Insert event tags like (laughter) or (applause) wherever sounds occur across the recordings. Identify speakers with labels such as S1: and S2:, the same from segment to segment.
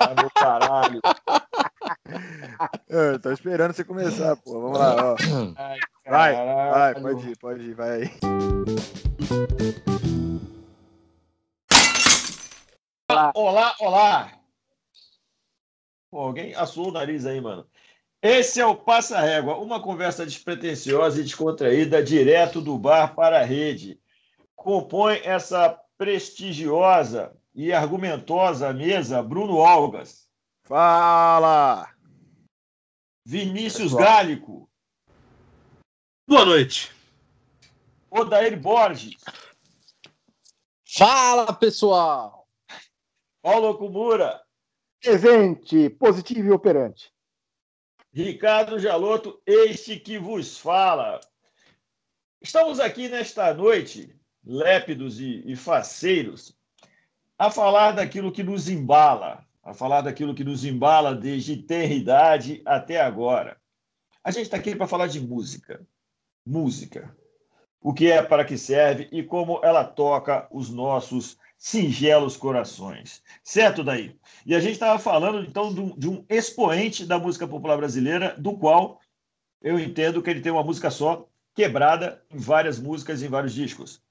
S1: Ah, meu caralho. Eu tô esperando você começar, pô. Vamos lá, ó. Ai, vai, vai, pode ir, pode ir, vai aí.
S2: Olá, olá. Pô, alguém assou o nariz aí, mano. Esse é o Passa Régua, uma conversa despretensiosa e descontraída direto do bar para a rede. Compõe essa prestigiosa e argumentosa mesa Bruno Algas.
S1: Fala!
S2: Vinícius Pessoal. Gálico.
S3: Boa noite.
S2: Odair Borges.
S4: Fala, pessoal!
S2: Paulo Kumura.
S5: Presente, positivo e operante.
S2: Ricardo Jaloto, este que vos fala. Estamos aqui nesta noite, lépidos e, e faceiros, a falar daquilo que nos embala, a falar daquilo que nos embala desde eternidade até agora. A gente está aqui para falar de música. Música. O que é, para que serve e como ela toca os nossos singelos corações. Certo, daí? E a gente estava falando, então, de um expoente da música popular brasileira, do qual eu entendo que ele tem uma música só, quebrada em várias músicas, em vários discos,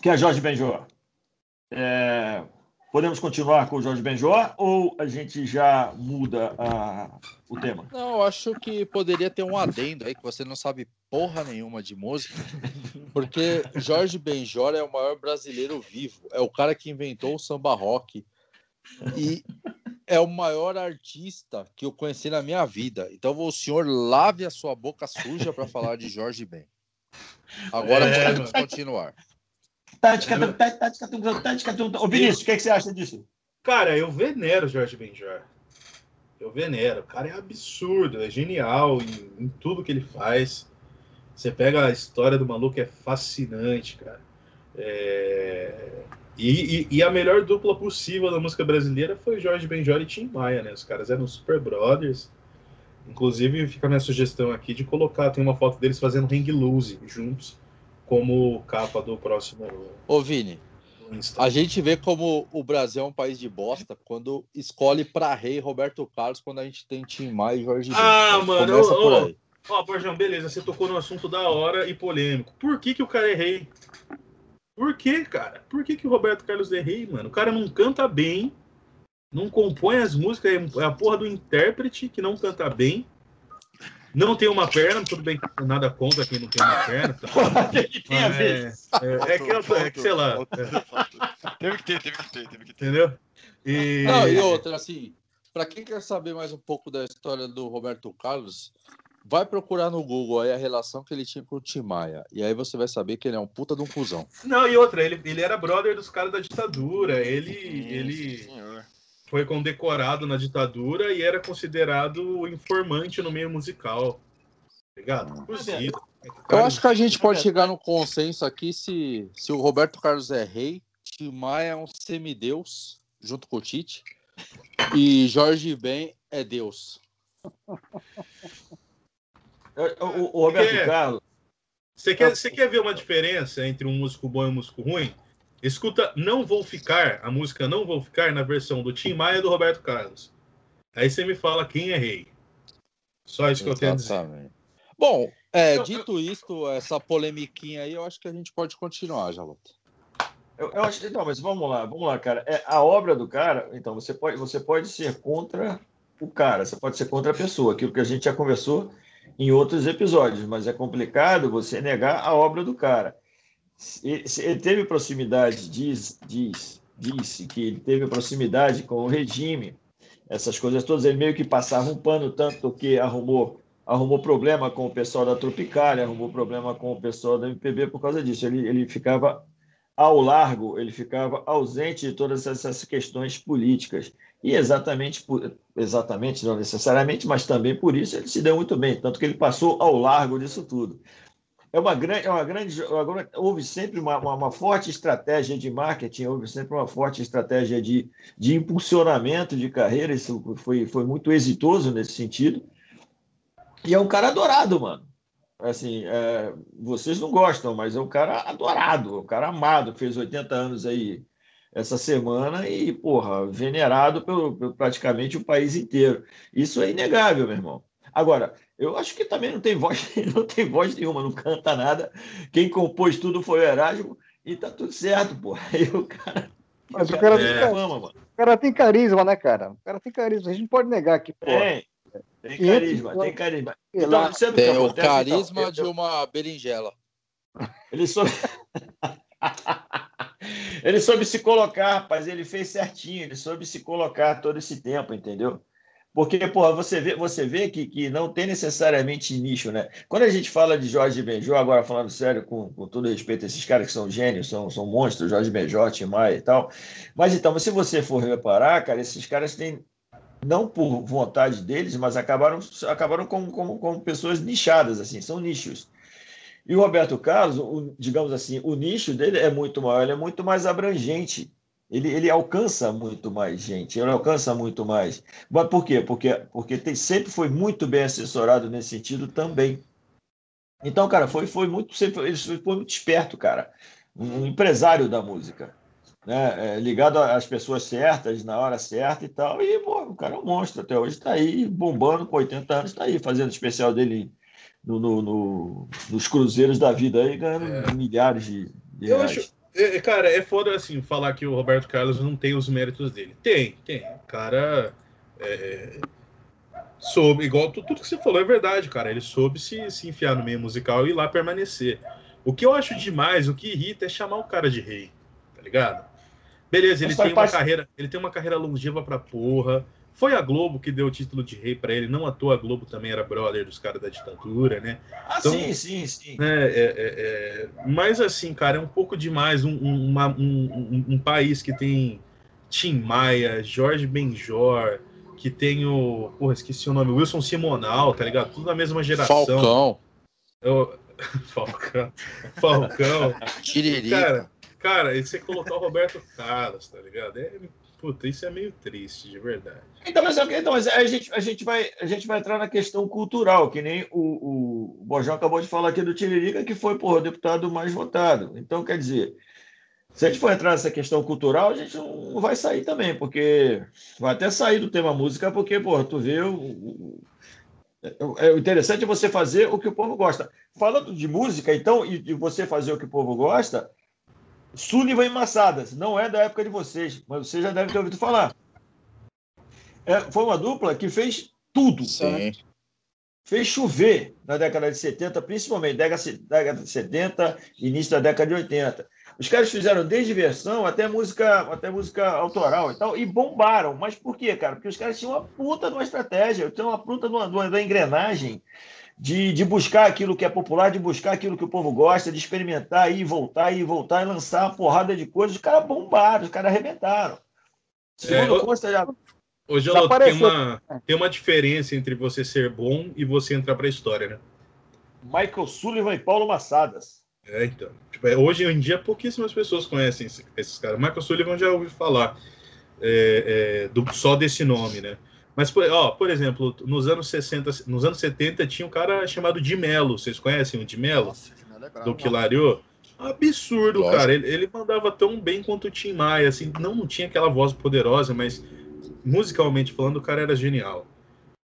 S2: que é Jorge Benjor. É... Podemos continuar com o Jorge Benjor ou a gente já muda a... o tema?
S4: Não, eu acho que poderia ter um adendo aí, que você não sabe porra nenhuma de música, porque Jorge Benjor é o maior brasileiro vivo, é o cara que inventou o samba rock e é o maior artista que eu conheci na minha vida. Então o senhor lave a sua boca suja para falar de Jorge Ben. Agora é, podemos continuar.
S2: Ô Vinícius, o que, é que você acha disso?
S3: Cara, eu venero Jorge Benjor. Eu venero. O cara é absurdo, é genial em, em tudo que ele faz. Você pega a história do maluco, é fascinante, cara. É... E, e, e, a melhor dupla possível da música brasileira foi Jorge Benjor e Tim Maia, né? Os caras eram super brothers. Inclusive, fica a minha sugestão aqui de colocar, tem uma foto deles fazendo hang loose juntos, como capa do próximo.
S4: Ô, Vini, a gente vê como o Brasil é um país de bosta quando escolhe para rei Roberto Carlos quando a gente tem Tim Maia e Jorge
S3: Ah, mano, Começa por aí. Ó, Borjão, beleza, você tocou no assunto da hora e polêmico. Por que, que o cara é rei? Por que, cara? Por que, que o Roberto Carlos é rei, mano? O cara não canta bem, não compõe as músicas, é a porra do intérprete que não canta bem. Não tem uma perna, tudo bem, nada contra quem não tem uma perna. Tá? (laughs) que tem a ver? É, é, é, que, eu, é que, sei lá. É.
S4: Teve que ter, teve que ter, teve que ter. Entendeu? E... Não, e outra, assim, para quem quer saber mais um pouco da história do Roberto Carlos, Vai procurar no Google aí a relação que ele tinha com o Tim Maia. E aí você vai saber que ele é um puta de um cuzão.
S3: Não, e outra, ele, ele era brother dos caras da ditadura. Ele, Sim, ele foi condecorado na ditadura e era considerado informante no meio musical. Ligado? Cozido.
S4: Eu acho que a gente pode chegar no consenso aqui se, se o Roberto Carlos é rei, Tim Maia é um semideus, junto com o Tite, e Jorge Ben é Deus. (laughs)
S2: O, o Roberto Carlos.
S3: Você quer, você quer ver uma diferença entre um músico bom e um músico ruim? Escuta Não Vou Ficar, a música Não Vou Ficar, na versão do Tim Maia e do Roberto Carlos. Aí você me fala quem é rei. Só isso que Exatamente. eu tenho a dizer.
S4: Bom, é, dito isto, essa polemiquinha aí, eu acho que a gente pode continuar, Jalota.
S2: Eu, eu acho, então, mas vamos lá, vamos lá, cara. É, a obra do cara, então, você pode, você pode ser contra o cara, você pode ser contra a pessoa, aquilo que a gente já conversou em outros episódios, mas é complicado você negar a obra do cara. Ele teve proximidade, diz, diz, disse que ele teve proximidade com o regime, essas coisas todas. Ele meio que passava um pano, tanto que arrumou, arrumou problema com o pessoal da Tropicália, arrumou problema com o pessoal da MPB por causa disso. Ele, ele ficava ao largo, ele ficava ausente de todas essas questões políticas. E exatamente, exatamente, não necessariamente, mas também por isso ele se deu muito bem, tanto que ele passou ao largo disso tudo. É uma grande, é uma grande houve sempre uma, uma, uma, forte estratégia de marketing, houve sempre uma forte estratégia de, de impulsionamento de carreira, isso foi, foi muito exitoso nesse sentido. E é um cara adorado, mano. Assim, é, vocês não gostam, mas é um cara adorado, um cara amado, fez 80 anos aí essa semana e, porra, venerado pelo, pelo, praticamente o país inteiro. Isso é inegável, meu irmão. Agora, eu acho que também não tem voz, (laughs) não tem voz nenhuma, não canta nada. Quem compôs tudo foi o Erasmo e tá tudo certo, porra. (laughs) Aí o cara.
S5: Mas o cara, é. fama, mano. o cara tem carisma, né, cara? O cara tem carisma. A gente não pode negar que, porra.
S2: Tem, tem carisma, tem carisma.
S4: Então, tem o carisma então, de uma berinjela.
S2: Ele soube... (laughs) ele soube se colocar, rapaz, ele fez certinho, ele soube se colocar todo esse tempo, entendeu? Porque, porra, você vê, você vê que, que não tem necessariamente nicho, né? Quando a gente fala de Jorge Benjó, agora falando sério, com, com todo respeito a esses caras que são gênios, são, são monstros, Jorge Benjó, Tim Maia e tal. Mas então, se você for reparar, cara, esses caras têm, não por vontade deles, mas acabaram, acabaram como, como, como pessoas nichadas, assim, são nichos. E o Roberto Carlos, o, digamos assim, o nicho dele é muito maior, ele é muito mais abrangente. Ele, ele alcança muito mais gente, ele alcança muito mais. Mas por quê? Porque, porque tem, sempre foi muito bem assessorado nesse sentido também. Então, cara, foi, foi muito, sempre, ele foi muito esperto, cara. Um empresário da música. Né? É, ligado às pessoas certas, na hora certa e tal. E, pô, o cara é um monstro até hoje, está aí bombando com 80 anos, está aí fazendo especial dele no, no, no, nos cruzeiros da vida aí, ganhando é. milhares de, de
S3: Eu reais. Acho, é, cara, é foda assim falar que o Roberto Carlos não tem os méritos dele. Tem, tem. O cara é, soube, igual tudo que você falou é verdade, cara. Ele soube se, se enfiar no meio musical e ir lá permanecer. O que eu acho demais, o que irrita é chamar o cara de rei, tá ligado? Beleza, ele tem uma carreira, ele tem uma carreira longeva pra porra. Foi a Globo que deu o título de rei para ele, não à toa a Globo também era brother dos caras da ditadura, né?
S2: Ah, então, sim, sim, sim.
S3: É, é, é, mas assim, cara, é um pouco demais um, um, uma, um, um, país que tem Tim Maia, Jorge Benjor, que tem o. Porra, esqueci o nome, Wilson Simonal, tá ligado? Tudo da mesma geração.
S4: Falcão.
S3: Eu... (laughs) Falcão. Falcão.
S4: Tiririca.
S3: Cara, cara, e você colocar o Roberto Carlos, tá ligado? É Puta, isso é meio triste, de verdade.
S2: Então, mas, então, mas a, gente, a, gente vai, a gente vai entrar na questão cultural, que nem o, o Bojão acabou de falar aqui do Tiririca, que foi porra, o deputado mais votado. Então, quer dizer, se a gente for entrar nessa questão cultural, a gente não vai sair também, porque vai até sair do tema música, porque, porra, tu vê o, o é, o interessante é você fazer o que o povo gosta. Falando de música, então, e, e você fazer o que o povo gosta, Sullivan e Massadas, não é da época de vocês, mas você já deve ter ouvido falar. É, foi uma dupla que fez tudo.
S4: Sim.
S2: Fez chover na década de 70, principalmente década de 70, início da década de 80. Os caras fizeram desde versão até música, até música autoral e tal, e bombaram. Mas por quê, cara? Porque os caras tinham uma puta de uma estratégia, tinham uma puta de uma, de uma engrenagem de, de buscar aquilo que é popular, de buscar aquilo que o povo gosta, de experimentar e voltar e voltar e lançar uma porrada de coisas. Os caras bombaram, os caras arrebentaram.
S3: Segundo é, consta, já. Hoje ela tem uma, tem uma diferença entre você ser bom e você entrar para a história, né?
S2: Michael Sullivan e Paulo Massadas.
S3: É, então. Tipo, é, hoje em dia, pouquíssimas pessoas conhecem esses caras. Michael Sullivan já ouvi falar é, é, do, só desse nome, né? Mas, ó, por exemplo, nos anos 60, nos anos 70 tinha um cara chamado Di Mello. Vocês conhecem o Di Mello? Nossa, é do Quilario? Absurdo, Lógico. cara. Ele, ele, mandava tão bem quanto o Tim Maia, assim, não, não tinha aquela voz poderosa, mas musicalmente falando, o cara era genial.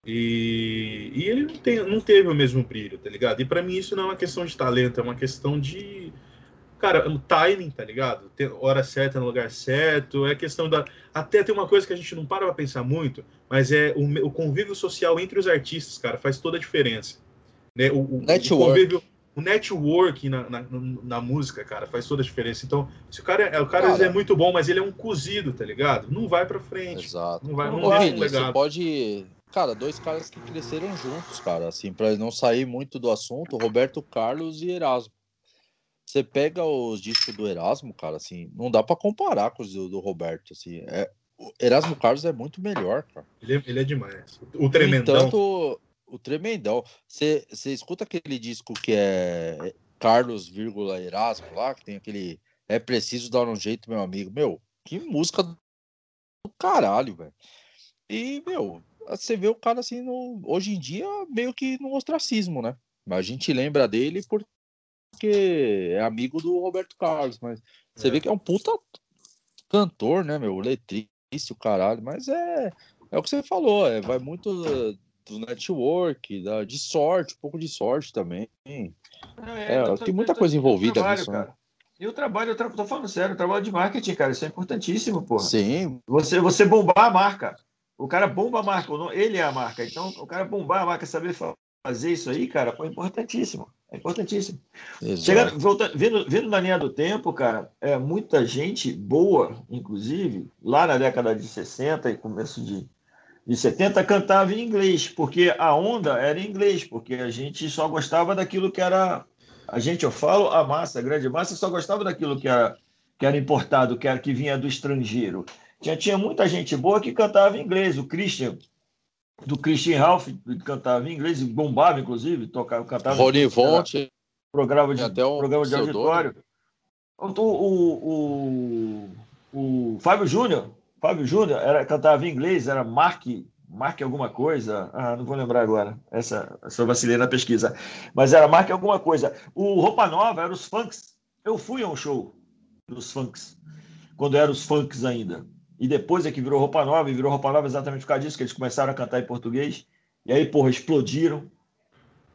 S3: E, e ele não, tem, não teve o mesmo brilho, tá ligado? E para mim isso não é uma questão de talento, é uma questão de Cara, o timing, tá ligado? Hora certa no lugar certo, é questão da. Até tem uma coisa que a gente não para pra pensar muito, mas é o, o convívio social entre os artistas, cara, faz toda a diferença. Né? O, o, network. o convívio, o network na, na, na, música, cara, faz toda a diferença. Então, se o cara, é, o cara, cara é muito bom, mas ele é um cozido, tá ligado? Não vai pra frente.
S4: Exato.
S3: Não vai,
S4: não, não Vini, Você pode. Cara, dois caras que cresceram juntos, cara, assim, pra não sair muito do assunto, Roberto Carlos e Erasmo. Você pega os discos do Erasmo, cara, assim, não dá para comparar com os do, do, Roberto, assim. É, o Erasmo Carlos é muito melhor, cara.
S3: Ele é, ele é demais. O tremendão.
S4: Tanto, o tremendão. Você, você escuta aquele disco que é Carlos, vírgula Erasmo lá, que tem aquele É Preciso Dar um Jeito, meu amigo. Meu, que música do caralho, velho. E, meu, você vê o cara assim, no, hoje em dia, meio que no ostracismo, né? Mas a gente lembra dele por porque é amigo do Roberto Carlos, mas você é. vê que é um puta cantor, né, meu? Letrista, o caralho. Mas é, é o que você falou, é, vai muito do network, da, de sorte, um pouco de sorte também. É, é, tem muita coisa envolvida trabalho, nisso, né?
S2: E o trabalho, eu tra... tô falando sério, o trabalho de marketing, cara, isso é importantíssimo, porra.
S4: Sim.
S2: Você, você bombar a marca. O cara bomba a marca, ele é a marca. Então, o cara bombar a marca, saber fazer isso aí, cara, foi importantíssimo. É importantíssimo. Chegando, voltando, vindo, vindo na linha do tempo, cara, é, muita gente boa, inclusive, lá na década de 60 e começo de, de 70, cantava em inglês, porque a onda era em inglês, porque a gente só gostava daquilo que era a gente, eu falo, a massa, a grande massa, só gostava daquilo que era, que era importado, que, era, que vinha do estrangeiro. Tinha, tinha muita gente boa que cantava em inglês. O Christian, do Christian Ralph, cantava em inglês, bombava, inclusive, tocava, cantava.
S4: Rony Vonte.
S2: Programa de, até um programa de auditório. O, o, o, o Fábio Júnior, Fábio Júnior era, cantava em inglês, era Mark marque alguma coisa. Ah, não vou lembrar agora. Essa, essa vacilei na pesquisa. Mas era marque alguma coisa. O Roupa Nova era os funks. Eu fui a um show dos funks, quando eram os funks ainda. E depois é que virou Roupa Nova, e virou Roupa Nova exatamente por causa disso, que eles começaram a cantar em português. E aí, porra, explodiram.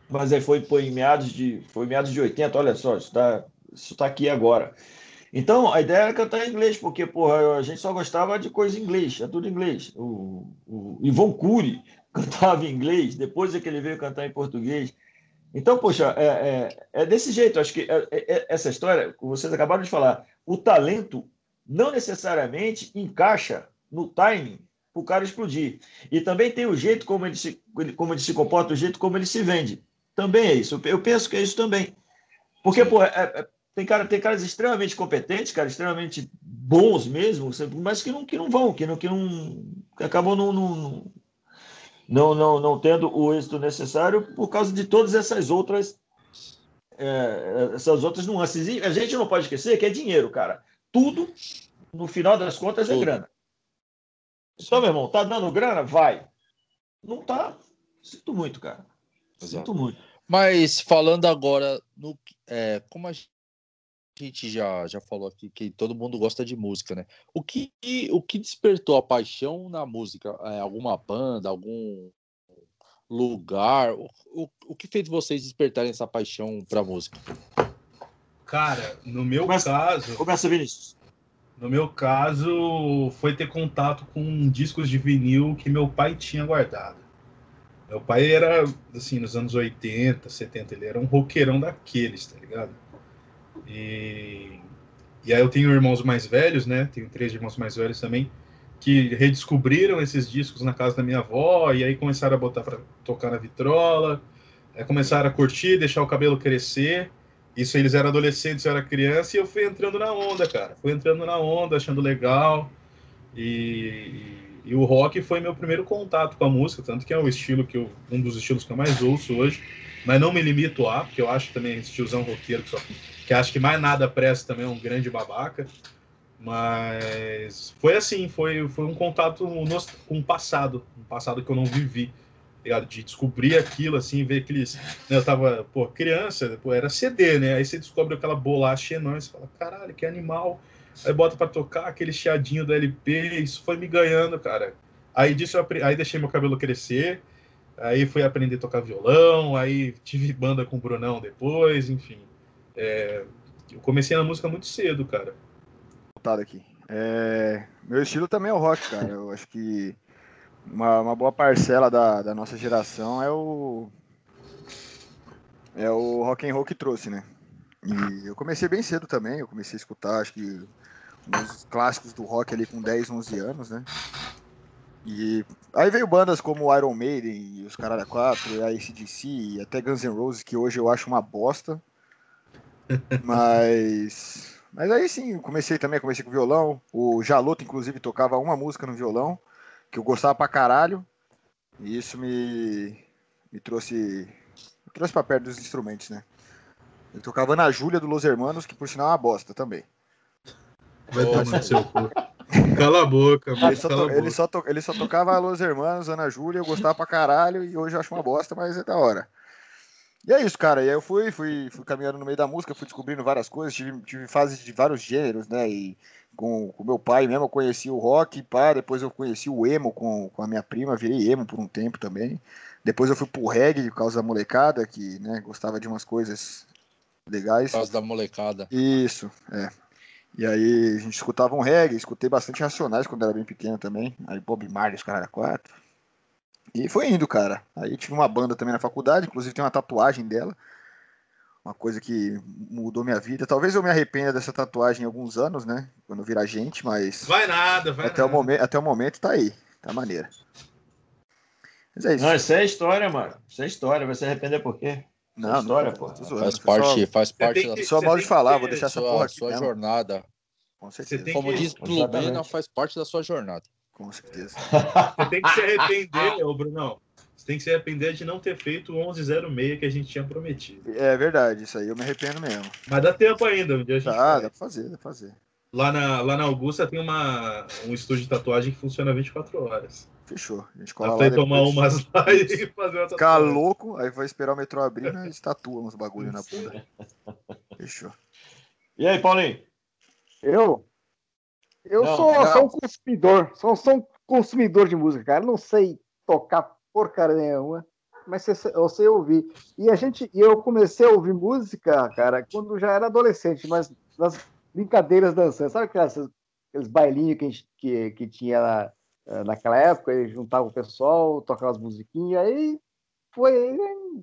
S2: Mas aí foi, foi em meados de, foi meados de 80, olha só, isso está isso tá aqui agora. Então, a ideia era cantar em inglês, porque porra, a gente só gostava de coisa em inglês, é tudo em inglês. O, o Ivon Cury (laughs) cantava em inglês, depois é que ele veio cantar em português. Então, poxa, é, é, é desse jeito. Acho que é, é, é essa história, vocês acabaram de falar, o talento não necessariamente encaixa no timing para o cara explodir. E também tem o jeito como ele, se, como ele se comporta, o jeito como ele se vende. Também é isso. Eu penso que é isso também. Porque, pô, é, é tem, cara, tem caras extremamente competentes, cara, extremamente bons mesmo, mas que não, que não vão, que não, que não que acabam não, não, não, não, não tendo o êxito necessário por causa de todas essas outras é, essas outras nuances. E a gente não pode esquecer que é dinheiro, cara. Tudo, no final das contas, é Tudo. é grana. Então, meu irmão, tá dando grana? Vai. Não tá. Sinto muito, cara. Sinto muito.
S4: Mas falando agora no é, como a a gente já, já falou aqui que todo mundo gosta de música, né? O que, o que despertou a paixão na música? É, alguma banda, algum lugar? O, o, o que fez vocês despertarem essa paixão pra música?
S3: Cara, no meu começa, caso.
S2: Começa, Vinícius.
S3: No meu caso, foi ter contato com discos de vinil que meu pai tinha guardado. Meu pai era, assim, nos anos 80, 70, ele era um roqueirão daqueles, tá ligado? E, e aí eu tenho irmãos mais velhos, né? Tenho três irmãos mais velhos também, que redescobriram esses discos na casa da minha avó, e aí começaram a botar para tocar na vitrola, começaram a curtir, deixar o cabelo crescer. Isso eles eram adolescentes, eu era criança, e eu fui entrando na onda, cara. Fui entrando na onda, achando legal. E, e, o rock foi meu primeiro contato com a música, tanto que é o estilo que eu, um dos estilos que eu mais ouço hoje. Mas não me limito a, porque eu acho também esse tiozão roqueiro que só que acho que mais nada presta também, é um grande babaca. Mas foi assim, foi, foi um contato com o passado, um passado que eu não vivi. Ligado? De descobrir aquilo, assim, ver aqueles. Né, eu tava, pô, criança, pô, era CD, né? Aí você descobre aquela bolacha enorme, você fala, caralho, que animal. Aí bota para tocar aquele chiadinho do LP, isso foi me ganhando, cara. Aí disso eu, aí deixei meu cabelo crescer, aí fui aprender a tocar violão, aí tive banda com o Brunão depois, enfim. É, eu comecei na música muito cedo, cara.
S1: Aqui. É, meu estilo também é o rock, cara. Eu acho que uma, uma boa parcela da, da nossa geração é o é o rock and roll que trouxe, né? E eu comecei bem cedo também, eu comecei a escutar, acho que uns clássicos do rock ali com 10, 11 anos, né? E aí veio bandas como Iron Maiden e os Caralho 4, a ACDC e até Guns N' Roses, que hoje eu acho uma bosta. (laughs) Mas. Mas aí sim, comecei também, comecei com violão. O Jaloto, inclusive, tocava uma música no violão, que eu gostava pra caralho. E isso me, me trouxe. Me trouxe pra perto dos instrumentos, né? Ele tocava na Júlia do Los Hermanos, que por sinal é uma bosta também.
S3: Vai tomar seu cu. Cala a boca,
S1: ele só, to, ele, só to, ele só tocava Los Hermanos, Ana Júlia, eu gostava pra caralho, e hoje eu acho uma bosta, mas é da hora. E é isso, cara. E aí eu fui, fui, fui caminhando no meio da música, fui descobrindo várias coisas, tive, tive fases de vários gêneros, né? E com o meu pai mesmo, eu conheci o rock, pá, depois eu conheci o emo com, com a minha prima, virei emo por um tempo também. Depois eu fui pro reggae por causa da molecada, que né, gostava de umas coisas legais.
S4: Por causa da molecada.
S1: Isso, é. E aí a gente escutava um reggae, escutei bastante Racionais quando era bem pequeno também. Aí Bob Marley, os caras quatro. E foi indo, cara. Aí tive uma banda também na faculdade, inclusive tem uma tatuagem dela uma coisa que mudou minha vida. Talvez eu me arrependa dessa tatuagem em alguns anos, né? Quando virar gente, mas.
S3: Vai nada, vai
S1: até
S3: nada.
S1: O momento, até o momento tá aí. Tá maneira.
S2: Mas é isso. Não, isso é história, mano. Isso é história. Vai se arrepender por quê?
S1: Não, é
S2: história,
S1: não,
S2: pô.
S4: Faz parte, faz parte
S1: da sua mal de falar, vou deixar essa
S4: sua,
S1: porra aqui
S4: sua
S1: mesmo.
S4: jornada.
S1: Com certeza.
S4: Como
S3: que...
S4: diz Plumena, faz parte da sua jornada.
S1: Com certeza.
S3: Você tem que se arrepender, (laughs) ô Brunão. Tem que se arrepender de não ter feito o 1106 que a gente tinha prometido.
S1: É verdade, isso aí eu me arrependo mesmo.
S3: Mas dá tempo ainda, um dia a gente
S1: Dá, dá pra fazer, dá pra fazer.
S3: Lá na, lá na Augusta tem uma, um estúdio de tatuagem que funciona 24 horas.
S1: Fechou. A gente cola lá
S3: ir tomar
S1: depois.
S3: umas lá e (laughs) fazer uma
S1: Ficar louco, aí vai esperar o metrô abrir, né? Estatua uns bagulho na bunda. (laughs) Fechou.
S2: E aí, Paulinho?
S5: Eu? Eu
S2: Não,
S5: sou,
S1: não.
S5: sou um consumidor, sou, sou um consumidor de música, cara. Não sei tocar porcaria nenhuma, mas eu sei ouvir. E a gente, e eu comecei a ouvir música, cara, quando já era adolescente, mas nas brincadeiras dançando. Sabe aquelas, aqueles bailinhos que, a gente, que, que tinha na, eh, naquela época? E juntava o pessoal, tocava as musiquinhas, aí foi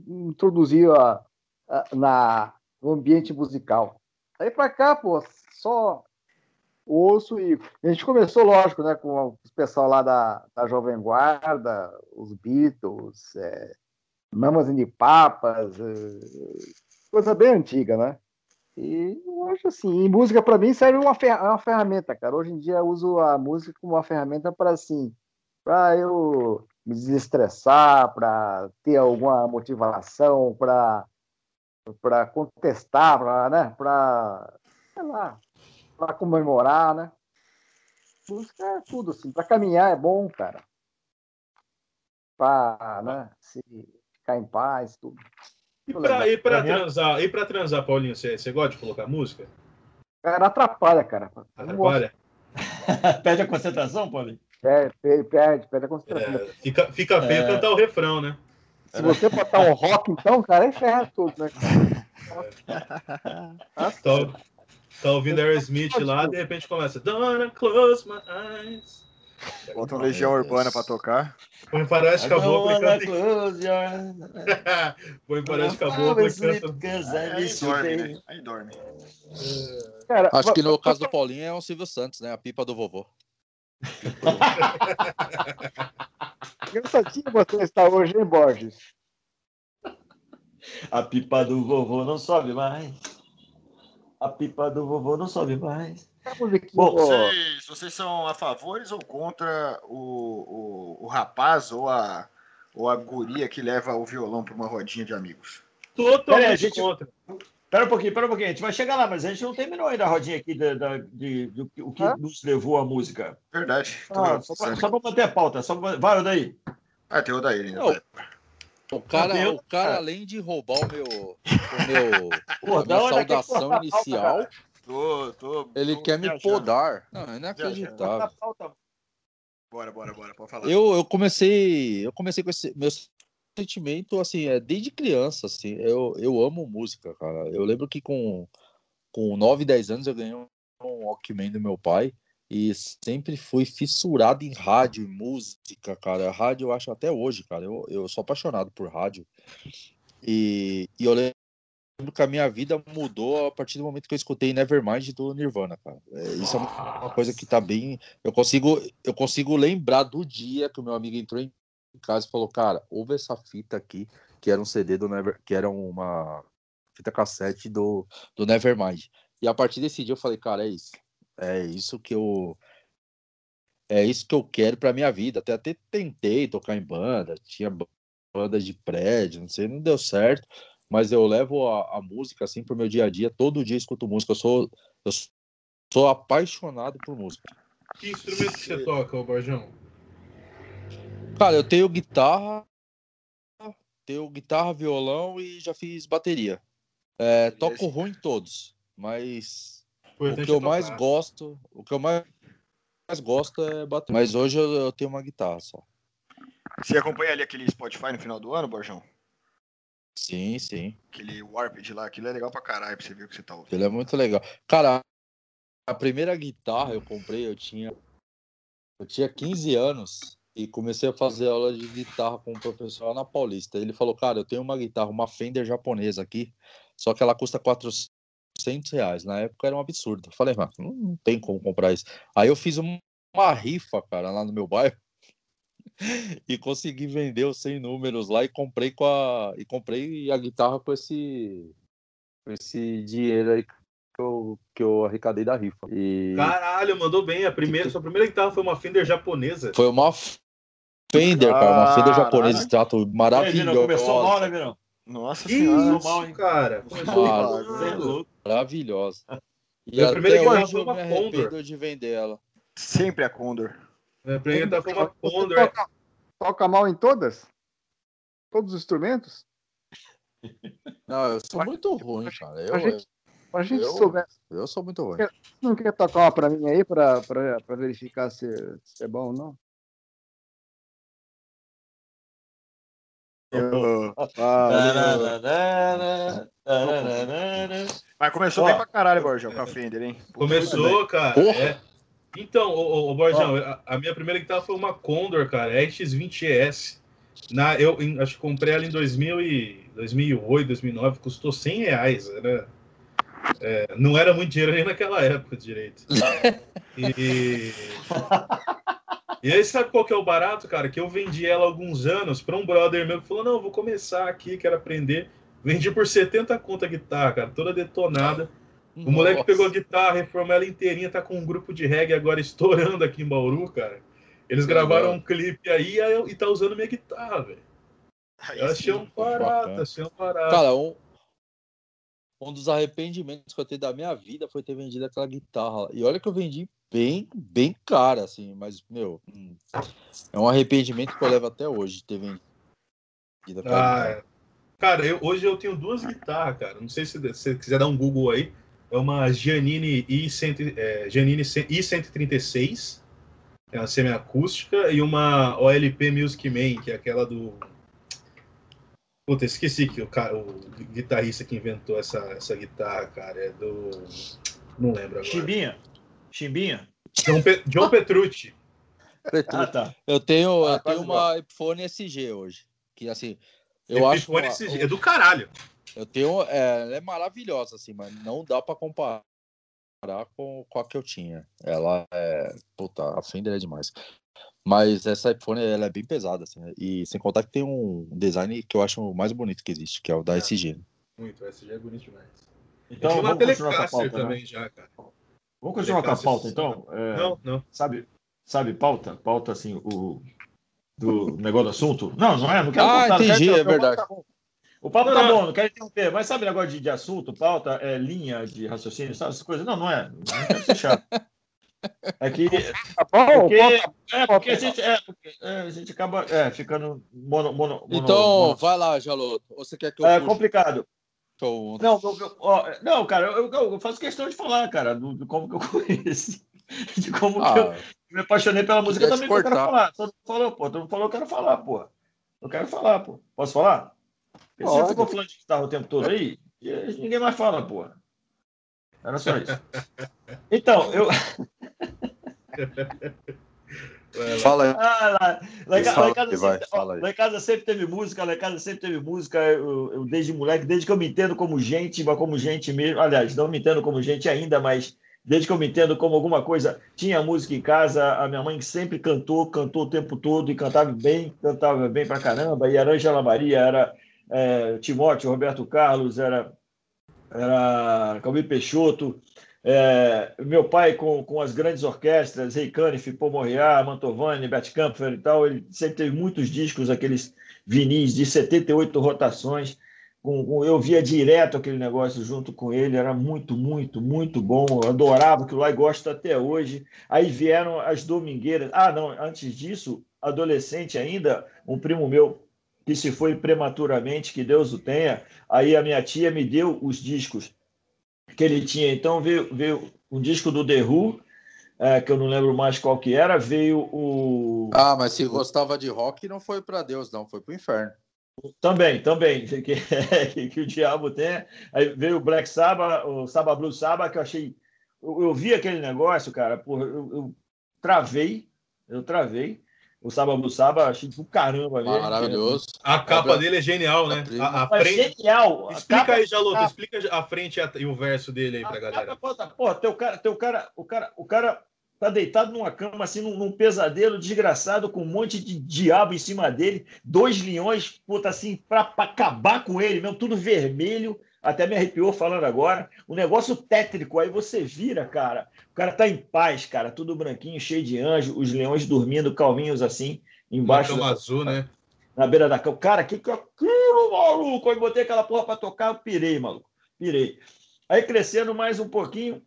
S5: introduziu a, a- na, no ambiente musical. Aí pra cá, pô, só ouço e a gente começou, lógico, né, com o pessoal lá da, da Jovem Guarda, os Beatles, é, Mamas e Papas, é, coisa bem antiga, né? E eu acho assim, música para mim serve uma, fer- uma ferramenta, cara. Hoje em dia eu uso a música como uma ferramenta para assim, para eu me desestressar, para ter alguma motivação, para para contestar, para, né, para sei lá, para comemorar, né? Música é tudo assim, para caminhar é bom, cara. Para, né, se ficar em paz, tudo.
S3: E pra, e pra
S2: é-
S3: transar, e pra transar, Paulinho, você, você gosta de colocar música?
S5: Cara, atrapalha, cara.
S3: Atrapalha? (laughs)
S2: Perde a concentração, Paulinho?
S5: Perde, perde, perde, a concentração.
S3: É, fica, fica feio
S2: É.
S3: cantar o refrão, né?
S5: Se você botar um rock, então, cara, aí ferra tudo, né? Ah, (laughs)
S3: Tá, tá ouvindo Aerosmith lá, de repente começa Don't close my eyes.
S1: Bota um Legião Urbana pra tocar.
S3: Põe
S2: don't
S3: caboclo e canta. (laughs) Põe faroeste
S2: I
S3: caboclo
S2: will
S3: e canta.
S1: Aí dorme, né? Aí dorme.
S5: cara,
S4: Acho que no caso do Paulinho é o Silvio Santos, né? A pipa do vovô.
S5: engraçadinho você está hoje, hein, Borges?
S2: A pipa do vovô não sobe mais. A pipa do vovô não sobe mais. Bom,
S1: Vocês, vocês são a favores ou contra o, o, o rapaz ou a, ou a guria que leva o violão pra uma rodinha de amigos?
S3: Totalmente
S2: Peraí, a gente-
S3: contra.
S2: Pera um pouquinho, pera um pouquinho. A gente vai chegar lá, mas a gente não terminou ainda a rodinha aqui da, da- de, do que- o que
S5: Hã?
S2: nos levou à música.
S1: Verdade.
S2: Ah, só, pra manter a pauta. Só pra... Vai, daí.
S1: Ah, tem o da ele, né?
S4: Não. O cara,
S2: Meu
S4: o cara,
S2: Deus.
S4: além de roubar o meu, o meu (laughs)
S2: Pô,
S4: a minha
S2: é
S4: saudação inicial,
S2: cara?
S1: Tô, tô,
S4: ele
S1: tô
S4: quer me
S1: viajando.
S4: podar. Não, é inacreditável.
S1: Bora, bora, bora. Pode falar.
S4: Eu, eu comecei, eu comecei com esse meu sentimento assim, é desde criança, assim. Eu, eu amo música, cara. Eu lembro que com com 9, 10 anos eu ganhei um Walkman do meu pai e sempre fui fissurado em rádio e música, cara. Rádio eu acho até hoje, cara. Eu, eu sou apaixonado por rádio. E, e eu lembro que a minha vida mudou a partir do momento que eu escutei Nevermind do Nirvana, cara. É, isso é uma, uma coisa que tá bem. Eu consigo, eu consigo lembrar do dia que o meu amigo entrou em casa e falou: Cara, ouve essa fita aqui, que era um CD do Never, que era uma fita cassete do, do Nevermind. E a partir desse dia eu falei: Cara, é isso. É isso que eu. É isso que eu quero pra minha vida. Até, até tentei tocar em banda, tinha banda de prédio, não sei, não deu certo mas eu levo a, a música assim pro meu dia a dia. Todo dia escuto música. Eu sou, eu sou apaixonado por música.
S3: Que instrumento que você toca, ô Borjão?
S4: Cara, eu tenho guitarra, tenho guitarra, violão e já fiz bateria. É, toco ruim todos, mas O que eu
S3: é
S4: mais gosto, o que eu mais, mais gosto é bater. Mas hoje eu, eu tenho uma guitarra só.
S1: Você acompanha ali aquele Spotify no final do ano, Borjão?
S4: Sim, sim.
S1: Aquele Warped lá, aquilo é legal pra caralho pra você ver o que você tá ouvindo.
S4: Ele é muito legal. Cara, a primeira guitarra eu comprei, eu tinha eu tinha 15 anos e comecei a fazer aula de guitarra com um professor lá na Paulista. Ele falou, cara, eu tenho uma guitarra, uma Fender japonesa aqui, só que ela custa 400 reais. Na época era um absurdo. Eu falei, mano, não, não tem como comprar isso. Aí eu fiz um- uma rifa, cara, lá no meu bairro (laughs) e consegui vender os 100 números lá e comprei com a e comprei a guitarra com esse com esse dinheiro aí que eu, que eu arrecadei da rifa. E
S3: Caralho, mandou bem. A primeira, sua primeira guitarra foi uma Fender japonesa.
S4: foi uma Fender, cara, uma Fender japonesa de trato
S2: E aí, Virão, começou mal, né?
S1: Nossa
S3: Que
S1: senhora.
S3: isso,
S2: mal, hein?
S3: cara? Começou
S4: Cara,
S3: mal.
S2: Você é louco.
S4: Maravilhosa. E
S3: primeira
S4: até
S3: guitarra
S4: hoje
S3: foi
S4: eu me
S3: uma
S4: arrependo
S3: Condor.
S4: de vender ela.
S1: Sempre a Condor.
S3: Primeira guitarra foi uma Condor.
S5: toca, toca mal em todas? Todos os instrumentos?
S4: Não, eu sou muito ruim, cara. Eu,
S5: A gente, a gente
S4: eu-
S5: souber.
S4: eu sou muito ruim.
S5: Você não quer tocar uma pra mim aí pra, pra, pra verificar se, se é bom ou não?
S1: Eu-
S2: Ah,
S1: Valeu. Mas começou
S2: Ó.
S1: bem pra caralho, Borjão, com a Fender, hein? Puta,
S3: Começou, cara.
S4: Porra.
S3: é. Então, ô, ô, ô, Borjão, a, a minha primeira guitarra foi uma Condor, cara, RX-20S. Na, eu em- acho que comprei ela em 2000 e, 2008, 2009, custou 100 reais. Era, é, não era muito dinheiro nem naquela época direito. (laughs) E, e aí, sabe qual que é o barato, cara? Que eu vendi ela há alguns anos para um brother meu que falou: Não, vou começar aqui, quero aprender. Vendi por 70 conto a guitarra, cara, toda detonada. O moleque
S4: Nossa.
S3: pegou a guitarra, reformou ela inteirinha, tá com um grupo de reggae agora estourando aqui em Bauru, cara. Eles gravaram um clipe aí e tá usando minha guitarra, velho. Eu achei um barato, achei um barato.
S4: Cara, um, um dos arrependimentos que eu tenho da minha vida foi ter vendido aquela guitarra. E olha que eu vendi bem, bem cara, assim, mas, meu, hum, é um arrependimento que eu levo até hoje de ter vendido aquela
S3: Ah,
S4: guitarra.
S3: é. Cara, eu- hoje eu tenho duas guitarras, cara. Não sei se se você quiser dar um Google aí. É uma Giannini I-100, é, Giannini I-136, que é uma semiacústica, e uma OLP Music Man, que é aquela do. Puta, esqueci que o, cara, o guitarrista que inventou essa, essa guitarra, cara, é do. Não lembro agora.
S2: Chimbinha. Chimbinha.
S3: John, Pe- John Petrucci.
S2: Ah, tá.
S4: Eu tenho,
S2: Ah,
S4: eu tenho uma iPhone SG hoje. Que assim, eu
S3: Eu
S4: acho. uma-
S3: esse, é do caralho.
S4: Eu tenho. É, ela é maravilhosa, assim, mas não dá pra comparar com, com a que eu tinha. Ela é. Puta, a Fender é demais. Mas essa iPhone ela é bem pesada, assim. né? E sem contar que tem um design que eu acho o mais bonito que existe, que é o da
S3: É.
S4: SG.
S3: Muito, esse já é bonito demais.
S2: Então,
S3: uma
S2: vamos continuar com a pauta, né?
S3: também já, cara.
S2: Vamos continuar com a pauta, então? É,
S3: Não, não.
S2: Sabe, sabe pauta? Pauta, assim, o... Do negócio do assunto? Não, não é. Não quero
S4: Ah,
S2: quero
S4: entendi,
S2: interromper,
S4: é verdade.
S2: tá bom. O papo
S3: Não,
S2: tá
S3: não.
S2: bom, não quero interromper. Mas sabe negócio de, de assunto, pauta, é linha de raciocínio, sabe essas coisas? Não, não é. Não quero ser chato. É que
S5: Tá bom?
S2: Porque,
S5: Pauta-
S2: é, porque a gente, é, porque, é, a gente acaba é, ficando mono, mono, mono-
S4: Então,
S2: mono-
S4: vai lá, Jaloto. Você quer que eu
S2: é
S4: puxe
S2: complicado.
S4: o-
S2: Não, eu- ó, não, cara, eu, eu- faço questão de falar, cara, do, do como que eu (laughs) conheci, de como que eu
S4: Ah,
S2: me apaixonei pela música também, que eu quero falar. Todo mundo falou, pô, todo mundo falou, eu quero falar, pô. Eu quero falar, pô. Posso falar? Porque você ficou falando de guitarra o tempo todo aí, e ninguém mais fala, pô. Era só isso. Então, eu. (laughs)
S4: Fala aí.
S2: Ah, lá, lá, lá em casa
S4: Vai,
S2: sempre,
S4: fala aí.
S2: lá em casa sempre teve música, lá em casa sempre teve música, eu, eu desde moleque, desde que eu me entendo como gente, mas como gente mesmo, aliás, não me entendo como gente ainda, mas desde que eu me entendo como alguma coisa, tinha música em casa, a minha mãe sempre cantou, cantou o tempo todo e cantava bem, cantava bem pra caramba, e era Angela Maria, era é, Timóteo, Roberto Carlos, era, era Peixoto, é, meu pai com, com as grandes orquestras, Rei Canif, Paul Mantovani, Bert Kampfer e tal, ele sempre teve muitos discos, aqueles vinis de 78 rotações. Eu via direto aquele negócio junto com ele, era muito, muito, muito bom. Eu adorava aquilo lá e gosto até hoje. Aí vieram as domingueiras. Ah, não, antes disso, adolescente ainda, um primo meu que se foi prematuramente, que Deus o tenha. Aí a minha tia me deu os discos que ele tinha. Então veio, veio um disco do The Who, é, que eu não lembro mais qual que era, veio o.
S4: Ah, mas se gostava de rock, não foi para Deus, não, foi para o inferno.
S2: Também, também, (laughs) que, que, que, o diabo tem. Aí veio o Black Sabbath, o Sabbath Blue Sabbath, que eu achei. Eu, eu vi aquele negócio, cara, porra, eu, eu travei, eu travei. O Saba Blue Saba, achei do caramba
S4: mesmo. Maravilhoso.
S3: A capa dele é genial, né? A, a frente...
S2: É genial.
S3: Explica aí, Jaloto, explica a frente e o verso dele aí pra a galera.
S2: Capa, tá, pô, teu cara, teu cara, o cara, o cara tá deitado numa cama, assim, num, num, pesadelo desgraçado, com um monte de diabo em cima dele, dois leões, puta, assim, pra, pra acabar com ele mesmo, tudo vermelho, até me arrepiou falando agora. Um negócio tétrico, aí você vira, cara. O cara tá em paz, cara, tudo branquinho, cheio de anjo, os leões dormindo calminhos assim, embaixo.
S3: Uma azul, né?
S2: Na beira da cama. Cara, que que é aquilo, maluco? Aí botei aquela porra pra tocar, eu pirei, maluco. Pirei. Aí crescendo mais um pouquinho,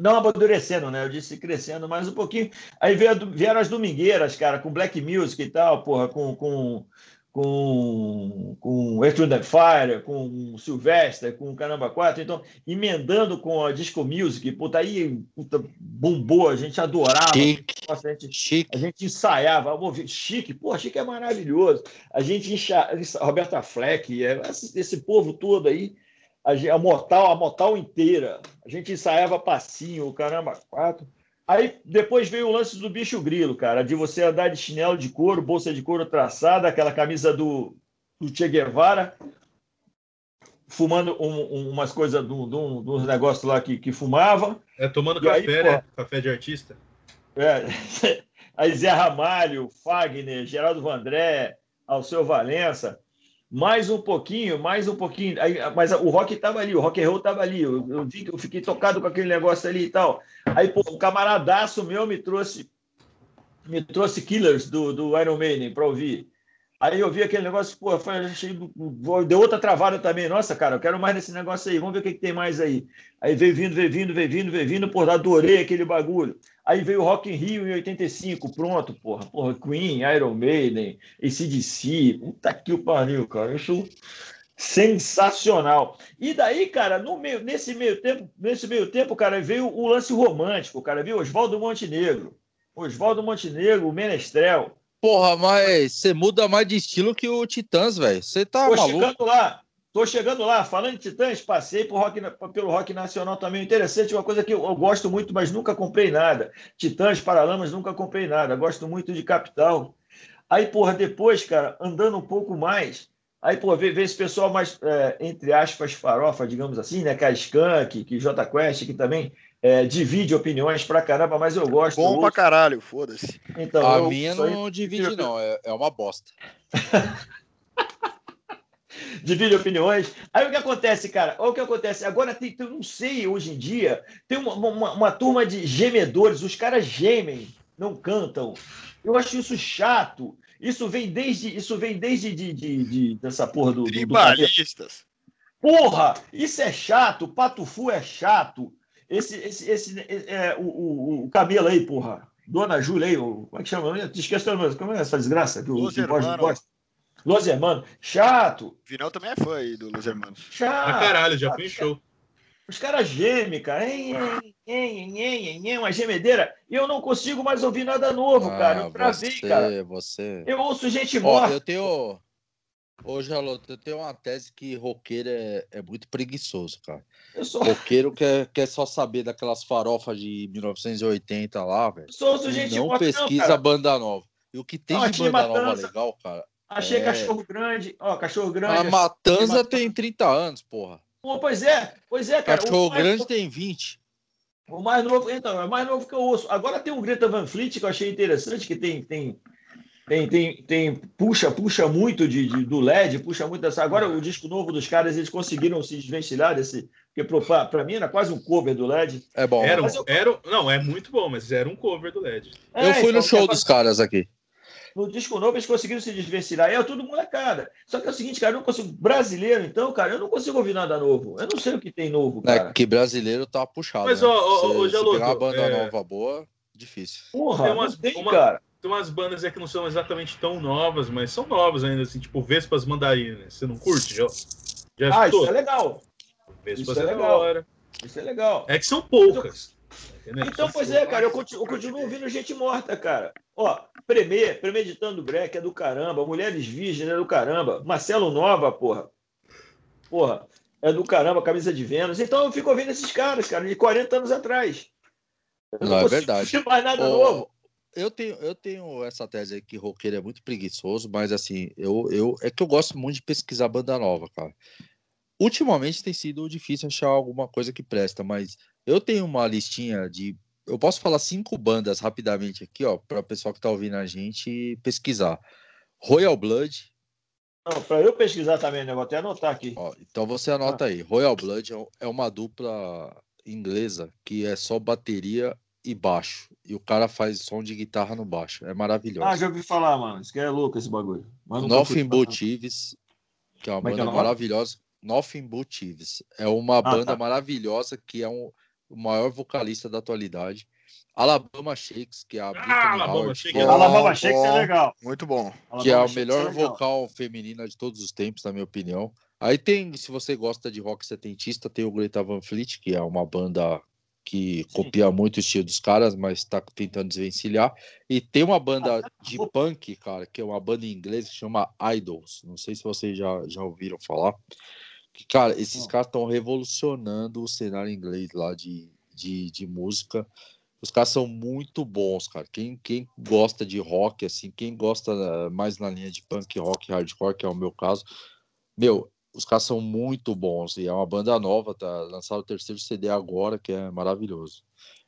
S2: não amadurecendo, né? Eu disse crescendo mais um pouquinho. Aí vieram as domingueiras, cara, com black music e tal, porra, com, com com, com Earth, Wind Fire, com Sylvester, com Caramba 4, então, emendando com a Disco Music, puta, aí puta, bombou, a gente adorava.
S4: Chique.
S2: Nossa, a, gente, Chique. a gente ensaiava, chique, pô, chique é maravilhoso. A gente enxa, Roberta Fleck, é, esse, esse povo todo aí, a, a Motal, a Motal inteira, a gente ensaiava passinho, o Caramba 4. Aí depois veio o lance do bicho grilo, cara, de você andar de chinelo de couro, bolsa de couro traçada, aquela camisa do, do Che Guevara, fumando um, um, umas coisas, de uns negócios lá que, que fumava.
S3: É, tomando e café, aí, né? Café de artista.
S2: É, (laughs) aí Zé Ramalho, Fagner, Geraldo Vandré, Alceu Valença mais um pouquinho, mais um pouquinho. Aí, mas o rock estava ali, o rock and roll estava ali. Eu, eu, eu fiquei tocado com aquele negócio ali e tal. Aí, pô, um camaradaço meu me trouxe me trouxe Killers do, do Iron Maiden para ouvir. Aí eu vi aquele negócio, pô, foi, achei, deu outra travada também. Nossa, cara, eu quero mais nesse negócio aí. Vamos ver o que, que tem mais aí. Aí veio vindo, veio vindo, veio vindo, veio vindo, pô, adorei aquele bagulho. Aí veio Rock in Rio em 85, pronto, porra. Porra, Queen, Iron Maiden, ACDC. Puta que o pariu, cara. Isso sensacional. E daí, cara, no meio, nesse meio tempo, nesse meio tempo, cara, veio o lance romântico, cara, viu? Oswaldo Montenegro. Oswaldo Montenegro, o Menestrel.
S4: Porra, mas você muda mais de estilo que o Titãs, velho. Você tá
S2: Tô
S4: maluco?
S2: chegando lá. Tô chegando lá. Falando de Titãs, passei por rock, pelo rock nacional também. Interessante, uma coisa que eu, eu gosto muito, mas nunca comprei nada. Titãs, Paralamas, nunca comprei nada. Gosto muito de Capital. Aí, porra, depois, cara, andando um pouco mais, aí, pô, vê, vê esse pessoal mais, é, entre aspas, farofa, digamos assim, né? Que a Skank, que J Quest, que também é, divide opiniões pra caramba, mas eu gosto.
S1: Bom pra caralho, foda-se.
S4: Então, a minha não divide, não, é, é uma bosta. (laughs)
S2: divide opiniões. Aí o que acontece, cara? Olha o que acontece. Agora tem, eu não sei, hoje em dia, tem uma, uma, uma, turma de gemedores, os caras gemem, não cantam. Eu acho isso chato. Isso vem desde, isso vem desde de, de, de dessa porra do.
S1: Tribalistas.
S2: Do porra, isso é chato, Patufu é chato. Esse, esse, esse é, o, o, o Camelo aí, porra. Dona Júlia aí, o, como é que chama? Eu te esqueço, como é essa desgraça que o
S1: Los Hermanos.
S2: Los Hermanos. Chato.
S1: Final também é fã aí do Los Hermanos.
S3: Chato. Ah, caralho, já show.
S2: Os caras gemem, cara. uma gemedeira. E eu não consigo mais ouvir nada novo, ah, cara. Eu travei,
S4: você,
S2: cara.
S4: Você...
S2: Eu ouço gente morta.
S4: eu tenho. Ô, Jaloto, eu tenho uma tese que roqueiro é, é muito preguiçoso, cara. Eu sou... Roqueiro quer, quer só saber daquelas farofas de 1980 lá, velho.
S2: Sou gente
S4: não pesquisa não, banda nova. E o que tem não, de banda matança. nova legal, cara.
S2: Achei é... cachorro grande. Ó, cachorro grande. A
S4: Matanza tem 30 anos, porra.
S2: Pô, pois é, pois é, cara.
S4: Cachorro grande tem 20.
S2: O mais novo, então, é mais novo que eu ouço. Agora tem um Greta Van Fleet que eu achei interessante, que tem, tem tem, tem, tem puxa, puxa muito de, de, do LED, puxa muito dessa. Agora o disco novo dos caras, eles conseguiram se desvencilhar desse. Porque para mim era quase um cover do LED.
S3: É bom. Era, eu... era, não, é muito bom, mas era um cover do LED.
S4: É, eu fui então, no show dos caras aqui.
S2: No disco novo eles conseguiram se desvencilhar. É tudo molecada. Só que é o seguinte, cara, eu não consigo. Brasileiro, então, cara, eu não consigo ouvir nada novo. Eu não sei o que tem novo. É cara.
S4: É que brasileiro tá puxado.
S3: Mas, né? ó, ó,
S4: ó, Jaloto, uma banda é... nova boa, difícil.
S2: Porra, tem umas, tem, uma... cara
S3: tem umas bandas aí que não são exatamente tão novas, mas são novas ainda, assim, tipo Vespas Mandarinas. Você não curte? Já,
S2: já ah, isso é legal.
S3: Vespas isso é, é legal. Hora.
S2: Isso é legal.
S3: É que são poucas.
S2: Então, pois é, cara, eu continuo, eu continuo ouvindo gente morta, cara. Ó, Premier, Premeditando Breck é do caramba, Mulheres Virgens é do caramba, Marcelo Nova, porra. Porra, é do caramba, Camisa de Vênus. Então eu fico ouvindo esses caras, cara, de 40 anos atrás. Eu
S4: Não, é
S2: consigo
S4: verdade.
S2: mais nada
S4: Ô,
S2: novo.
S4: Eu tenho, eu tenho essa tese aí que roqueiro é muito preguiçoso, mas assim, eu, eu é que eu gosto muito de pesquisar banda nova, cara. Ultimamente tem sido difícil achar alguma coisa que presta, mas eu tenho uma listinha de. Eu posso falar cinco bandas rapidamente aqui, ó, para o pessoal que tá ouvindo a gente pesquisar. Royal Blood,
S2: pra eu pesquisar também, né? Vou até anotar aqui.
S4: ó, então você anota aí. Royal Blood é é uma dupla inglesa que é só bateria e baixo. E o cara faz som de guitarra no baixo. É maravilhoso.
S2: Ah, já ouvi falar, mano. Isso que é louco esse bagulho. Mas
S4: Nothing But Thieves, que é uma
S2: Como é é
S4: banda
S2: nome?
S4: maravilhosa. Nothing But Thieves. É uma
S2: tá.
S4: banda maravilhosa que é um, o maior vocalista da atualidade. Alabama Shakes, que é a Brittany
S3: Alabama
S4: Howard,
S3: Shakes.
S4: é,
S2: Alabama Shakes é
S1: bom.
S2: legal.
S1: Muito bom.
S4: que é
S2: Alabama
S4: a
S2: Shakes
S4: melhor
S2: legal.
S4: vocal feminina de todos os tempos, na minha opinião. Aí tem, se você gosta de rock setentista, tem o Greta Van Fleet, que é uma banda que
S2: Sim.
S4: copia muito o estilo dos caras, mas está tentando desvencilhar. E tem uma banda de punk, cara, que é uma banda em inglês que chama Idols. Não sei se vocês já, já ouviram falar. Que, cara, esses caras estão revolucionando o cenário inglês lá de, de, de música. Os caras são muito bons, cara. Quem, quem gosta de rock, assim, quem gosta eh, mais na linha de punk rock, hardcore, que é o meu caso, meu, os caras são muito bons. E é uma banda nova, tá? Lançaram o terceiro CD agora, que é maravilhoso.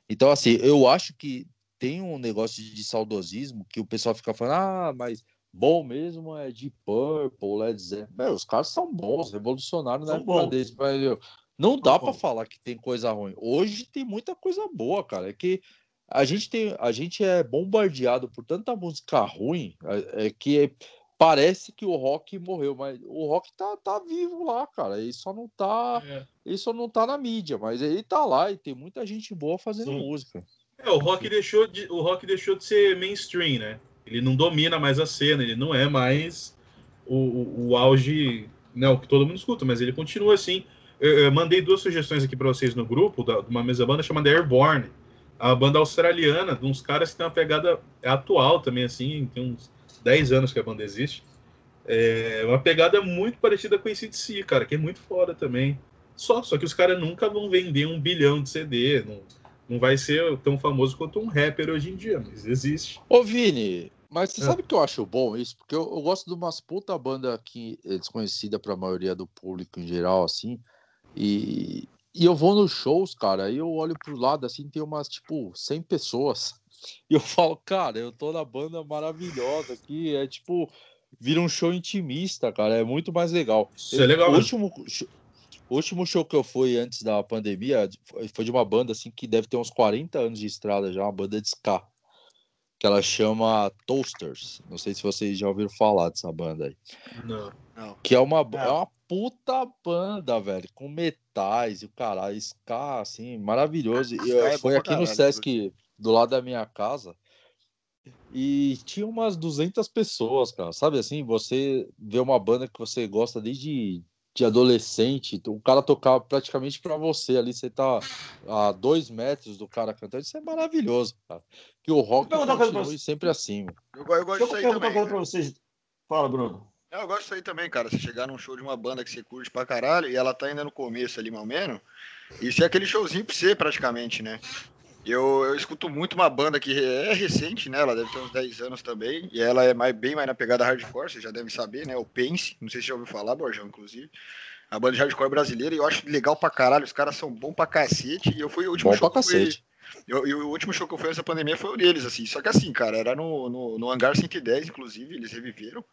S4: Então, assim, eu acho que tem um negócio de saudosismo que o pessoal fica falando, ah, mas bom mesmo é de Purple, Led Zeppelin. Meu, os caras são bons, revolucionários na época deles, mas meu, não dá para falar que tem coisa ruim. Hoje tem muita coisa boa, cara. É que a gente tem, a gente é bombardeado por tanta música ruim, é, é que parece que o rock morreu, mas o rock tá, tá vivo lá, cara. Ele só não tá,
S3: É.
S4: ele só não tá na mídia, mas ele tá lá e tem muita gente boa fazendo
S2: Sim.
S4: música.
S3: É, o rock deixou de, o rock deixou de ser mainstream, né? Ele não domina mais a cena, ele não é mais o, o, o auge, não, que todo mundo escuta, mas ele continua assim. Eu, eu mandei duas sugestões aqui para vocês no grupo, da, de uma mesa banda chamada Airborne, a banda australiana, de uns caras que tem uma pegada atual também, assim, tem uns 10 anos que a banda existe. É uma pegada muito parecida com esse de si, cara, que é muito foda também. Só, só que os caras nunca vão vender um bilhão de CD, não, não vai ser tão famoso quanto um rapper hoje em dia, mas existe.
S4: Ô, Vini, mas você
S3: É.
S4: sabe que eu acho bom isso? Porque eu, eu gosto de umas puta banda que é desconhecida pra maioria do público em geral, assim. E, e eu vou nos shows, cara, aí eu olho pro lado, assim, tem umas, tipo, 100 pessoas. E eu falo, cara, eu tô na banda maravilhosa aqui. É tipo, vira um show intimista, cara. É muito mais legal.
S3: Isso é legal
S4: O
S3: mesmo.
S4: último, show- o último show que eu fui antes da pandemia foi- de uma banda assim que deve ter uns 40 anos de estrada já, uma banda de ska. Que ela chama Toasters. Não sei se vocês já ouviram falar dessa banda aí.
S3: Não.
S1: Não.
S4: Que é uma,
S2: É.
S4: é uma puta banda, velho, com metais e o caralho, ska, assim, maravilhoso. E
S1: Ska
S4: eu-
S1: é
S4: foi aqui no Sesc, do lado da minha casa. E tinha umas 200 pessoas, cara. Sabe assim, você vê uma banda que você gosta desde de adolescente, o cara tocar praticamente pra você ali, você tá a dois metros do cara cantando, isso é maravilhoso, cara. Que o rock continue sempre assim.
S1: Eu, eu gosto disso aí
S2: uma
S1: também.
S2: coisa pra vocês. Fala, Bruno.
S1: Eu gosto disso aí também, cara. Você chegar num show de uma banda que você curte pra caralho e ela tá ainda no começo ali, mal menos. Isso é aquele showzinho pra você, praticamente, né? Eu, eu escuto muito uma banda que é recente, né? Ela deve ter uns 10 anos também. E ela é mais, bem mais na pegada hardcore, você já deve saber, né? O Pense. Não sei se você já ouviu falar, Borjão, inclusive. A banda de hardcore brasileira. E eu acho legal pra caralho. Os caras são bons pra cacete. E eu fui o último
S4: Bom
S1: show
S4: pra
S1: que eu eu- e o último show que eu fui nessa pandemia foi o deles, assim. Só que assim, cara, era no, no, no Hangar 110, inclusive, eles reviveram.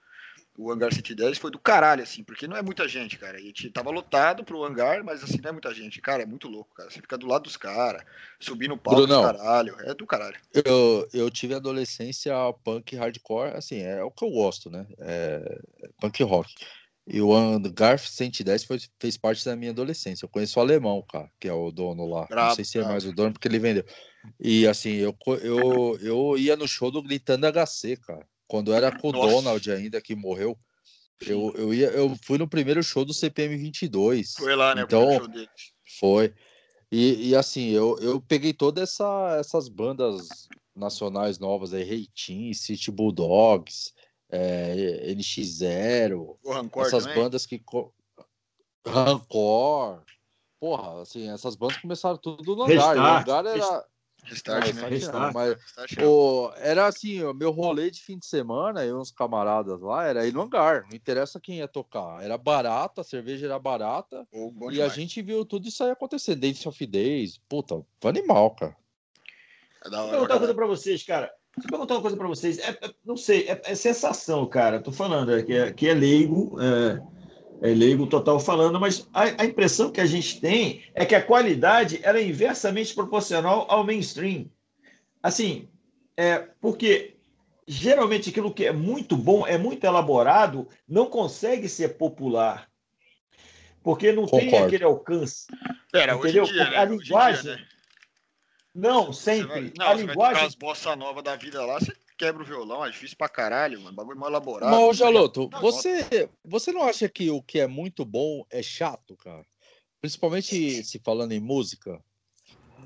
S1: O Hangar 110 foi do caralho, assim, porque não é muita gente, cara. E t- tava lotado pro hangar, mas assim, não é muita gente. Cara, é muito louco, cara. Você fica do lado dos caras, subir no palco,
S4: Brunão.
S1: caralho. É do caralho.
S4: Eu, eu tive adolescência punk hardcore, assim, é o que eu gosto, né? É, é punk rock. E o Hangar 110 foi, fez parte da minha adolescência. Eu conheço o alemão, cara, que é o dono lá. Não
S1: Brabo,
S4: sei se é mais o dono, porque ele vendeu. E assim, eu, eu, eu ia no show do Gritando HC, cara. Quando era com o
S1: Nossa.
S4: Donald ainda, que morreu. Eu, eu, ia, eu fui no primeiro show do CPM 22.
S1: Foi lá, né? o
S4: Então,
S1: primeiro show deles.
S4: foi. E, e assim, eu, eu peguei todas essa, essas bandas nacionais novas aí, Reitin, City Bulldogs, é, NX0,
S1: O Rancor
S4: essas
S1: também?
S4: bandas que. co- Rancor. Porra, assim, essas bandas começaram tudo no hangar. e O hangar era.
S1: Restart, né?
S4: Restart mas
S1: Restart é-
S4: o, era assim, o meu rolê de fim de semana e uns camaradas lá, era ir no hangar. Não interessa quem ia tocar. Era barata, a cerveja era barata.
S1: Bom
S4: e
S1: demais.
S4: a gente viu tudo isso aí acontecer. Dance of Days. Puta, foi animal, cara.
S1: É da
S2: Vou perguntar uma coisa pra vocês, cara. Deixa eu perguntar uma coisa pra vocês. É, é- não sei, é, é sensação, cara. Tô falando, é, que, é, que é leigo, é, é leigo total falando, mas a, a impressão que a gente tem é que a qualidade ela é inversamente proporcional ao mainstream. Assim, é, porque geralmente aquilo que é muito bom, é muito elaborado, não consegue ser popular. Porque não tem
S4: Concordo.
S2: aquele alcance.
S1: Pera, hoje em
S2: Entendeu?
S1: dia,
S2: A
S1: né? Hoje em dia,
S2: linguagem-
S1: né?
S2: Não,
S1: Você
S2: sempre.
S1: vai-
S2: a
S1: Não, tocar
S2: linguagem
S1: as bossa nova da vida lá, você quebra o violão, é difícil pra caralho, mano. Bagulho mal elaborado.
S4: Mas, Jaloto, você, você não acha que o que é muito bom é chato, cara? Principalmente se falando em música.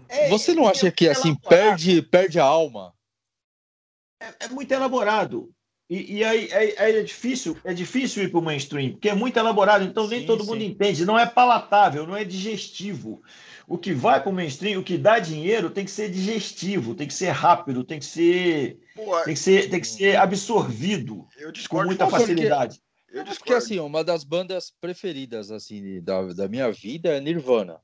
S2: É,
S4: Você não
S2: é
S4: acha que assim
S2: elaborado,
S4: perde, perde a alma?
S2: É, é muito elaborado. E, e aí, aí- aí é difícil, é difícil ir para o mainstream, porque é muito elaborado, então nem
S4: Sim,
S2: todo
S4: sim.
S2: mundo entende, não é palatável, não é digestivo. O que vai para o mainstream, o que dá dinheiro, tem que ser digestivo, tem que ser rápido, tem que ser,
S1: Pô,
S2: tem que ser, tem que ser absorvido
S1: eu
S2: com muita
S1: de você.
S2: facilidade.
S1: Eu
S4: Porque
S1: discordo.
S4: assim, uma das bandas preferidas assim da, da minha vida é Nirvana.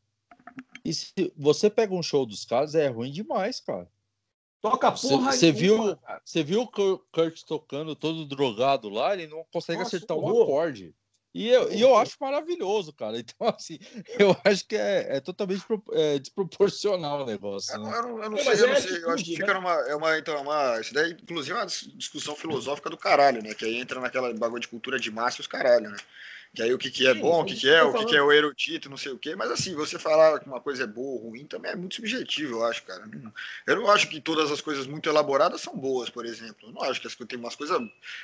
S4: E se você pega um show dos caras, é ruim demais, cara.
S2: Toca porra
S4: cê
S2: nenhuma,
S4: viu-
S2: cara.
S4: Você viu o Kur- Kurt tocando todo drogado lá, ele não consegue
S2: Nossa,
S4: acertar um
S2: horror.
S4: acorde. E eu, e eu acho maravilhoso, cara. (laughs) Então, assim, eu acho que é, é totalmente pro- é, desproporcional o negócio.
S1: Eu não,
S4: Né?
S1: eu não, eu não sei, eu
S2: é
S1: não sei. Eu acho que fica numa. É uma, então, é uma. Isso daí, inclusive, é uma dis- discussão filosófica do caralho, né? Que aí entra naquela bagulho de cultura de massa e os caralho, né? Que aí o que, que é bom, o
S2: é
S1: que,
S2: isso
S1: que
S2: que
S1: é, o que, que é o erudito, não sei o quê. Mas assim, você falar que uma coisa é boa ou ruim também é muito subjetivo, eu acho, cara. Eu não acho que todas as coisas muito elaboradas são boas, por exemplo. Eu não acho que as, tem umas coisas.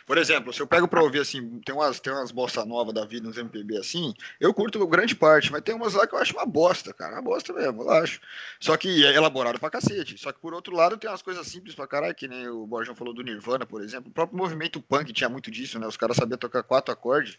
S1: Por exemplo, se eu pego pra ouvir assim, tem umas, tem umas bossa nova da vida, uns MPB assim, eu curto grande parte, mas tem umas lá que eu acho uma bosta, cara. Uma bosta mesmo, eu acho. Só que é elaborado pra cacete. Só que por outro lado tem umas coisas simples pra caralho, que nem o Borjão falou do Nirvana, por exemplo. O próprio movimento punk tinha muito disso, né? Os caras sabiam tocar quatro acordes.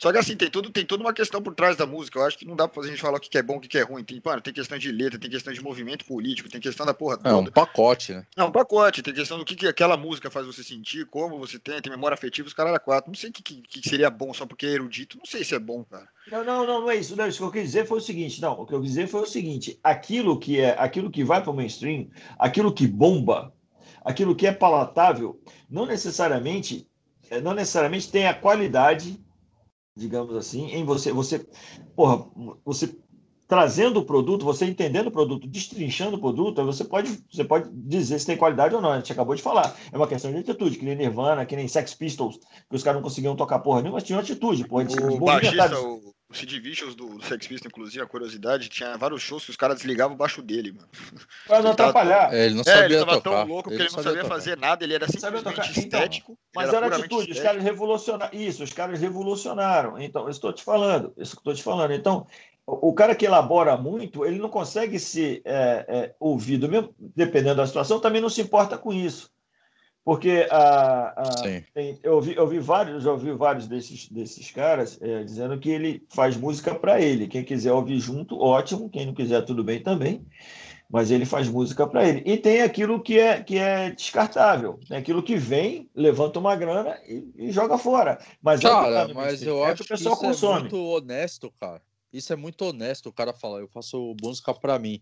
S1: Só que assim, tem, tudo, tem toda uma questão por trás da música. Eu acho que não dá pra gente falar o que que é bom, o que que é ruim. Tem, mano, tem questão de letra, tem questão de movimento político, tem questão da porra
S4: É um
S1: toda.
S4: pacote, né?
S1: Não, um pacote, tem questão do que, que aquela música faz você sentir, como você tem, tem memória afetiva, os caras quatro. Não sei o que, que, que seria bom só porque é erudito, não sei se é bom, cara.
S2: Não, não, não, não é isso. Não, isso que eu quis dizer foi o seguinte. Não, o que eu quis dizer foi o seguinte: aquilo que é, aquilo que vai para o mainstream, aquilo que bomba, aquilo que é palatável, não necessariamente, não necessariamente tem a qualidade, digamos assim, em você, você, porra, você trazendo o produto, você entendendo o produto, destrinchando o produto, você pode, você pode dizer se tem qualidade ou não. A gente acabou de falar. É uma questão de atitude, que nem Nirvana, que nem Sex Pistols, que os caras não conseguiam tocar porra nenhuma, mas tinham atitude, porra. eles
S1: O baixista, o, o Sid Vicious do, do Sex Pistols, inclusive, a curiosidade, tinha vários shows que os caras desligavam o baixo dele, mano.
S2: Para não
S1: Ele
S2: atrapalhar.
S4: É, ele não
S1: É, ele
S4: sabia
S1: tava
S4: tocar.
S1: tão louco que ele não sabia
S4: tocar.
S1: fazer nada, ele era simplesmente
S2: tocar. Então,
S1: estético. ele
S2: Mas era atitude, os
S1: estético.
S2: caras revolucionaram. Isso, os caras revolucionaram. Então, eu estou te falando, isso que estou te falando. Então, o o cara que elabora muito, ele não consegue ser é, é, ouvido, mesmo dependendo da situação, também não se importa com isso. Porque a, a-
S4: Sim.
S2: tem- eu, ouvi, eu ouvi vários, já ouvi vários desses, desses caras é, dizendo que ele faz música para ele. Quem quiser ouvir junto, ótimo. Quem não quiser, tudo bem também. Mas ele faz música para ele. E tem aquilo que é, que é descartável. Tem aquilo que vem, levanta uma grana e, e joga fora. Mas é
S4: Cara,
S2: no
S4: mas
S2: mainstream,
S4: eu
S2: é
S4: acho
S2: que o pessoal
S4: isso é
S2: consome.
S4: muito honesto, cara. Isso é muito honesto o cara falar, eu faço música pra mim.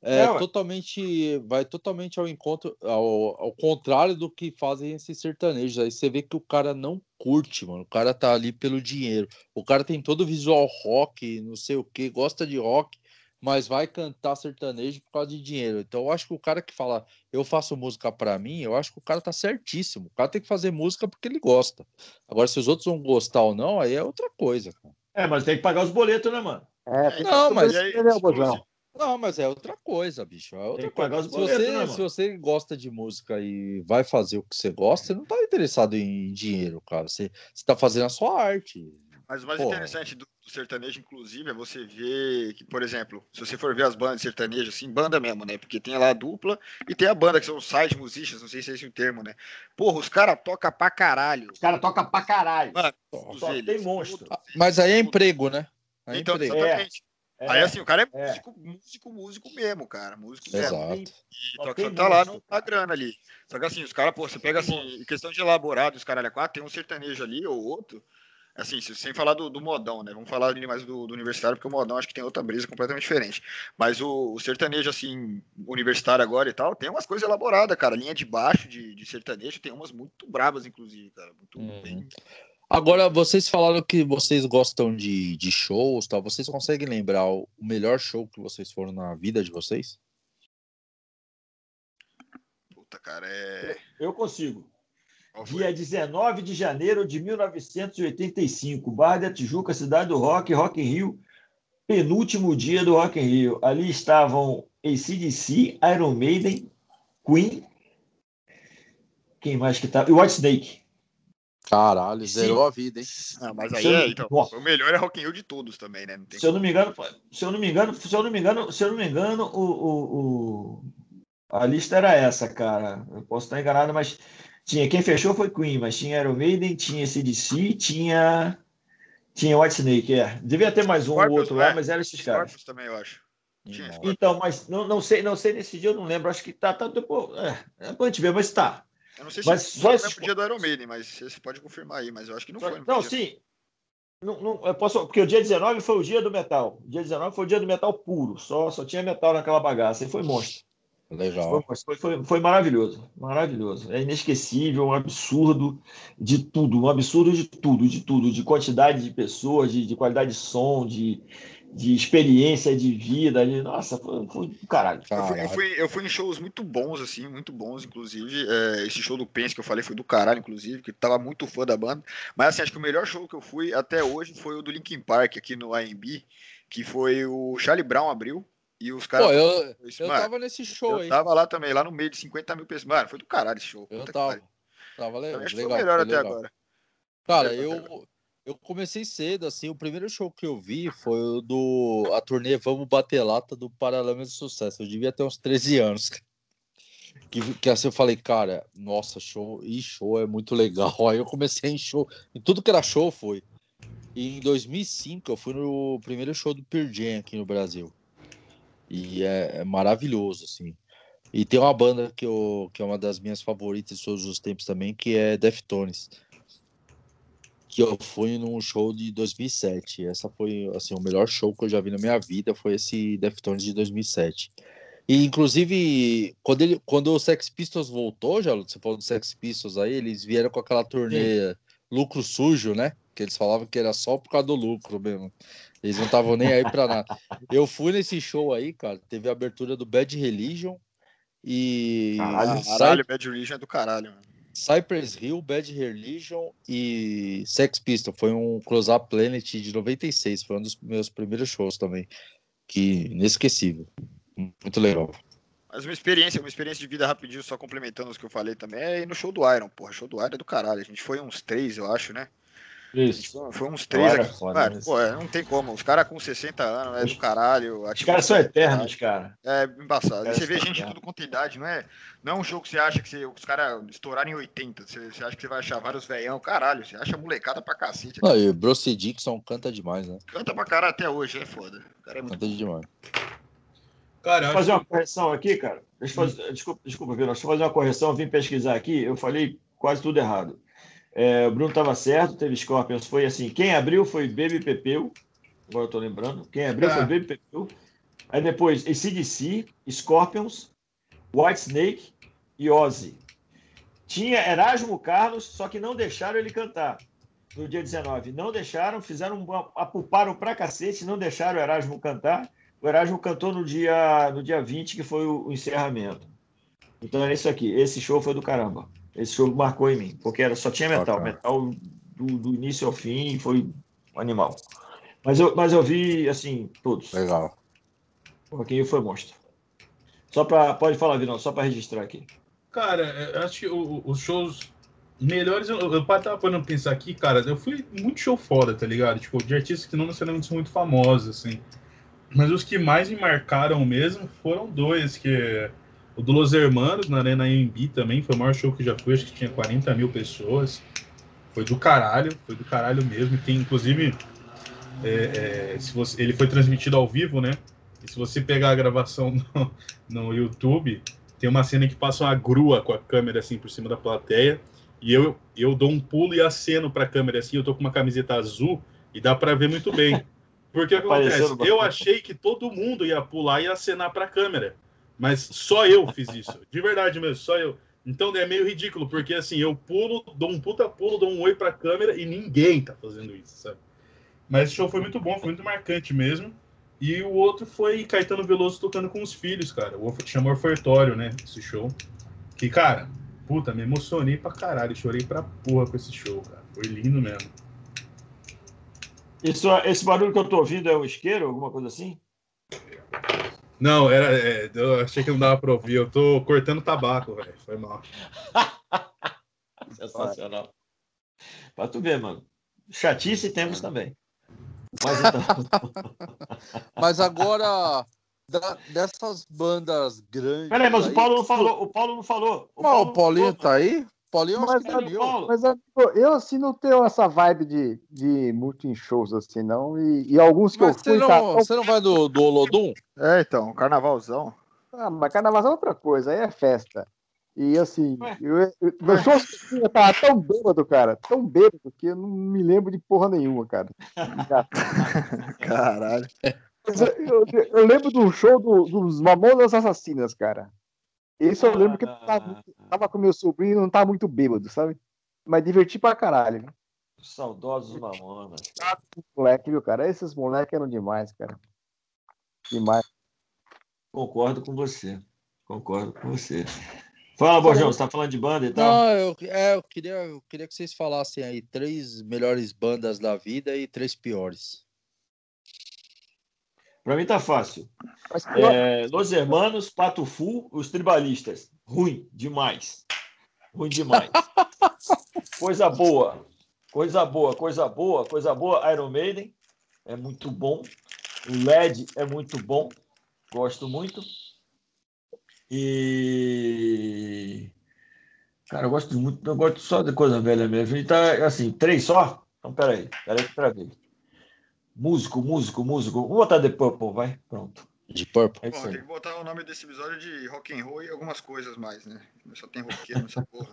S4: É,
S2: É, ué.
S4: totalmente, vai totalmente ao encontro, ao, ao contrário do que fazem esses sertanejos. Aí você vê que o cara não curte, mano. O cara tá ali pelo dinheiro. O cara tem todo o visual rock, não sei o que, gosta de rock, mas vai cantar sertanejo por causa de dinheiro. Então eu acho que o cara que fala, eu faço música pra mim, eu acho que o cara tá certíssimo. O cara tem que fazer música porque ele gosta. Agora, se os outros vão gostar ou não, aí é outra coisa, cara.
S2: É, mas tem que pagar os boletos, né, mano?
S5: É, tem
S4: Não, mas-
S5: né?
S4: Não, mas é outra coisa, bicho. É outra coisa. Se
S2: boletos,
S4: você,
S2: né,
S4: se você gosta de música e vai fazer o que você gosta, você não tá interessado em dinheiro, cara. Você, você tá fazendo a sua arte.
S1: Mas o mais
S4: Pô.
S1: interessante do, do sertanejo, inclusive, é você ver que, por exemplo, se você for ver as bandas de sertanejo, assim, banda mesmo, né? Porque tem lá a dupla e tem a banda, que são os side musicians, não sei se é esse o termo, né? Porra, os caras tocam pra caralho.
S2: Os caras tocam pra caralho.
S1: Mano,
S2: tem monstro.
S4: Mas aí é emprego, né? Aí é
S1: Então,
S4: emprego.
S1: exatamente.
S2: É,
S1: Aí assim, o cara é,
S2: é.
S1: músico, músico, músico mesmo, cara. Músico mesmo.
S4: Exato.
S1: E
S2: Só
S1: tá lá no- na grana ali. Só que assim, os caras, pô, você pega assim, em questão de elaborado, os caralho a quatro, tem um sertanejo ali ou outro. Assim, se- sem falar do, do modão, né? Vamos falar ali mais do, do universitário, porque o modão acho que tem outra brisa completamente diferente. Mas o, o sertanejo, assim, universitário agora e tal, tem umas coisas elaboradas, cara. Linha de baixo de, de sertanejo, tem umas muito brabas, inclusive, cara. Muito
S4: Uhum.
S1: bem-
S4: Agora, vocês falaram que vocês gostam de, de shows, tal. Vocês conseguem lembrar o melhor show que vocês foram na vida de vocês?
S1: Puta, cara, é.
S2: Eu consigo. Dia 19 de janeiro de 1985, Barra da Tijuca, cidade do Rock, Rock in Rio, penúltimo dia do Rock in Rio. Ali estavam ACDC, Iron Maiden, Queen, quem mais que estava? E White Snake.
S4: Caralho,
S2: Sim.
S4: zerou a vida, hein?
S1: Ah, mas aí é, então.
S2: Nossa.
S1: O melhor é Rock in Rio de todos também, né? Não tem
S2: Se eu não me engano, se eu não me engano, se eu não me engano, se eu não me engano, o, o- o- a lista era essa, cara. Eu posso estar enganado, mas tinha quem fechou foi Queen, mas tinha Iron Maiden, tinha CDC, tinha tinha White Snake, é. Devia ter mais um ou outro lá,
S1: é.
S2: mas eram esses caras.
S1: Scorpions também, eu acho. Tinha.
S2: Então, mas não, não sei, não sei nesse dia, eu não lembro. Acho que tá, tá depois. É, é pra gente ver, mas tá.
S1: Eu não sei
S2: Mas
S1: se
S2: só
S1: foi pro dia do Iron Maiden, mas você pode confirmar aí, mas eu acho que não foi.
S2: Não,
S1: dia.
S2: sim. Não, não, eu posso, porque o dia 19 foi o dia do metal. O dia 19 foi o dia do metal puro. Só, só tinha metal naquela bagaça. E foi monstro. Foi,
S4: Legal.
S2: foi, foi, foi maravilhoso. Maravilhoso. É inesquecível, um absurdo de tudo. Um absurdo de tudo, de tudo. De quantidade de pessoas, de, de qualidade de som, de, de experiência de vida. De, nossa, foi, foi do caralho.
S1: Eu fui, eu, fui, eu fui em shows muito bons, assim, muito bons, inclusive. É, esse show do Pence que eu falei foi do caralho, inclusive, que eu tava muito fã da banda. Mas, assim, acho que o melhor show que eu fui até hoje foi o do Linkin Park, aqui no AMB, que foi o Charlie Brown abriu. E os caras.
S4: Pô, eu, eu
S1: mano,
S4: tava nesse show
S1: eu
S4: aí.
S1: tava lá também, lá no meio de 50 mil pessoas. Mano, foi do caralho esse show.
S4: Eu tava. Tava le-
S1: Também acho que
S4: legal.
S1: foi o melhor
S4: foi
S1: até
S4: legal.
S1: agora.
S4: Cara, eu, eu comecei cedo, assim, o primeiro show que eu vi foi o do a turnê Vamos Bater Lata do Paralamas de Sucesso. Eu devia ter uns 13 anos. Que, que assim eu falei, cara, nossa, show, e show é muito legal. (laughs) Aí eu comecei em show, em tudo que era show foi. E em 2005 eu fui no primeiro show do Pearl Jam aqui no Brasil. E é, é maravilhoso, assim. E tem uma banda que, eu, que é uma das minhas favoritas de todos os tempos também, que é Deftones que eu fui num show de 2007. Essa foi assim o melhor show que eu já vi na minha vida, foi esse Deftones de 2007. E inclusive quando ele, quando o Sex Pistols voltou, já você falou do Sex Pistols aí, eles vieram com aquela turnê lucro sujo, né? Que eles falavam que era só por causa do lucro mesmo. Eles não estavam nem aí pra nada. Eu fui nesse show aí, cara, teve a abertura do Bad Religion e
S2: Caralho.
S4: Cy-
S1: Caralho, Bad Religion é do caralho, mano.
S4: Cypress Hill, Bad Religion e Sex Pistol. Foi um Close Up Planet de 96. Foi um dos meus primeiros shows também. Que inesquecível. Muito legal.
S1: Mas uma experiência, uma experiência de vida rapidinho, só complementando os que eu falei também, é ir no show do Iron, porra. Show do Iron é do caralho. A gente foi uns três, eu acho, né?
S2: Isso.
S1: foi, uns três
S2: é
S1: aqui.
S2: foda, mas-
S1: pô, é, não tem como. Os caras com 60 anos, é do caralho.
S2: Os caras são eternos, cara.
S1: É embaçado.
S2: Cara,
S1: você vê gente de tudo quanto é idade, não é, não é um show que você acha que você- os caras estouraram em 80. Você, você acha que você vai achar vários veião. Caralho, você acha molecada pra cacete.
S4: Não, e o Bruce Dixon canta demais, né?
S1: Canta pra caralho até hoje, é foda. O cara é muito
S4: Canta demais.
S3: Cara, eu
S2: Vou fazer uma correção aqui, cara. Deixa eu fazer, desculpa, desculpa, Vila. Deixa eu fazer uma correção. Eu vim pesquisar aqui, eu falei quase tudo errado. É, o Bruno estava certo, teve Scorpions. Foi assim: quem abriu foi Baby Pepeu. Agora eu estou lembrando. Quem abriu
S3: Ah.
S2: foi Baby Pepeu. Aí depois ACDC, Scorpions, White Snake e Ozzy. Tinha Erasmo Carlos, só que não deixaram ele cantar no dia 19. Não deixaram, fizeram, apuparam pra cacete, não deixaram o Erasmo cantar. O Erasmo cantou no dia, no dia 20, que foi o, o encerramento. Então é isso aqui. Esse show foi do caramba. Esse show marcou em mim, porque era, só tinha metal.
S4: Bacana.
S2: Metal do, do início ao fim foi um animal. Mas eu, mas eu vi, assim, todos.
S4: Legal.
S2: O foi monstro. Só para Pode falar, Vinão, só para registrar aqui.
S3: Cara, eu acho que os shows Melhores, eu, eu tava podendo pensar aqui, cara, eu fui muito show foda, tá ligado? Tipo, de artistas que não necessariamente são muito famosos, assim. Mas os que mais me marcaram mesmo foram dois, que é o do Los Hermanos, na Arena AMB também, foi o maior show que já fui, acho que tinha 40 mil pessoas. Foi do caralho, foi do caralho mesmo. Tem, inclusive, é, é, se você, ele foi transmitido ao vivo, né? E se você pegar a gravação no, no YouTube, tem uma cena que passa uma grua com a câmera assim por cima da plateia e eu, eu dou um pulo e aceno para a câmera assim, eu tô com uma camiseta azul e dá para ver muito bem. Porque o que acontece? Eu achei que todo mundo ia pular e acenar para a câmera, mas só eu fiz isso. De verdade mesmo, só eu. Então é meio ridículo, porque assim, eu pulo, dou um puta pulo, dou um oi para a câmera e ninguém tá fazendo isso, sabe? Mas o show foi muito bom, foi muito marcante mesmo. E o outro foi Caetano Veloso tocando com os filhos, cara. O chamou Ofertório, né? Esse show. Que, cara, puta, me emocionei pra caralho. Chorei pra porra com esse show, cara. Foi lindo mesmo.
S2: Isso, esse barulho que eu tô ouvindo é o isqueiro, alguma coisa assim?
S3: Não, era, é, eu achei que não dava pra ouvir. Eu tô cortando tabaco, velho. Foi mal. (laughs)
S2: Sensacional. Pra tu ver, mano. Chatice temos também. Mas, então... (laughs)
S4: mas agora, da, dessas bandas grandes.
S2: Peraí, mas aí, o Paulo não falou. O Paulo não falou.
S4: O, Paulo o Paulinho tá aí? Paulinho
S5: mas,
S4: que
S5: Paulo. mas amigo, eu assim não tenho essa vibe de, de muito em shows assim, não. E, e alguns que
S4: mas
S5: eu fui.
S4: Não, tá... Você não vai do, do Olodum?
S1: É, então, carnavalzão.
S5: Ah, mas carnavalzão é outra coisa, aí é festa. E assim, eu, eu, meu show eu tava tão bêbado, cara, tão bêbado, que eu não me lembro de porra nenhuma, cara. (laughs)
S1: Caralho.
S5: Eu, eu, lembro do show do, dos Mamonas Assassinas, cara. Esse eu lembro que eu tava, tava com meu sobrinho e não tava muito bêbado, sabe? Mas diverti pra caralho.
S2: Saudosos Mamonas.
S5: Moleque, viu, cara? Esses moleques eram demais, cara. Demais.
S2: Concordo com você. Concordo com você. Fala, Borjão, você tá falando de banda e tal?
S4: Não, eu, é, eu, queria, eu queria que vocês falassem aí três melhores bandas da vida e três piores.
S2: Pra mim tá fácil. É, Los Hermanos, Pato Fu, os Tribalistas. Ruim demais. Ruim demais. (laughs) coisa boa. Coisa boa, coisa boa, coisa boa. Iron Maiden é muito bom. O LED é muito bom. Gosto muito. E. Cara, eu gosto muito, eu gosto só de coisa velha mesmo. Então, assim, três só? Então, peraí, peraí que travei. Músico, músico, músico. Vou botar The Purple, vai. Pronto.
S4: De Purple.
S1: É Bom, tem que botar o nome desse episódio de rock and roll e algumas coisas mais, né? Só tem roqueiro nessa porra.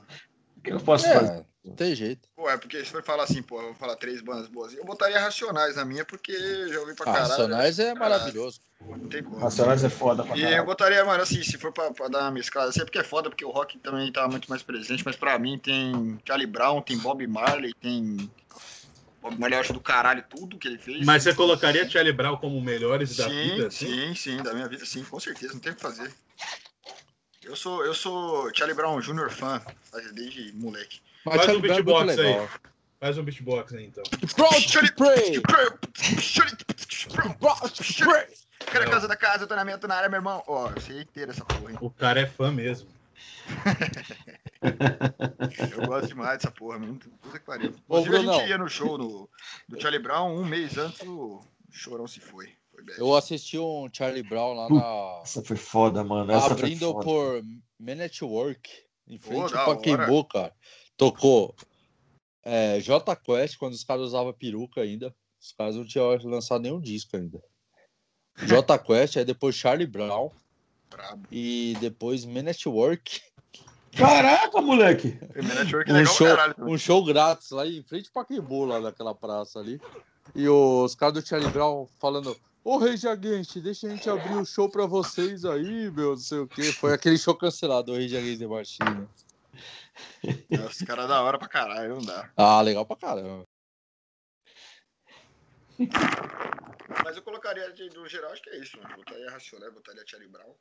S2: O que eu posso é, fazer?
S4: Não tem jeito.
S1: Pô, é porque se for falar assim, pô, eu vou falar três bandas boas. Eu botaria Racionais na minha, porque já ouvi pra caralho.
S4: Racionais é maravilhoso.
S1: Não tem como.
S2: Racionais é foda pra
S1: E eu botaria, mano, assim, se for pra, pra dar uma mesclada, assim, é porque é foda, porque o rock também tá muito mais presente, mas pra mim tem Charlie Brown, tem Bob Marley, tem. Acho do caralho tudo que ele fez.
S3: Mas você colocaria Charlie Brown como melhores
S1: sim,
S3: da vida?
S1: Sim, sim, da minha vida, sim, com certeza, não tem o que fazer. Eu sou, eu sou Charlie Brown Jr. fã, desde moleque.
S3: Mas Faz um beatbox aí. Faz um beatbox aí, então.
S1: Quero a casa da casa, eu tô na minha, tô na área, meu irmão. Ó, oh, eu sei inteira essa porra, hein?
S3: O cara é fã mesmo. (laughs)
S1: eu gosto demais dessa porra, muito. Puta que pariu. Inclusive, a gente ia no show no, do Charlie Brown um mês antes o Chorão se foi.
S4: Eu assisti um Charlie Brown lá na.
S2: Essa foi foda, mano. Essa
S4: abrindo por Man at Work, em frente Pô, ao cara. Tocou é, J Quest, quando os caras usavam peruca ainda. Os caras não tinham lançado nenhum disco ainda. (laughs) J Quest, aí depois Charlie Brown.
S1: Brabo.
S4: E depois Man at Work.
S2: Caraca, moleque!
S1: É
S4: um, show, um show grátis lá em frente ao Pacaembu, lá naquela praça ali. E os caras do Charlie Brown falando: Ô Rage Against, deixa a gente abrir o show pra vocês aí, meu, não sei o quê. Foi aquele show cancelado, o Rage Against the Machine.
S1: Os caras da hora pra caralho, não dá.
S4: Ah, legal pra caramba.
S1: Mas eu colocaria, no geral, acho que é isso, mano. Botaria Racionais, botaria Charlie Brown.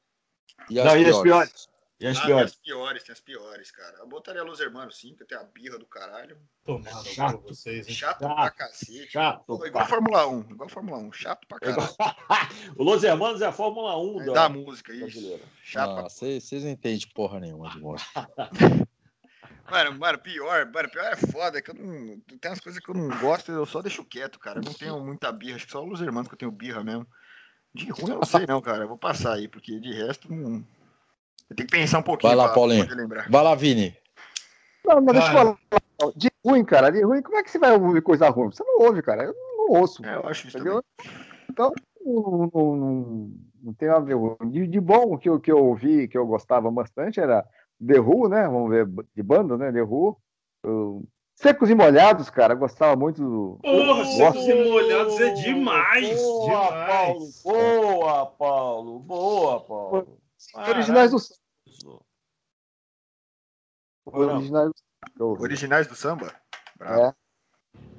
S2: E as, não, piores? E as piores?
S1: E as ah, piores? Tem as piores, tem as piores, cara. Eu botaria Los Hermanos, sim, que tem a birra do caralho.
S3: Tomado chato, vocês, hein?
S1: Chato, chato pra cacete. Chato. Pô, igual a Fórmula 1, igual a Fórmula 1, chato pra caralho. (laughs)
S2: o Los Hermanos é a Fórmula 1
S1: é da, da música, isso. Chato
S4: Vocês não entendem porra nenhuma de música. (laughs)
S1: Mano, mano, pior, mano, pior é foda, que eu não. Tem umas coisas que eu não gosto, eu só deixo quieto, cara. Eu não tenho muita birra, acho que só os irmãos que eu tenho birra mesmo. De ruim eu não sei, não, cara. Eu vou passar aí, porque de resto. Não... Eu tenho que pensar um pouquinho.
S4: Vai lá,
S1: pra
S4: Paulinho.
S1: lembrar.
S4: Vai lá, Vini.
S5: Não, mas deixa eu falar. De ruim, cara, de ruim, como é que você vai ouvir coisa ruim? Você não ouve, cara. Eu não ouço.
S1: É, eu acho isso.
S5: Então, não, não, não, não tem nada a ver. ruim. De, de bom, que eu, que eu ouvi, que eu gostava bastante, era The Who, né? Vamos ver, de banda, né? The Who. Eu- Secos e Molhados, cara, gostava muito do.
S3: Porra,
S5: Gosto.
S3: secos e molhados é demais.
S2: Boa, Paulo.
S3: demais.
S2: Boa, Paulo. Boa, Paulo.
S5: Originais do samba. Originais do samba.
S1: Originais do samba? Bravo.
S5: É.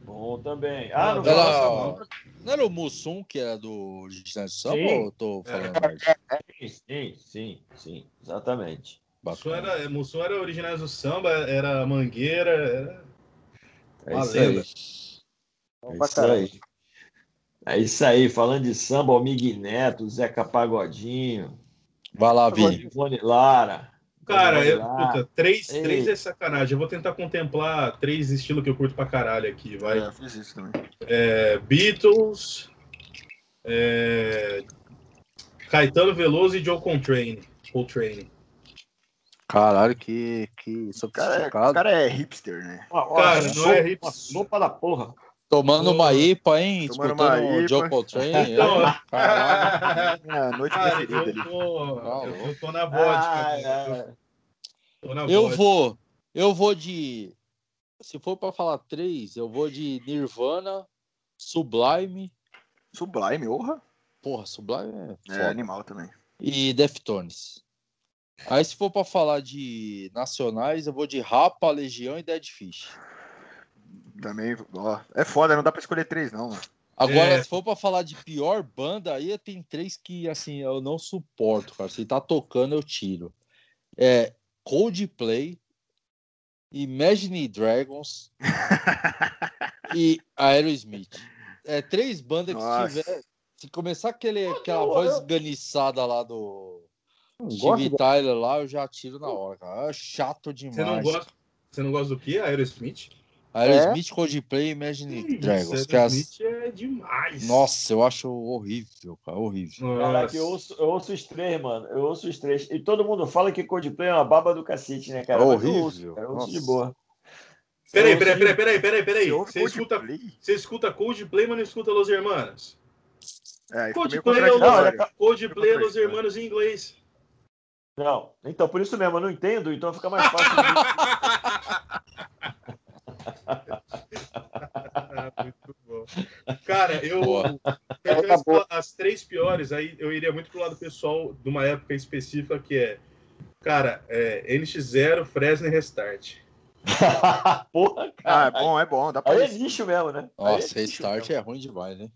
S2: Bom também. Ah, não
S4: Era-
S2: fala essa
S4: Não era o Mussum que era do Original Samba
S2: Sim.
S4: ou eu tô falando
S3: É.
S4: merda?
S2: não. Sim, sim, sim. Exatamente.
S3: Mussum era, Mussum era originais do samba, era mangueira, era
S2: É isso aí. É isso aí. É isso aí, falando de samba, Almig Neto, Zeca Pagodinho,
S4: Vai lá, Vini.
S2: Ivone Lara.
S3: Cara, eu, puta, três,
S2: Ei.
S3: três é sacanagem. Eu vou tentar contemplar três estilos que eu curto pra caralho aqui, vai.
S1: É, fiz isso também.
S3: É, Beatles, é, Caetano Veloso e Joe Coltrane. Coltrane.
S4: Caralho, que, que
S1: O cara, é, o cara é hipster, né?
S3: Cara, não
S2: sopa-
S3: é hip-
S2: Uma sopa da porra.
S4: Tomando uma IPA, hein?
S1: Tomando
S4: Escutando
S1: uma
S4: o
S1: IPA.
S4: Joe Coltrane. (laughs)
S1: É noite
S3: Cara,
S1: preferida
S3: eu
S1: ali.
S3: tô,
S4: Tá
S3: eu,
S4: louco.
S3: eu tô na vodka.
S2: Ah, é.
S3: Eu tô na
S4: Eu
S3: vodka.
S4: vou. Eu vou de. Se for pra falar três, eu vou de Nirvana, Sublime.
S1: Sublime, orra.
S4: Porra, Sublime é
S1: É
S4: foda.
S1: animal também.
S4: E Deftones. Aí, se for pra falar de nacionais, eu vou de Rapa, Legião e Dead Fish.
S1: Também, ó. É foda, não dá pra escolher três, não, mano.
S4: Agora,
S3: É.
S4: se for pra falar de pior banda, aí tem três que, assim, eu não suporto, cara. Se tá tocando, eu tiro. É Coldplay, Imagine Dragons (laughs) e Aerosmith. É três bandas que se
S1: Nossa.
S4: tiver... Se começar aquele, aquela
S2: eu-
S4: voz
S2: eu-
S4: esganiçada lá do Steve
S5: de-
S4: Tyler lá, eu já tiro na hora, cara. É chato demais.
S3: Você não gosta, você não gosta do que? Aerosmith?
S4: Aerosmith, Coldplay e Imagine
S3: Isso,
S4: Dragons. é as-
S3: Aerosmith é demais.
S4: Nossa, eu acho horrível, cara. Horrível.
S2: Caraca, eu ouço, eu ouço os três, mano. Eu ouço os três. E todo mundo fala que Coldplay é uma baba do cacete, né, cara?
S4: É
S2: Mas eu
S4: horrível.
S2: ouço, cara, eu ouço de boa.
S3: Peraí, peraí, peraí, peraí, peraí, peraí.
S1: Você
S3: escuta,
S1: Coldplay?
S3: você escuta Coldplay, mas não escuta Los Hermanos.
S1: É,
S3: Coldplay é. Los, Coldplay é Los. Hermanos em inglês.
S2: Não, então por isso mesmo, eu não entendo, então fica mais fácil. (laughs) de-
S3: Ah, muito bom. Cara, eu. Eu
S5: Tá
S3: as três piores, aí eu iria muito pro lado pessoal de uma época específica que é. Cara, é NX0, Fresno e Restart. (laughs)
S2: Porra,
S1: Ah,
S2: cara.
S1: é bom, é bom. Dá pra
S2: Aí é lixo mesmo, né?
S4: Nossa,
S2: é lixo
S4: Restart
S2: mesmo.
S4: é ruim demais, né?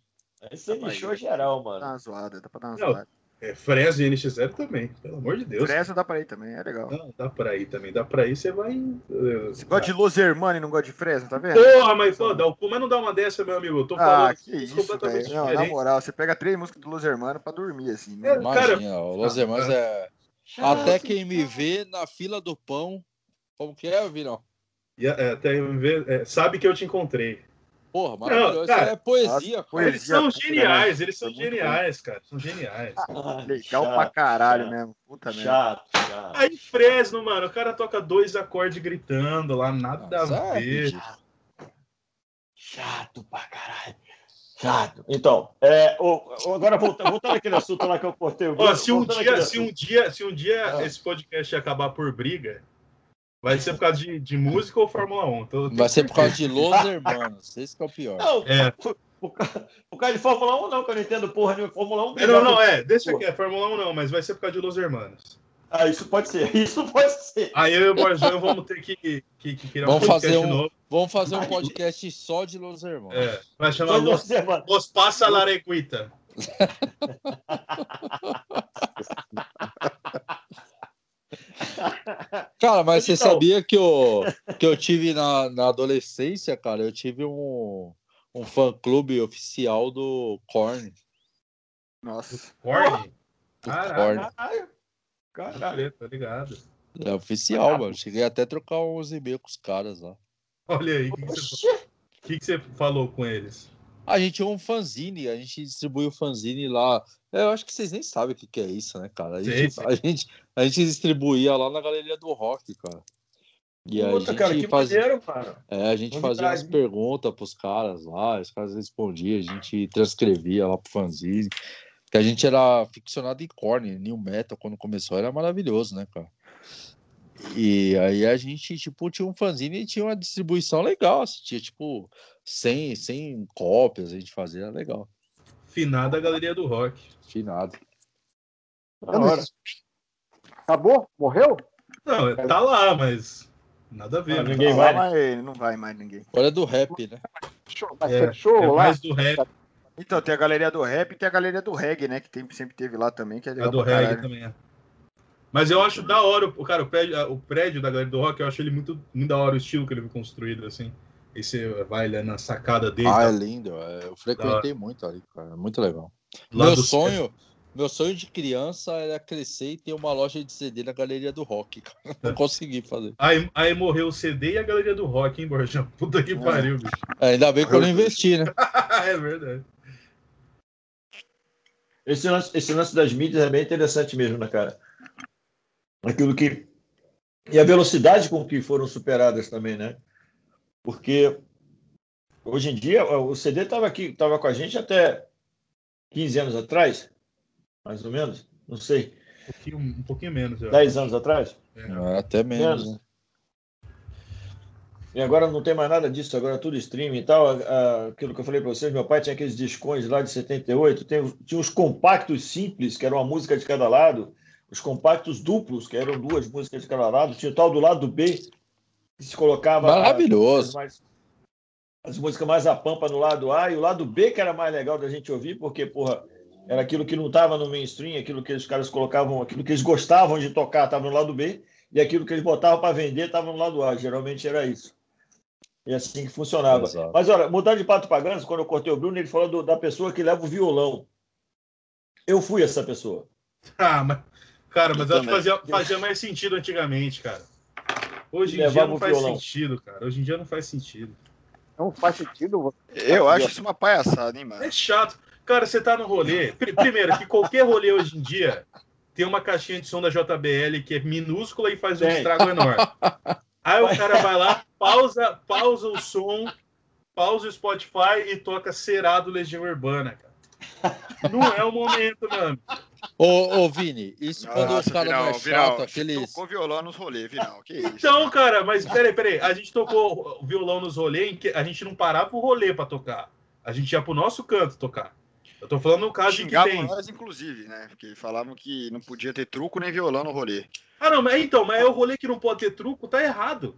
S2: Aí você lixou geral,
S1: Dá
S2: mano.
S1: uma zoada, dá pra dar uma
S3: Não,
S1: zoada.
S3: É, Fresno e NX0 também, pelo amor de Deus.
S1: Fresa dá pra ir também, é legal.
S3: Não, dá pra ir também. Dá pra ir, você vai.
S1: Você gosta de Los Hermanos e não gosta de Fresno, tá vendo?
S3: Porra, mas, pô, dá, mas não dá uma dessa, meu amigo. Eu tô falando
S1: Ah, que isso,
S3: completamente.
S1: Não, Na moral, você pega três músicas do Los Hermanos pra dormir, assim. né?
S3: É, Cara-
S4: Imagina, o Los
S3: Ah,
S4: Hermanos
S3: ah.
S4: é. Até quem me vê na fila do pão. Como que é, Vinão?
S3: E, é, até ver, é, sabe que eu te encontrei.
S4: Porra, maravilhoso.
S3: cara,
S4: Isso é poesia,
S1: nossa,
S4: cara.
S1: poesia.
S3: Eles são
S1: pura,
S3: geniais, eles
S1: É
S3: são
S1: muito
S3: geniais, cara. São geniais.
S2: Ah,
S1: Legal
S2: chato,
S1: pra caralho
S2: chato,
S1: mesmo. Puta merda.
S2: Chato, chato.
S3: Aí Fresno, mano, o cara toca dois acordes gritando lá, nada
S4: Nossa,
S3: a
S4: é
S3: ver.
S4: ridículo.
S2: Chato pra caralho. Chato. Então, é, o- agora voltando, voltando aquele assunto lá que eu cortei o
S3: Ó, se um dia, se um dia, se um dia
S2: Ah.
S3: esse podcast acabar por briga, vai ser por causa de, de música ou Fórmula 1. Então,
S4: Vai ser por causa de Los (laughs) Hermanos. Esse que é o pior.
S2: Não,
S3: É.
S2: por, por causa de Fórmula 1, não, que eu não entendo porra nenhuma. Fórmula 1.
S3: É, não, não, é, deixa aqui, é Fórmula 1 não, mas vai ser por causa de Los Hermanos.
S2: Ah, isso pode ser, (laughs) isso pode ser.
S3: Aí eu e o Borzão vamos ter que, que, que criar
S4: Vamos
S3: um podcast
S4: fazer um-
S3: novo.
S4: Vamos fazer um podcast só de Los Hermanos.
S3: É, vai chamar Los. Los Passa Lareguita. (laughs)
S4: Cara, mas você
S2: Então-
S4: sabia que eu, que eu tive na, na adolescência, cara? Eu tive um, um fã-clube oficial do Korn.
S1: Nossa.
S3: Korn?
S4: Do
S3: Caraca.
S4: Korn.
S2: Caralho. Caralho.
S3: Tá ligado.
S4: É oficial, mano. Cheguei até a trocar uns e-mails com os caras lá.
S3: Olha aí, o que, que você, que que você falou com eles?
S4: A gente tinha um fanzine, a gente distribuiu o fanzine lá. É, Eu acho que vocês nem sabem o que, que é isso, né, cara? A gente,
S3: sei.
S4: a, gente, a gente distribuía lá na Galeria do Rock, cara. E a
S2: Puta,
S4: gente
S2: cara, que
S4: fazia,
S2: maneiro, mano.
S4: é, a gente fazia umas perguntas pros caras lá, os caras respondiam, a gente transcrevia lá pro fanzine. Que a gente era ficcionado em Korn, New Metal, quando começou, era maravilhoso, né, cara? E aí a gente, tipo, tinha um fanzine e tinha uma distribuição legal, assim, tinha, tipo, 100, 100 cópias, a gente fazia, era legal.
S3: Finada Galeria do Rock.
S4: Finado.
S2: Da hora.
S5: Acabou? Morreu?
S3: Não, tá lá, mas nada a ver.
S2: Ah,
S3: né?
S2: ninguém
S1: Não,
S2: vai,
S1: mas não vai mais ninguém.
S4: Agora é do rap, né?
S5: Fechou, Mas
S3: É,
S5: fechou
S3: é
S5: lá?
S3: mais do rap,
S1: Então, tem a galeria do rap e tem a galeria do reggae, né? Que tem- sempre teve lá também, que é
S3: a do reggae
S1: caralho.
S3: também é. Mas eu acho da hora, o cara, o prédio, o prédio da Galeria do Rock, eu acho ele muito, muito da hora o estilo que ele foi construído, assim. E você vai lá na sacada dele.
S4: Ah, é
S3: tá?
S4: lindo. é, Eu frequentei muito ali, cara. é Muito legal.
S3: Lá
S4: meu sonho, meu sonho de criança era crescer e ter uma loja de CD na galeria do rock. cara. (laughs) Não consegui fazer.
S3: Aí, aí morreu o CD e a Galeria do Rock, hein, Borjão? (laughs) Puta que pariu, bicho.
S4: É, ainda bem que eu não investi, né? (laughs)
S3: é verdade.
S2: Esse lance, esse lance das mídias é bem interessante mesmo, né, cara? Aquilo que. E a velocidade com que foram superadas também, né? Porque hoje em dia o CD estava aqui, estava com a gente até 15 anos atrás, mais ou menos, não sei,
S3: Um pouquinho, um pouquinho menos, eu
S2: 10 anos atrás.
S3: É.
S4: É, até menos.
S2: Menos.
S4: né?
S2: E agora não tem mais nada disso, agora é tudo streaming e tal. Aquilo que eu falei para vocês, meu pai tinha aqueles discos lá de 78, tem, os- tinha os compactos simples, que eram uma música de cada lado, os compactos duplos, que eram duas músicas de cada lado, tinha o tal do lado B, se colocava
S4: Maravilhoso.
S2: as, mais- as músicas mais a pampa no lado A, e o lado B que era mais legal da gente ouvir, porque, porra, era aquilo que não estava no mainstream, aquilo que os caras colocavam, aquilo que eles gostavam de tocar estava no lado B, e aquilo que eles botavam para vender estava no lado A. Geralmente era isso. E assim que funcionava.
S4: Exato.
S2: Mas olha, mudando de pato para ganso, quando eu cortei o Bruno, ele falou do- da pessoa que leva o violão. Eu fui essa pessoa.
S3: Ah, mas, cara, mas
S1: Eu
S3: acho que fazia, fazia mais sentido antigamente, cara. Hoje em dia não faz
S2: violão.
S3: sentido, cara. Hoje em dia não faz sentido.
S5: Não faz sentido.
S1: Eu acho isso uma palhaçada, hein, mano?
S3: É chato. Cara, você tá no rolê. Pri- Primeiro, que qualquer rolê hoje em dia tem uma caixinha de som da JBL que é minúscula e faz um
S2: Tem.
S3: estrago enorme. Aí o cara vai lá, pausa, pausa o som, pausa o Spotify e toca Cerado Legião Urbana, cara. Não é o momento, mano.
S4: Ô, ô, Vini, isso quando
S1: Nossa,
S4: o cara
S1: Vinal,
S4: não é
S1: Vinal,
S4: chato, aqueles.
S1: Tocou violão nos rolês, Vinal. Que isso?
S3: Então, cara, mas peraí, peraí. A gente tocou o violão nos rolês em que a gente não parava o rolê pra tocar. A gente ia pro nosso canto tocar. Eu tô falando no caso de que
S1: Xingavam
S3: tem.
S1: nós, inclusive, né? Porque falavam que não podia ter truco nem violão no rolê.
S3: Ah, não, mas então, mas é o rolê que não pode ter truco, tá errado.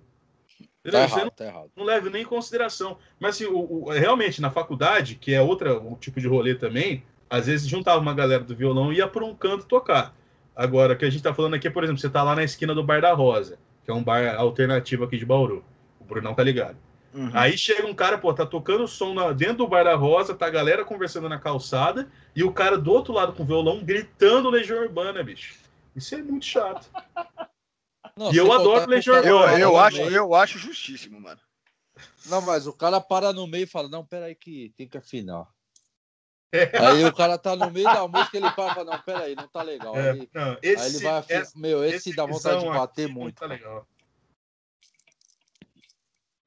S4: Tá errado,
S3: não,
S4: tá errado.
S3: não leva nem em consideração. Mas assim, o, o- realmente, na faculdade, que é outra um tipo de rolê também, às vezes juntava uma galera do violão e ia por um canto tocar. Agora, o que a gente tá falando aqui é, por exemplo, você tá lá na esquina do Bar da Rosa, que é um bar alternativo aqui de Bauru. O Brunão tá ligado.
S1: Uhum.
S3: Aí chega um cara, pô, tá tocando som na- dentro do Bar da Rosa, tá a galera conversando na calçada, e o cara do outro lado com o violão gritando Legião Urbana, bicho. Isso é muito chato.
S4: Não,
S3: E eu adoro Legião
S1: Eu,
S3: Urbana.
S4: para
S1: eu,
S4: no
S1: acho, eu acho justíssimo, mano.
S4: Não, mas o cara para no meio e fala: Não, peraí, que tem que afinar.
S3: É.
S4: Aí o cara tá no meio da música, ele para e fala: Não, peraí, não tá legal.
S3: É,
S4: Aí,
S3: não,
S4: aí
S3: esse,
S4: ele vai
S3: esse-
S4: Meu, esse,
S3: esse
S4: dá vontade de bater muito.
S3: Tá
S4: cara.
S3: legal.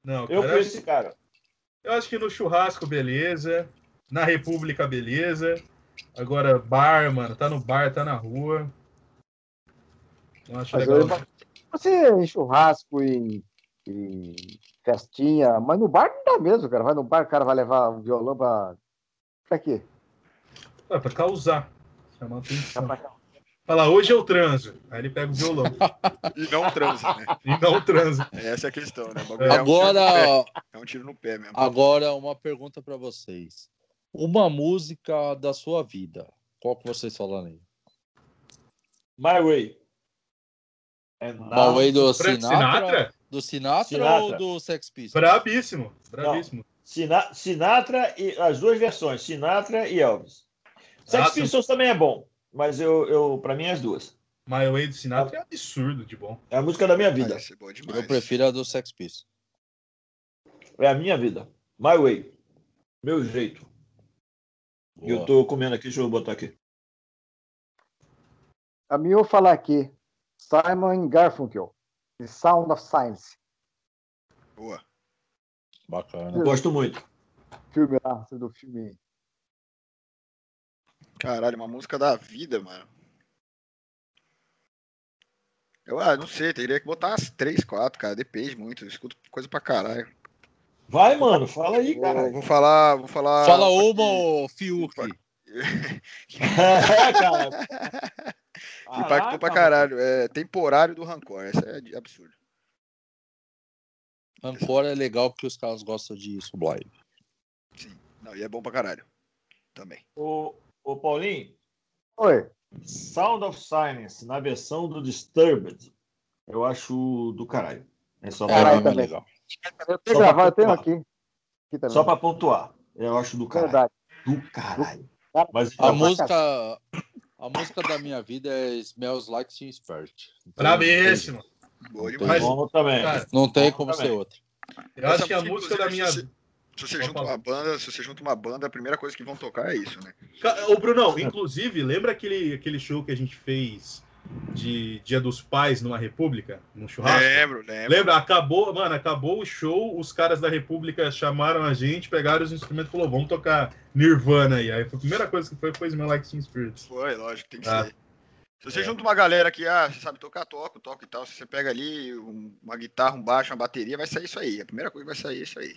S3: Não,
S2: Eu
S3: cara,
S2: fui esse cara.
S3: eu acho que no churrasco, beleza. Na República, beleza. Agora, bar, mano, tá no bar, tá na rua. Não acho
S5: Mas
S3: legal.
S5: eu- Você em churrasco e, e festinha, mas no bar não dá mesmo, cara. Vai no bar, o cara vai levar um violão pra. Pra quê?
S3: É pra causar. Chamar atenção. Fala, hoje eu transo. Aí ele pega o violão.
S1: E não transa, né?
S3: e não transa.
S1: Essa é a questão, né? O bagulho é um
S4: Agora.
S1: É um tiro no pé mesmo.
S4: agora uma pergunta pra vocês. Uma música da sua vida. Qual que vocês falam aí?
S2: My Way. É
S4: My
S2: nada.
S4: Way do
S3: Frank
S4: Sinatra? Do Sinatra,
S2: Sinatra.
S4: ou do Sex Pistols?
S3: Brabíssimo. Brabíssimo.
S2: Sina- Sinatra e as duas versões, Sinatra e Elvis. Sex
S3: Ah.
S2: Pistols também é bom, mas eu, eu para mim as duas.
S3: My Way do Sinatra é absurdo de bom.
S2: É a música da minha vida.
S1: Vai ser bom demais.
S4: Eu prefiro a do Sex Pistols.
S2: É a minha vida. My way. Meu jeito. E eu tô comendo aqui, deixa eu botar aqui.
S5: A minha eu vou falar aqui. Simon Garfunkel. The Sound of Science.
S1: Boa.
S4: Bacana.
S2: Gosto muito.
S5: Filme lá, do filme.
S1: Caralho, uma música da vida, mano. Eu ah, não sei, teria que botar umas 3, 4, cara. Depende muito. Eu escuto coisa pra caralho.
S2: Vai, mano, fala aí,
S1: Vou,
S2: cara.
S1: vou falar. Vou falar.
S4: Fala
S1: uma
S4: ô, Fiuk. (laughs)
S2: É, cara. (laughs)
S1: impactou pra caralho. É temporário do Rancor. Essa é absurdo.
S4: Rancor é legal porque os caras gostam de Sublime.
S1: Não, e é bom pra caralho. Também.
S2: Ô, ô, Paulinho,
S5: Oi.
S2: Sound of Silence, na versão do Disturbed, eu acho do caralho. É só pra,
S5: Caralho,
S4: é
S5: também.
S4: legal.
S5: Eu tenho
S2: Só pra
S5: gravado, eu tenho aqui. Aqui
S2: só pra pontuar. Eu acho do caralho.
S5: Verdade.
S2: Do caralho.
S5: Cara,
S2: Mas
S4: A
S2: então,
S4: música, a música da minha vida é Smells Like Teen Spirit. Não tem-
S3: Bravíssimo.
S1: Boa
S4: Não
S1: demais.
S3: Mas-
S2: bom também.
S3: Cara,
S4: Não tem como ser outra.
S3: eu acho
S1: Essa
S3: que a
S1: música,
S3: da minha.
S1: inclusive, Se você junta uma banda, se você junta uma banda, a primeira coisa que vão tocar é isso, né?
S3: Ô, Brunão, inclusive, lembra aquele, aquele show que a gente fez de Dia dos Pais numa República? Num churrasco?
S1: Lembro, lembro.
S3: Lembra? Acabou, mano, acabou o show, os caras da República chamaram a gente, pegaram os instrumentos e falou, vamos tocar Nirvana aí. Aí foi a primeira coisa que foi foi Smell Like Teen Spirit.
S1: Foi, lógico, tem que
S3: Ah.
S1: ser. Se você
S3: É.
S1: junta uma galera que, ah, você sabe tocar, toca, toca e tal. Se você pega ali um- uma guitarra, um baixo, uma bateria, vai sair isso aí. A primeira coisa que vai sair é isso aí.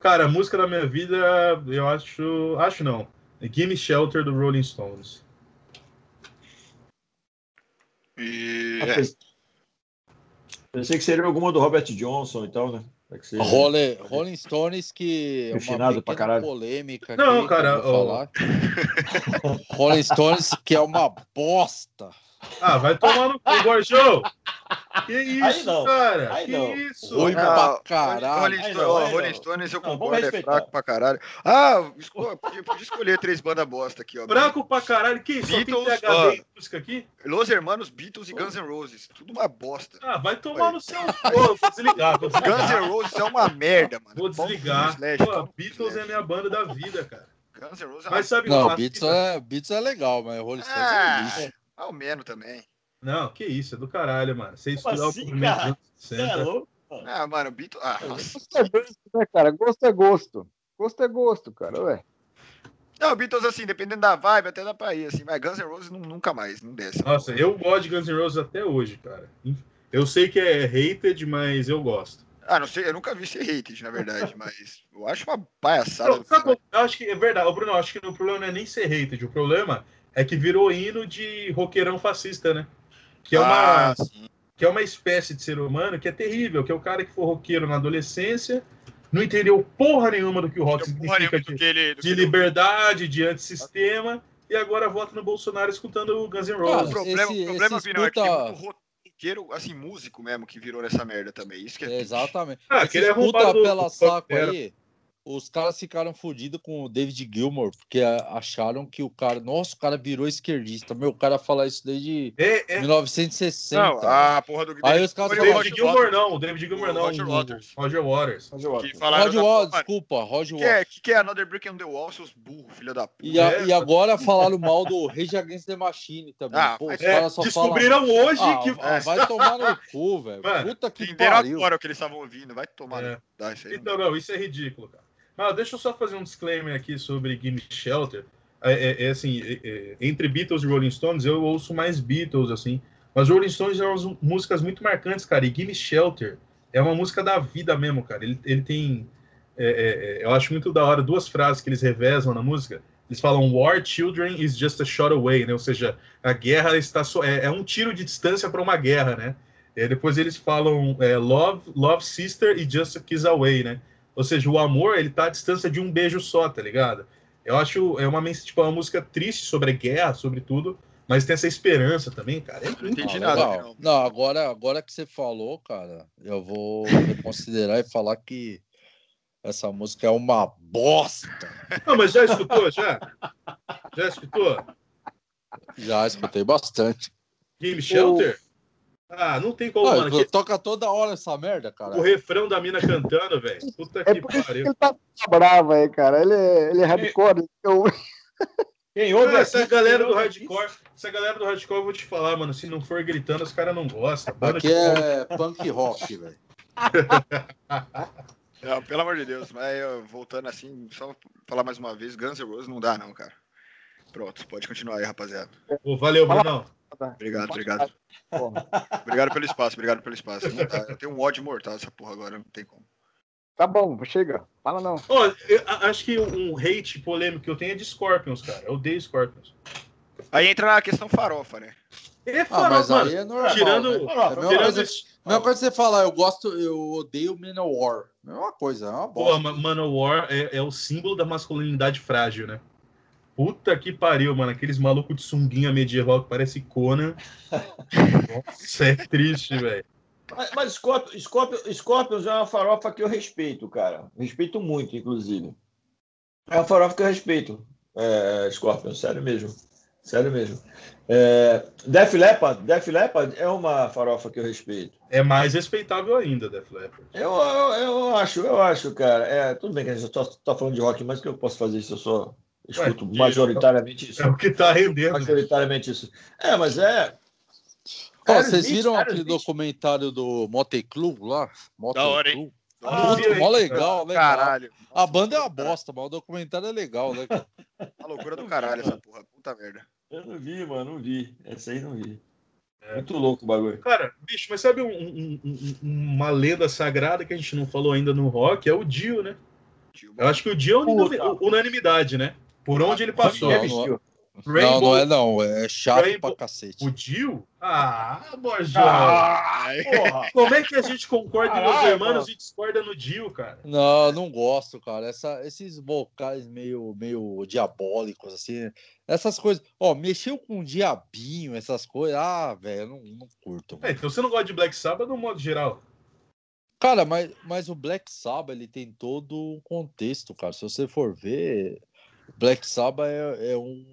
S3: Cara, a música da minha vida, eu acho. Acho não. Gimme Shelter do Rolling Stones.
S1: E.
S2: Ah,
S1: é,
S2: pens- Pensei que seria alguma do Robert Johnson e tal, né? É que seja-
S4: Rolling, Rolling Stones, que é uma
S2: pra
S4: polêmica
S3: Não,
S4: aqui
S3: cara,
S4: falar. (laughs) Rolling Stones, que é uma bosta.
S3: Ah, vai tomar no cu, Gorjão! Que isso,
S2: não.
S3: cara?
S2: Aí
S3: que
S2: não.
S3: isso?
S4: Ruim
S1: Ah,
S4: pra caralho.
S1: Rolling,
S2: Aí
S1: Stones,
S2: não,
S1: Rolling. Stones eu
S2: Não,
S1: concordo, é fraco pra caralho. Ah, esco- podia, podia escolher três bandas bosta aqui, ó.
S3: Branco pra caralho, que isso? Só tem
S1: Beatles,
S3: PHD
S1: ó.
S3: em música aqui?
S1: Los Hermanos, Beatles e Guns N' Roses. Tudo uma bosta.
S3: Ah, vai tomar no seu. Pô, vou desligar, vou
S1: Guns
S3: desligar.
S1: N' Roses é uma merda, mano.
S3: Vou
S1: cu
S3: desligar.
S1: Slash,
S3: Pô,
S1: cu
S3: Beatles é minha banda da vida, cara.
S1: Guns N' Roses é
S3: Mas sabe
S4: Não,
S3: fita-
S4: é, Beats é legal, mas Rolling Stones é
S1: Ah,
S4: lixo.
S1: Ao menos também.
S3: Não, que isso, é do caralho, mano. Você estudar
S2: assim,
S3: o movimento
S2: Você é
S3: 60.
S2: louco?
S1: Ah, mano, Beatles... Ah.
S5: Gosto é gosto, né, cara? Gosto é gosto. Gosto é gosto, cara. Ué.
S1: Não, Beatles, assim, dependendo da vibe, até dá pra ir, assim. Mas Guns N' Roses nu- nunca mais, não desce.
S3: Nossa, eu gosto de Guns N' Roses até hoje, cara. Eu sei que é hated, mas eu gosto.
S1: Ah, não sei, eu nunca vi ser hated, na verdade, (laughs) mas eu acho uma palhaçada.
S3: Não, sabe eu acho que é verdade, Bruno, eu acho que o problema não é nem ser hated, o problema é que virou hino de roqueirão fascista, né? Que é uma,
S1: Ah,
S3: que é uma espécie de ser humano que é terrível, que é o cara que foi roqueiro na adolescência, não entendeu porra nenhuma do que o rock significa de,
S1: ele-
S3: de
S1: que ele-
S3: liberdade, de antissistema, e agora vota no Bolsonaro escutando o Guns N'
S1: O
S3: Roses.
S1: problema,
S4: esse-
S1: o problema
S4: esse
S1: Vinão, é que tem
S4: escuta-
S1: muito roqueiro, assim, músico mesmo, que virou nessa merda também. Isso que é.
S4: Exatamente.
S3: Ah,
S4: Esse
S3: que ele é
S4: escuta pela
S3: do
S4: saco aí, os caras ficaram fodidos com o David Gilmour, porque acharam que o cara. Nossa, o cara virou esquerdista. Meu, o cara fala isso desde
S3: É, é,
S4: 1960.
S1: Não, a porra do
S4: Aí os caras
S1: Foi
S3: o
S1: o
S4: falam,
S3: David
S1: Roger
S3: Gilmour
S1: Waters.
S3: não, o David Gilmour não,
S1: Roger Waters.
S3: Roger Waters.
S1: que falaram
S4: Roger
S1: da-
S4: Waters,
S1: Mano,
S4: desculpa, Roger
S1: que
S4: Waters.
S1: é, que, que é Another Brick on the Wall, seus burros, filha da puta.
S4: E, a-
S3: É,
S4: e agora falaram mal do Rage Against the Machine também.
S1: Ah,
S4: Pô,
S3: É,
S4: caras só falam.
S3: descobriram hoje
S4: Ah,
S3: que.
S4: ah, vai tomar no cu, velho. Puta que
S1: Entenderam
S4: pariu.
S1: agora o que eles estavam ouvindo, vai tomar.
S3: É.
S1: no- Dá, isso aí
S3: Então, não, isso é ridículo, cara. Mas deixa eu só fazer um disclaimer aqui sobre Gimme Shelter. É, é- é assim, é- é, entre Beatles e Rolling Stones, eu ouço mais Beatles, assim. Mas Rolling Stones é umas músicas muito marcantes, cara. E Gimme Shelter é uma música da vida mesmo, cara. Ele, ele tem. é, é, é, eu acho muito da hora duas frases que eles revezam na música. Eles falam War Children is just a shot away, né? Ou seja, a guerra está é, é um tiro de distância para uma guerra, né? É, depois eles falam é, Love, Love Sister e Just a Kiss Away, né? Ou seja, o amor ele tá à distância de um beijo só, tá ligado? Eu acho é uma tipo é uma música triste sobre a guerra, sobre tudo, mas tem essa esperança também, cara. É
S1: Não
S3: muito
S1: entendi
S4: Ah,
S1: nada. Vinão.
S4: Não, agora, agora que você falou, cara, eu vou reconsiderar e falar que essa música é uma bosta.
S3: Não, mas já escutou, já? Já escutou?
S4: Já escutei bastante.
S3: Game Shelter? Ah, não tem como,
S4: Ah,
S3: mano. Que-
S4: toca toda hora essa merda, cara.
S3: O refrão da mina cantando, velho. Puta
S5: É
S3: que pariu.
S5: ele tá bravo aí, cara. Ele é, ele é hardcore. Eu, (laughs)
S2: Quem ouve
S3: Ah, essa galera do hardcore, essa galera do hardcore, eu vou te falar, mano. Se não for gritando, os caras não gostam. Banda
S4: Aqui é punk rock, velho. (laughs)
S1: Não, pelo amor de Deus, mas eu, voltando assim, só falar mais uma vez, Guns N' Roses não dá não, cara. Pronto, pode continuar aí, rapaziada.
S3: Pô, valeu,
S5: Fala-
S3: Brunão.
S1: Obrigado, obrigado.
S5: Porra. (laughs)
S1: Obrigado pelo espaço, obrigado pelo espaço. Não dá, Eu tenho um ódio mortal dessa porra agora, não tem como.
S5: Tá bom, chega. Fala não.
S3: Ó, eu acho que um hate polêmico que eu tenho é de Scorpions, cara. Eu odeio Scorpions.
S1: Aí entra na questão farofa, né?
S3: É
S4: Ah,
S3: farofa,
S4: mas
S3: mano.
S4: aí é normal.
S3: tirando-
S4: né? É a mesma
S3: Tirando
S4: coisa,
S3: esse-
S4: mesma coisa que você falar, eu gosto, eu odeio Manowar. Mesma coisa, é uma
S3: Pô,
S4: bosta.
S3: ma- Manowar é, é o símbolo da masculinidade frágil, né? Puta que pariu, mano. Aqueles malucos de sunguinha medieval que parece Conan. (laughs) Nossa, é triste, velho.
S2: Mas, mas Scorpion, Scorpion, Scorpions é uma farofa que eu respeito, cara. Respeito muito, inclusive. É uma farofa que eu respeito. É, Scorpion, sério mesmo. Sério mesmo. É, Def Leppard, Def Leppard é uma farofa que eu respeito.
S3: É mais respeitável ainda, Def Leppard.
S2: Eu, eu, eu acho, eu acho, cara. É, tudo bem que a gente só tá falando de rock, mas o que eu posso fazer isso? Eu só escuto
S3: Ué,
S2: majoritariamente isso.
S3: É o que tá rendendo.
S2: Majoritariamente isso. É, mas é.
S4: Ó,
S2: Aerosmith,
S4: vocês viram aquele
S2: Aerosmith.
S4: documentário do Motley Crue lá? Motley
S1: Da hora, hein?
S2: Ah,
S4: Puta, mó
S3: hein?
S4: legal, né?
S1: Caralho.
S4: A banda é uma bosta, mas o documentário é legal, né?
S1: Uma (laughs) loucura do caralho essa porra. Puta merda.
S2: Eu não vi, mano, não vi. Essa aí não vi.
S3: É.
S2: Muito louco o bagulho.
S3: Cara, bicho, mas sabe um- um- um- uma lenda sagrada que a gente não falou ainda no rock? É o Dio, né?
S1: Tio,
S3: Eu acho que o Dio é unanimidade, né? Por onde ele passou.
S4: Não, não é.
S2: ser.
S4: Não,
S3: Rainbow,
S4: não é não, é chato
S3: Rainbow-
S4: pra cacete.
S3: O Dio? Ah, Borjão.
S2: Porra!
S3: Como é que a gente concorda
S2: Caralho,
S3: Hermanos
S2: mano.
S3: e discorda no Dio, cara?
S4: Não, não gosto, cara. Essa, esses vocais meio, meio diabólicos, assim. Essas coisas. Ó, mexeu com o diabinho, essas coisas. Ah, velho, eu não, não curto.
S3: É, então você não gosta de Black Sabbath no modo geral.
S4: Cara, mas, mas o Black Sabbath, ele tem todo um contexto, cara. Se você for ver, o Black Sabbath é, é um.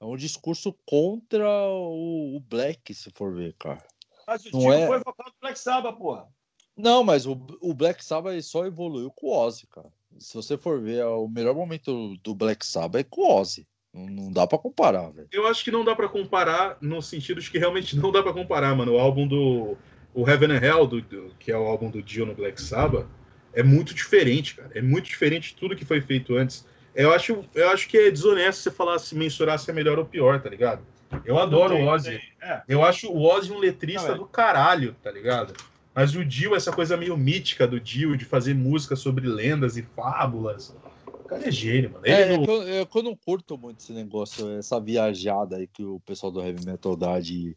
S4: É um discurso contra o, o Black, se for ver, cara.
S2: Mas o
S4: Não é?
S2: foi vocal do Black Sabbath, porra.
S4: Não, mas o, o Black Sabbath só evoluiu com o Ozzy, cara. Se você for ver, o melhor momento do Black Sabbath é com o Ozzy. Não, dá pra comparar, velho.
S3: Eu acho que não dá pra comparar no sentido de que realmente não dá pra comparar, mano. O álbum do o Heaven and Hell, do, do- que é o álbum do Dio no Black Sabbath, é muito diferente, cara. É muito diferente de tudo que foi feito antes. Eu acho, eu acho que é desonesto você falar se mensurar se é melhor ou pior, tá ligado? Eu adoro o Ozzy.
S2: É.
S3: Eu acho o Ozzy um letrista
S2: Não, é.
S3: do caralho, tá ligado? Mas o Dio, essa coisa meio mítica do Dio, de fazer música sobre lendas e fábulas. O cara é gênio, mano. Ele
S4: É, é
S3: não-
S4: que eu, é que eu não curto muito esse negócio, essa viajada aí que o pessoal do Heavy Metal dá de,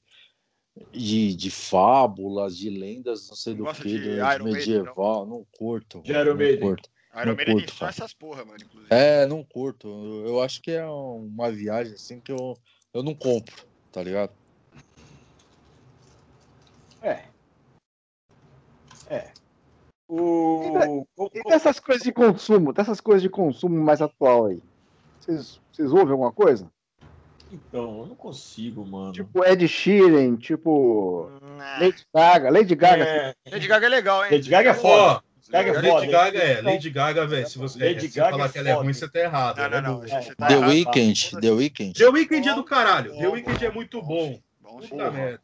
S4: de, de fábulas, de lendas, não sei
S1: Não
S4: do que,
S1: de
S4: de,
S1: Iron Maiden,
S4: medieval. Não curto.
S2: De Iron
S4: não
S2: Maiden.
S4: curto.
S1: Iron Maiden tem
S4: curto,
S1: essas porra, mano, inclusive.
S4: É, não curto. Eu, acho que é uma viagem assim que eu, eu não compro, tá ligado?
S2: É. É. O.
S5: E dessas coisas de consumo, dessas coisas de consumo mais atual aí. Vocês, vocês ouvem alguma coisa?
S2: Então, eu não consigo, mano.
S5: Tipo Ed Sheeran, tipo
S1: Ah,
S5: Lady Gaga. Lady Gaga,
S2: É,
S1: Lady Gaga é legal, hein?
S2: Lady Gaga é foda. Gaga é
S3: Lady
S2: foda.
S3: Gaga é, Lady Gaga, velho. Se você,
S2: Lady
S3: é, se
S2: Gaga
S3: falar
S2: é
S3: que ela é ruim, você tá errado.
S1: Não,
S3: ela é
S1: não, não. Você tá
S4: The
S1: errado.
S4: Weeknd, The Weeknd.
S3: The Weeknd é do caralho. The Weeknd é muito bom. Puta merda.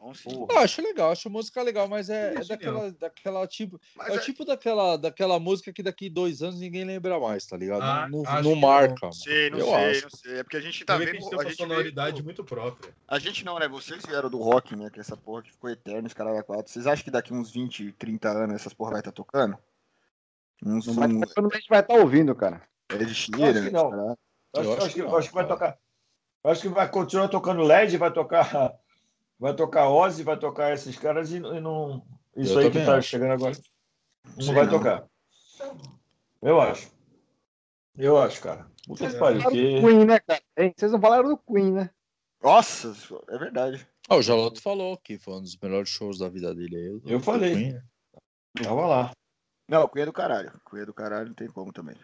S1: Bom sim.
S4: Acho legal, acho música legal, mas é,
S3: é
S4: é daquela, daquela tipo.
S1: Mas
S4: É o
S1: é-
S4: tipo daquela, daquela música que daqui dois anos ninguém lembra mais, tá ligado?
S3: Ah,
S4: não marca.
S1: Não sei, não
S4: Eu
S1: sei,
S4: acho.
S1: não sei. É porque a gente tá vendo.
S3: tem
S1: A
S3: uma
S1: gente,
S3: sonoridade
S1: veio-
S3: muito própria.
S1: a gente não, né? Vocês vieram do rock, né? Que é essa porra que ficou eterno, os caras da quatro. Vocês acham que daqui uns 20, 30 anos essas porra vai estar tocando? Uns
S5: não vai,
S1: um,
S5: quando a gente vai estar ouvindo, cara.
S1: Ed
S2: Acho
S1: Sheeran,
S2: que não. acho, que,
S4: que
S2: eu
S4: não,
S2: acho que vai tocar. eu acho que vai continuar tocando LED, vai tocar. Vai tocar Ozzy, vai tocar esses caras e, e não. Isso
S4: Eu
S2: aí que tá
S4: acho.
S2: chegando agora. Não
S1: Sei
S2: vai
S1: não.
S2: tocar. Eu acho. Eu acho, cara. Puta que pariu.
S5: Falaram do
S2: que-
S5: Queen, né, cara? Hein? Vocês não falaram do Queen, né?
S1: Nossa, é verdade.
S4: Ah, o Jaloto falou que foi um dos melhores shows da vida dele. aí,
S2: Eu falei.
S4: Queen, né?
S2: Tava lá.
S1: Não, Cunha é do caralho. Cunha é do caralho, não tem como também.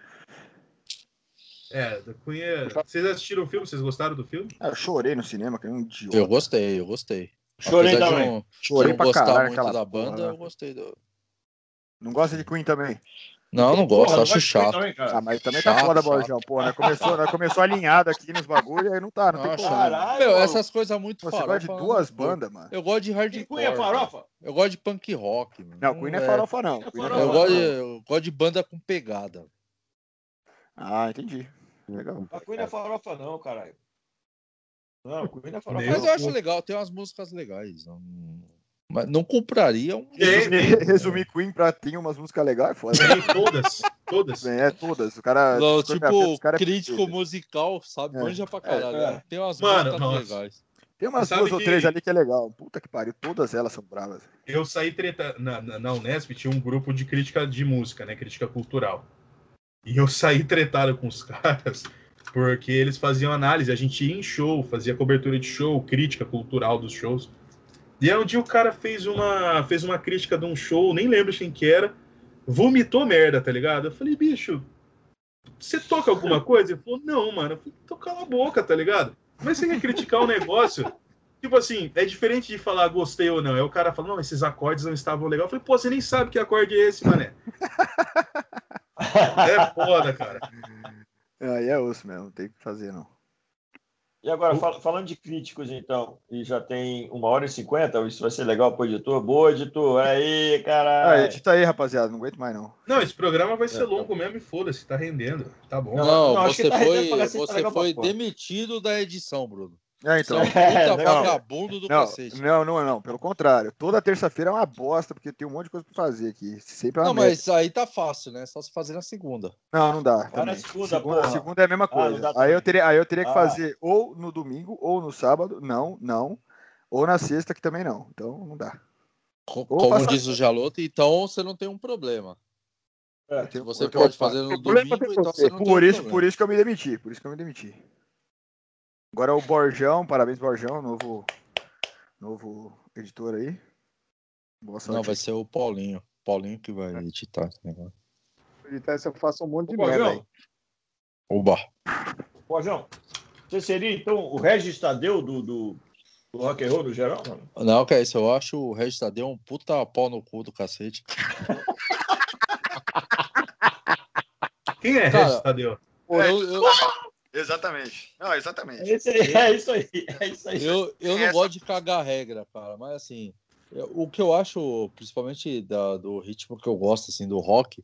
S3: É, da Cunha. Vocês assistiram o filme? Vocês gostaram do filme?
S1: Ah, eu chorei no cinema, que nem um idiota.
S4: Eu gostei, eu gostei.
S2: Chorei
S4: Apesar de
S2: também.
S4: não,
S1: Chorei
S4: de não
S1: pra
S4: gostar
S1: caralho
S4: muito
S1: aquela
S4: da
S1: porra,
S4: banda,
S1: né?
S4: eu gostei do.
S1: Não gosta de Queen também?
S4: Não, não gosto,
S2: Porra,
S4: acho
S2: de
S4: chato.
S2: também.
S1: Ah, mas também tá
S4: Chato,
S1: foda,
S4: chato.
S1: Borjão. Pô, né? Começou, né? começou alinhado aqui nos bagulho, aí não tá, não tem
S4: Não,
S1: como.
S4: chato.
S2: Caralho,
S4: Meu, essas coisas muito
S1: Você gosta de
S4: farofa,
S1: duas
S4: não
S1: bandas, mano.
S4: Eu gosto de
S2: E
S4: hardcore.
S2: Cunha
S4: cara.
S2: farofa?
S4: Eu gosto de punk rock. mano.
S1: Não, Queen não é
S4: é-
S1: farofa, não.
S2: Queen é
S1: Queen não é
S2: farofa,
S4: Eu
S1: farofa,
S4: gosto, de,
S1: não.
S4: eu gosto de banda com pegada.
S1: Ah, entendi. Legal.
S2: A Queen não é farofa, não, caralho. Não, Queen não é farofa.
S4: Mas eu acho legal, tem umas músicas legais. Não, mas não compraria um.
S1: Resumir, resumir Queen pra ter umas músicas legais é foda.
S3: Tem todas. Todas.
S1: É, todas. O cara.
S4: Não, tipo,
S1: cara é
S4: crítico
S1: perfeita.
S4: musical, sabe?
S1: É.
S4: Manja pra caralho.
S2: É, é.
S4: Tem umas
S3: Mano,
S4: músicas
S3: nossa.
S4: legais.
S1: Tem umas
S3: Sabe
S1: duas ou
S3: que-
S1: três ali que é legal. Puta que pariu. Todas elas são bravas.
S3: Eu saí treta. Na, na, na Unesp tinha um grupo de crítica de música, né? Crítica cultural. E eu saí tretado com os (laughs) caras porque eles faziam análise. A gente ia em show, fazia cobertura de show, crítica cultural dos shows. E aí um dia o cara fez uma, fez uma crítica de um show, nem lembro quem que era, vomitou merda, tá ligado? Eu falei, bicho, você toca alguma coisa? Ele falou, não, mano. Eu falei, cala a boca, tá ligado? Que você quer criticar um negócio? Tipo assim, é diferente de falar gostei ou não. É o cara falando, não, esses acordes não estavam legais. Eu falei, pô, você nem sabe que acorde é esse, mané. (laughs) É foda, cara.
S1: Aí é osso mesmo, não tem o que fazer, não.
S2: E agora, fal- falando de críticos, então, e já tem uma hora e cinquenta, isso vai ser legal pro editor. Boa, editor. Aí,
S1: Ah,
S2: caralho.
S1: edita aí, rapaziada. Não aguento mais, não.
S3: Não, esse programa vai ser
S2: É,
S3: longo mesmo e foda-se, tá rendendo. Tá bom.
S2: Não,
S4: Não,
S2: não, acho
S4: você
S2: que tá
S4: foi,
S2: tá
S4: você
S2: pra
S4: foi demitido da edição, Bruno.
S1: É, então.
S4: é um
S2: É,
S4: puta
S2: não.
S4: vagabundo do
S1: Não,
S4: cacete.
S1: não, não, não. Pelo contrário. Toda terça-feira é uma bosta, porque tem um monte de coisa pra fazer aqui. Sempre é uma
S4: Não,
S1: merda.
S4: mas aí tá fácil, né? Só se fazer na segunda.
S1: Não, não dá.
S2: Vai na segunda,
S1: segunda,
S2: porra.
S1: segunda é a mesma
S2: Ah,
S1: coisa.
S2: dá
S1: aí, eu teria, aí eu teria que
S2: Ah.
S1: fazer ou no domingo ou no sábado. Não, não. Ou na sexta, que também não. Então não dá.
S4: Como
S1: passar-
S4: diz o Jaloto, então você não tem um problema.
S2: É.
S1: Tenho-
S4: Você pode fazer no
S5: problema
S4: domingo,
S5: é
S4: então
S5: você.
S4: não tem
S1: Por
S4: um
S1: isso,
S4: problema.
S1: por isso que eu me demiti. Por isso que eu me demiti. Agora o Borjão, parabéns, Borjão, novo, novo editor aí. Boa sorte.
S4: Não, vai ser o Paulinho. Paulinho que vai editar esse negócio.
S5: Editar se eu faço um monte de
S2: Ô,
S5: merda aí.
S2: Pojão,
S4: Oba.
S2: Pojão, você seria, então, o Regis Tadeu do, do, do rock and roll no geral? mano?
S4: Não, que é isso. Eu acho o Regis Tadeu um puta pau no cu do cacete.
S3: Quem é Regis Tadeu?
S1: É,
S4: eu, eu,
S1: Exatamente. Não, exatamente.
S2: É isso aí, é isso aí. É isso aí.
S4: eu, eu não
S1: Essa-
S4: gosto de cagar regra, cara. Mas assim, eu- o que eu acho, principalmente da- do ritmo que eu gosto, assim, do rock,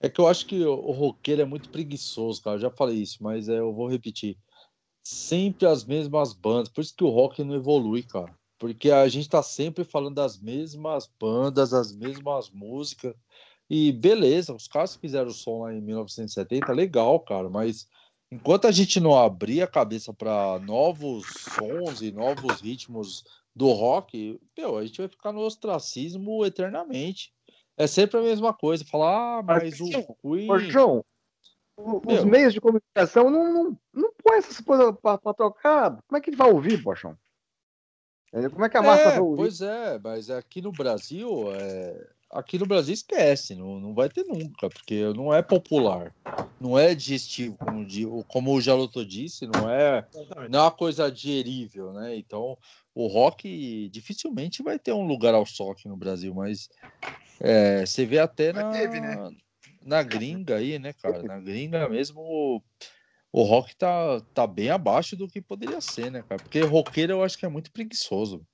S4: é que eu acho que o, o roqueiro é muito preguiçoso, cara. Eu já falei isso, mas é, eu vou repetir. Sempre as mesmas bandas. Por isso que o rock não evolui, cara. Porque a gente tá sempre falando das mesmas bandas, as mesmas músicas. E beleza, os caras que fizeram o som lá em 1970, legal, cara, mas enquanto a gente não abrir a cabeça para novos sons e novos ritmos do rock, meu, a gente vai ficar no ostracismo eternamente. É sempre a mesma coisa, falar, ah, mas o Queen.
S5: Ô, João, os
S4: Meu.
S5: meios de comunicação não, não, não põe essas coisas pra tocar. Como é que ele vai ouvir, Pochão? Como é que a massa
S4: É,
S5: vai ouvir?
S4: pois é, mas aqui no Brasil, é, aqui no Brasil esquece, não, não vai ter nunca, porque não é popular, não é digestivo, como, como o Jaloto disse, não é, não é uma coisa digerível, né? Então, o rock dificilmente vai ter um lugar ao sol aqui no Brasil, mas é, você vê até na,
S1: teve, né?
S4: na gringa aí, né, cara? Na gringa mesmo, o, o rock tá, tá bem abaixo do que poderia ser, né, cara? Porque roqueiro eu acho que é muito preguiçoso.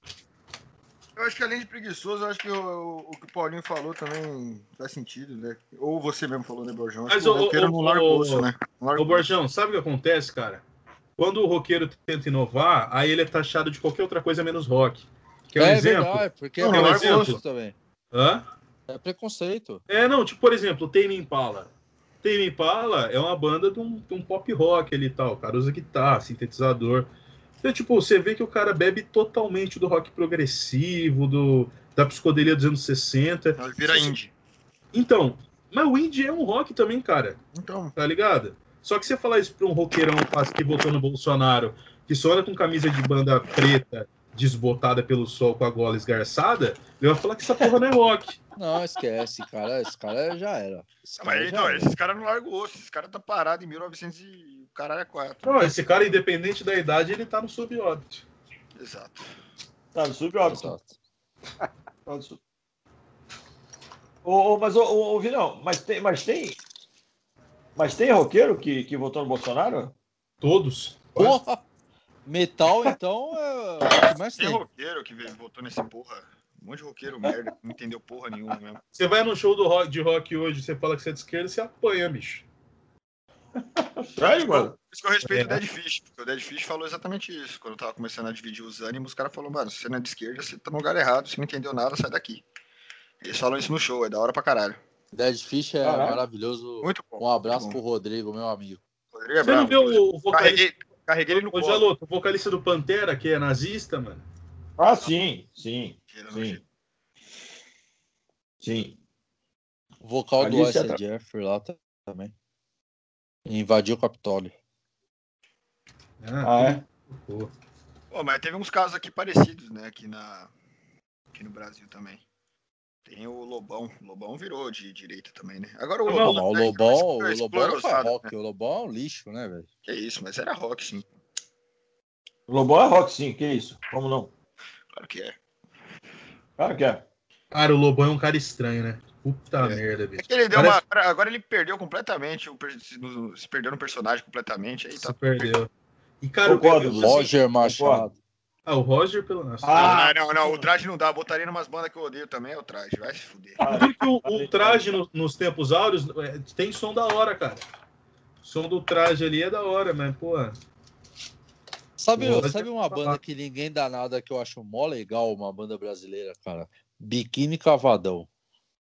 S1: Eu acho que além de preguiçoso, eu acho que o, o que o Paulinho falou também faz sentido, né? Ou você mesmo falou, né, Borjão?
S3: Mas
S1: o
S3: o-
S1: roqueiro
S3: o-
S1: não larga
S3: o-
S1: osso, né? Larga
S3: Ô,
S1: o
S3: Borjão, sabe o que acontece, cara? Quando o roqueiro tenta inovar, aí ele é taxado de qualquer outra coisa menos rock. Quer um
S4: é
S3: exemplo?
S4: verdade, porque
S1: Não,
S4: é
S3: um exemplo.
S4: também.
S3: Hã?
S4: É preconceito.
S3: É, não, tipo, por exemplo, o Tame Impala. Tame Impala é uma banda de um, de um pop rock ali e tal. O cara usa guitarra, sintetizador. Então, tipo, você vê que o cara bebe totalmente do rock progressivo, do, da psicodelia dos anos 60.
S1: Então, vira indie.
S3: Então, mas o indie é um rock também, cara.
S1: Então,
S3: tá ligado? Só que você falar isso pra um roqueirão quase que votou no Bolsonaro, que só anda com camisa de banda preta, desbotada pelo sol com a gola esgarçada, ele vai falar que essa porra não é rock.
S4: Não, esquece, cara. Esse cara já era. Esse cara
S1: mas
S4: já
S1: não,
S4: era.
S1: esses caras não largam o osso. Esses caras tá parado em 1900 e caralho é quatro.
S3: Não, esse cara, independente da idade, ele tá no subóbito.
S1: Exato.
S2: Tá no subóbito.
S4: Exato.
S2: Tá no sub- Ô, ô, mas, ô, ô, Vinão, mas tem, mas tem. Mas tem roqueiro que, que votou no Bolsonaro?
S3: Todos.
S4: Porra! Metal, então, é o que mais
S1: Tem
S4: tem.
S1: roqueiro que veio- votou nesse porra. Um monte de roqueiro merda, não entendeu porra nenhuma mesmo.
S3: Você vai no show do rock, de rock hoje, você fala que você é de esquerda, você apanha, bicho.
S2: Sério, mano?
S1: Por isso que eu respeito
S3: É.
S1: o Dead Fish, porque o Dead Fish falou exatamente isso. Quando eu tava começando a dividir os ânimos, os caras falaram, mano, se você não é de esquerda, você tá no lugar errado, se não entendeu nada, sai daqui. Eles falam isso no show, é da hora pra caralho.
S4: Dead Fish é
S2: Caralho.
S4: maravilhoso.
S1: Muito bom.
S4: Um abraço
S1: muito
S4: pro
S1: bom.
S4: Rodrigo, meu amigo.
S1: Rodrigo é
S3: Você não
S1: bravo.
S3: viu o, o vocalista,
S1: Carreguei, carreguei ele no
S3: o
S1: colo.
S3: Jaloto, o vocalista do Pantera, que é nazista, mano?
S2: Ah, sim, sim,
S1: Ele
S2: sim. Sim.
S4: O vocal do
S2: Alice
S4: Jeffrey lá tá- também. Invadiu o Capitólio.
S2: Ah, é?
S3: pô.
S1: Pô, mas teve uns casos aqui parecidos, né, aqui, na... aqui no Brasil também. Tem o Lobão. O Lobão virou de direita também, né? Agora o
S3: Não,
S1: Lobão.
S4: Não, mas o
S1: tá
S4: Lobão, o Lobão
S1: esclerosado,
S4: rock,
S1: né?
S4: o Lobão é um lixo, né, velho?
S1: Que isso, mas era rock, sim.
S2: O Lobão é rock, sim, que isso? Como não?
S1: Claro que é.
S2: Claro que é.
S3: Cara, o Lobão é um cara estranho, né? Puta
S1: É.
S3: merda,
S1: É
S3: bicho.
S1: que ele deu
S3: Parece-
S1: uma. agora- ele perdeu completamente. o se perdeu no personagem completamente. Aí
S3: Se
S1: tá.
S3: perdeu. E, cara,
S2: Concordo,
S3: eu- eu-
S2: Sim,
S4: Roger Machado.
S3: Ah, o Roger, pelo nossa.
S2: Ah,
S1: não, não, não. O traje não dá. Botaria em umas bandas que eu odeio também. É o traje. Vai se fuder.
S3: Porque o, o traje no- nos tempos áureos é, tem som da hora, cara. O som do traje ali é da hora, mas, pô.
S4: Sabe,
S3: Pô,
S4: sabe uma banda que ninguém dá nada que eu acho mó legal, uma banda brasileira, cara? Biquíni Cavadão.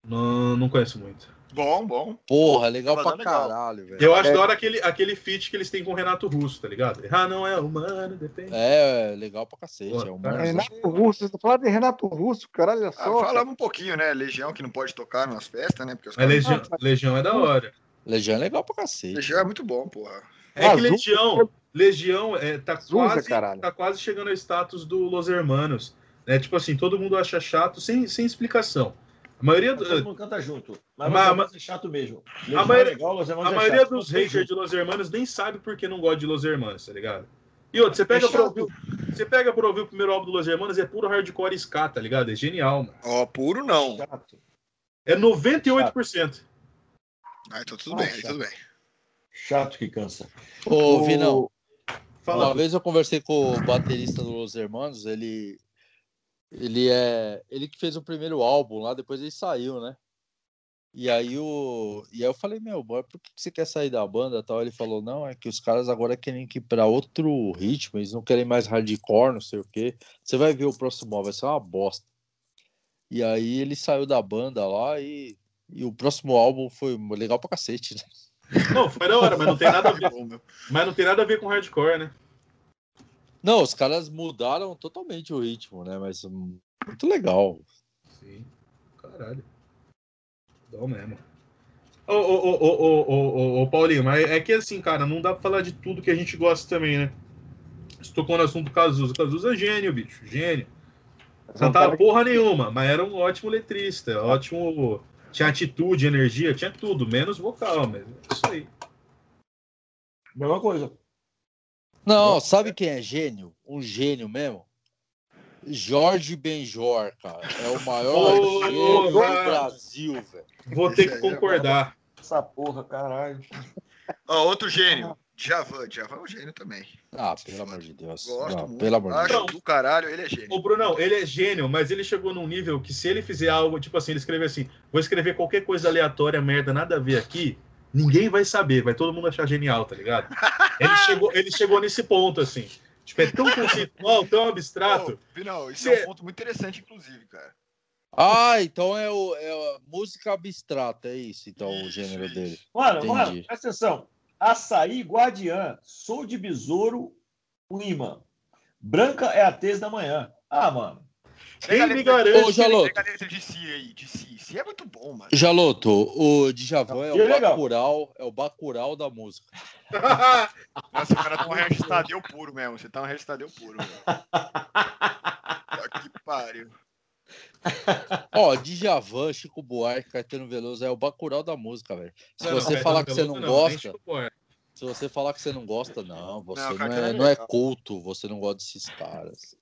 S3: Não, não conheço muito.
S1: Bom, bom.
S4: Porra, legal pra
S1: é legal.
S4: caralho, velho.
S3: Eu acho
S5: É.
S3: da hora aquele, aquele feat que eles têm com o Renato Russo, tá ligado? Ah, não é humano, depende.
S4: É, legal pra cacete.
S3: Pô,
S4: é um
S3: cara,
S5: Renato Russo, você tá falando de Renato Russo, caralho, olha
S1: Ah,
S5: só. cara.
S1: falava um pouquinho, né? Legião que não pode tocar nas festas, né? Porque os caras-
S3: Legião, Legião é da hora.
S4: Legião é legal pra cacete.
S1: Legião é muito bom, porra.
S3: É
S5: Ah,
S3: que
S5: Zu-
S3: Legião, Legião é, tá,
S5: Zusa,
S3: quase,
S5: caralho.
S3: tá quase chegando ao status do Los Hermanos. Né? Tipo assim, todo mundo acha chato sem, sem explicação. A maioria,
S2: Todo
S3: do-
S2: mundo canta junto. Mas,
S3: Mas-
S2: mas, é chato mesmo. Legião
S3: maioria-
S2: é legal, Los Hermanos
S3: a
S2: é
S3: maioria
S2: chato.
S3: dos haters de Los Hermanos nem sabe por que não gosta de Los Hermanos, tá ligado? E outro, você pega,
S1: É
S3: pra
S1: chato.
S3: ouvir, você pega pra ouvir o primeiro álbum do Los Hermanos, é puro hardcore ska, tá ligado? É genial, mano.
S1: Ó, puro não.
S2: Chato.
S3: É 98%.
S1: Ah, então tudo
S2: Ah,
S1: bem, aí
S2: chato.
S1: tudo bem.
S2: Chato que cansa.
S4: Ô,
S2: O-
S4: Vinão,
S3: Fala,
S4: uma vez eu conversei com o baterista do Los Hermanos, ele. Ele é. Ele que fez o primeiro álbum lá, depois ele saiu, né? E aí, o, e aí eu falei, meu, boy, por que que você quer sair da banda tal? Ele falou, não, é que os caras agora querem ir pra outro ritmo, eles não querem mais hardcore, não sei o quê. Você vai ver o próximo álbum, vai ser uma bosta. E aí ele saiu da banda lá e, e o próximo álbum foi legal pra cacete, né?
S3: Não, foi da hora, mas não tem nada a ver, mas não tem nada a ver com hardcore, né?
S4: Não, os caras mudaram totalmente o ritmo, né? Mas hum, muito legal.
S3: Sim. Caralho. Dá mesmo. Ô, ô, ô, ô, ô, ô, ô, ô, Paulinho, mas é que assim, cara, não dá pra falar de tudo que a gente gosta também, né? Você tocou no assunto do Cazuza. Cazuza é gênio, bicho. Gênio.
S5: É
S3: Cantava
S5: cara que-
S3: porra nenhuma, mas era um ótimo letrista. Ótimo. Tinha atitude, energia, tinha tudo, menos vocal, mas é isso aí.
S2: Mesma coisa.
S4: Não, sabe quem é gênio? Um gênio mesmo? Jorge Benjor, cara. É o maior gênio do
S3: cara.
S4: Brasil, velho.
S3: Vou ter que
S1: é
S3: concordar.
S2: Essa porra, caralho.
S1: Ó, outro gênio. Djavan. Djavan é um gênio também.
S4: Ah, pelo amor de Deus.
S1: Gosto
S4: Não,
S1: muito.
S4: pelo amor de
S1: Acho
S4: Deus.
S1: do caralho, ele é gênio.
S3: Ô, Brunão, ele é gênio, mas ele chegou num nível que se ele fizer algo, tipo assim, ele escrever assim, vou escrever qualquer coisa aleatória, merda, nada a ver aqui, ninguém vai saber, vai todo mundo achar genial, tá ligado? Ele chegou, ele chegou nesse ponto, assim. Tipo, é tão conceitual, tão abstrato.
S1: Pô, não, isso
S3: Cê-
S1: é um ponto muito interessante, inclusive, cara.
S4: Ah, então é, o, é a música abstrata, é isso, então, o
S1: Isso,
S4: gênero
S1: isso.
S4: dele.
S2: Mano,
S4: Entendi.
S2: mano, presta atenção. Açaí Guardiã, sou de besouro, um imã. Branca é a tez da manhã. Ah, mano.
S3: Quem me
S4: Ô,
S3: garante?
S4: Jaloto.
S1: Pega a letra de si aí, de si. Si é muito bom, mano.
S4: Jaloto, o Djavan é o
S2: legal.
S4: Bacurau, é o Bacurau da música. (laughs)
S1: Nossa, o cara tá um registadeu puro mesmo. Você tá um registadeu puro, velho. (laughs) Que pariu.
S4: Ó, Djavan, Chico Buarque, Caetano Veloso é o Bacurau da música, velho. Se
S3: Não,
S4: você
S3: não,
S4: falar
S3: Caetano
S4: que você não
S3: nem
S4: gosta. Se você falar que você não gosta, não, você
S1: Não,
S4: não, é, não é culto, você não gosta desses caras.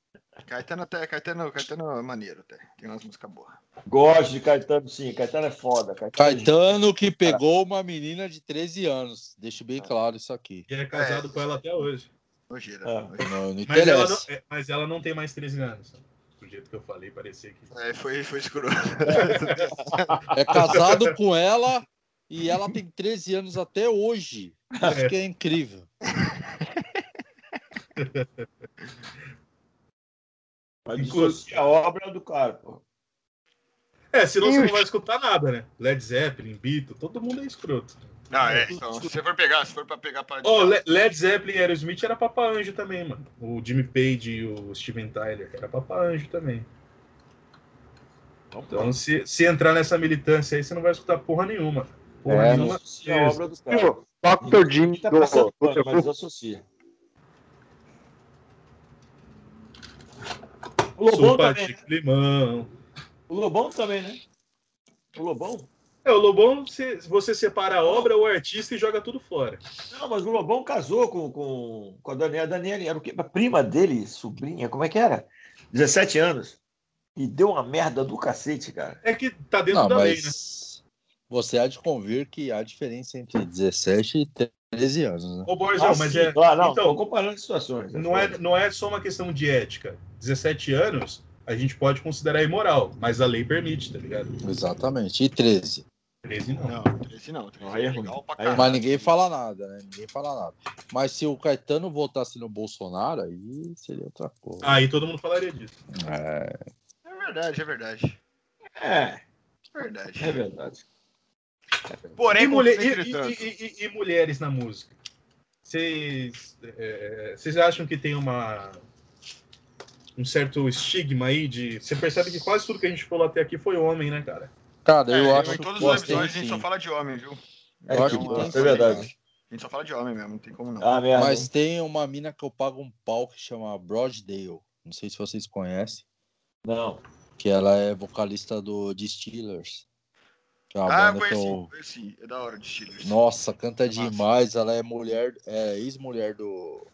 S1: Caetano até, Caetano, Caetano é maneiro até. Tem umas músicas boas.
S2: Gosto de Caetano, sim. Caetano é foda. Caetano, é
S4: Caetano que pegou uma menina de 13 anos. Deixo bem claro isso aqui.
S3: E é casado
S1: É.
S3: com ela até hoje.
S1: Nojeira.
S2: Ah.
S1: nojeira.
S4: Não, não
S3: Mas ela, não, é, mas ela não tem mais 13 anos. Do jeito que eu falei, parecia que.
S1: É, foi, foi escroto. (laughs)
S4: É casado com ela e ela tem 13 anos até hoje. Isso
S3: É.
S4: que é incrível. (laughs)
S2: Mas
S3: Inclusive-
S2: a obra do cara, pô.
S3: É, senão você não vai escutar nada, né? Led Zeppelin, Beatles, todo mundo é escroto.
S1: Não, é. Então, se você for pegar, se for pra pegar pra.
S3: Le- Led Zeppelin e Aerosmith era Papa Anjo também, mano. O Jimmy Page e o Steven Tyler era Papa Anjo também. Então, se, se entrar nessa militância aí, você não vai escutar porra nenhuma. Porra
S5: É,
S3: nenhuma.
S2: Dissocia a obra do cara.
S5: Viu? Dr. Jim
S2: Tá
S5: do,
S2: passando
S5: do,
S2: pano, mas associa. O Lobão também, né?
S3: Simpático, limão.
S2: O Lobão também, né? O Lobão?
S3: É, o Lobão, você, você separa a obra, o artista e joga tudo fora.
S2: Não, mas o Lobão casou com, com, com a Daniela. A Daniela era o quê? A prima dele, sobrinha, como é que era? 17 anos. E deu uma merda do cacete, cara.
S3: É que tá dentro
S4: Não,
S3: da lei, né?
S4: você há de convir que há diferença entre 17 e 13 anos, né?
S3: Ô, Borzão,
S2: Ah,
S3: mas
S2: sim,
S3: é.
S2: claro, não,
S3: então,
S2: tô comparando situações.
S3: não é, não é só uma questão de ética. 17 anos, a gente pode considerar imoral, mas a lei permite, tá ligado?
S4: Exatamente. E 13.
S3: 13 não.
S1: Não, 13 não. 13
S2: Aí é
S1: é legal pra
S2: é
S1: caralho.
S4: Mas ninguém fala nada, né? Ninguém fala nada. Mas se o Caetano votasse no Bolsonaro, aí seria outra coisa.
S3: Aí todo mundo falaria disso.
S4: É,
S1: É verdade, é verdade.
S2: É,
S1: É verdade.
S2: é verdade.
S1: Porém,
S3: E, mulher- e- e- e- e- e mulheres na música? Vocês é, vocês acham que tem uma um certo estigma aí de. Você percebe que quase tudo que a gente falou até aqui foi homem, né, cara?
S4: Cara, eu
S1: é,
S4: acho
S1: em
S4: que
S1: todos os episódios a gente só fala de homem, viu?
S2: É,
S4: Eu acho que tem
S1: é
S2: verdade.
S1: A gente só fala de homem mesmo, não tem como não.
S2: Ah.
S4: Mas tem uma mina que eu pago um pau que chama Broaddale. Não sei se vocês conhecem.
S2: Não.
S4: Que ela é vocalista do The Steelers. Que é uma
S1: Ah, eu
S4: que
S1: conheci,
S4: eu...
S1: conheci. É da hora de Steelers.
S4: Nossa, canta
S1: Massa.
S4: demais. Ela é mulher, é ex-mulher do.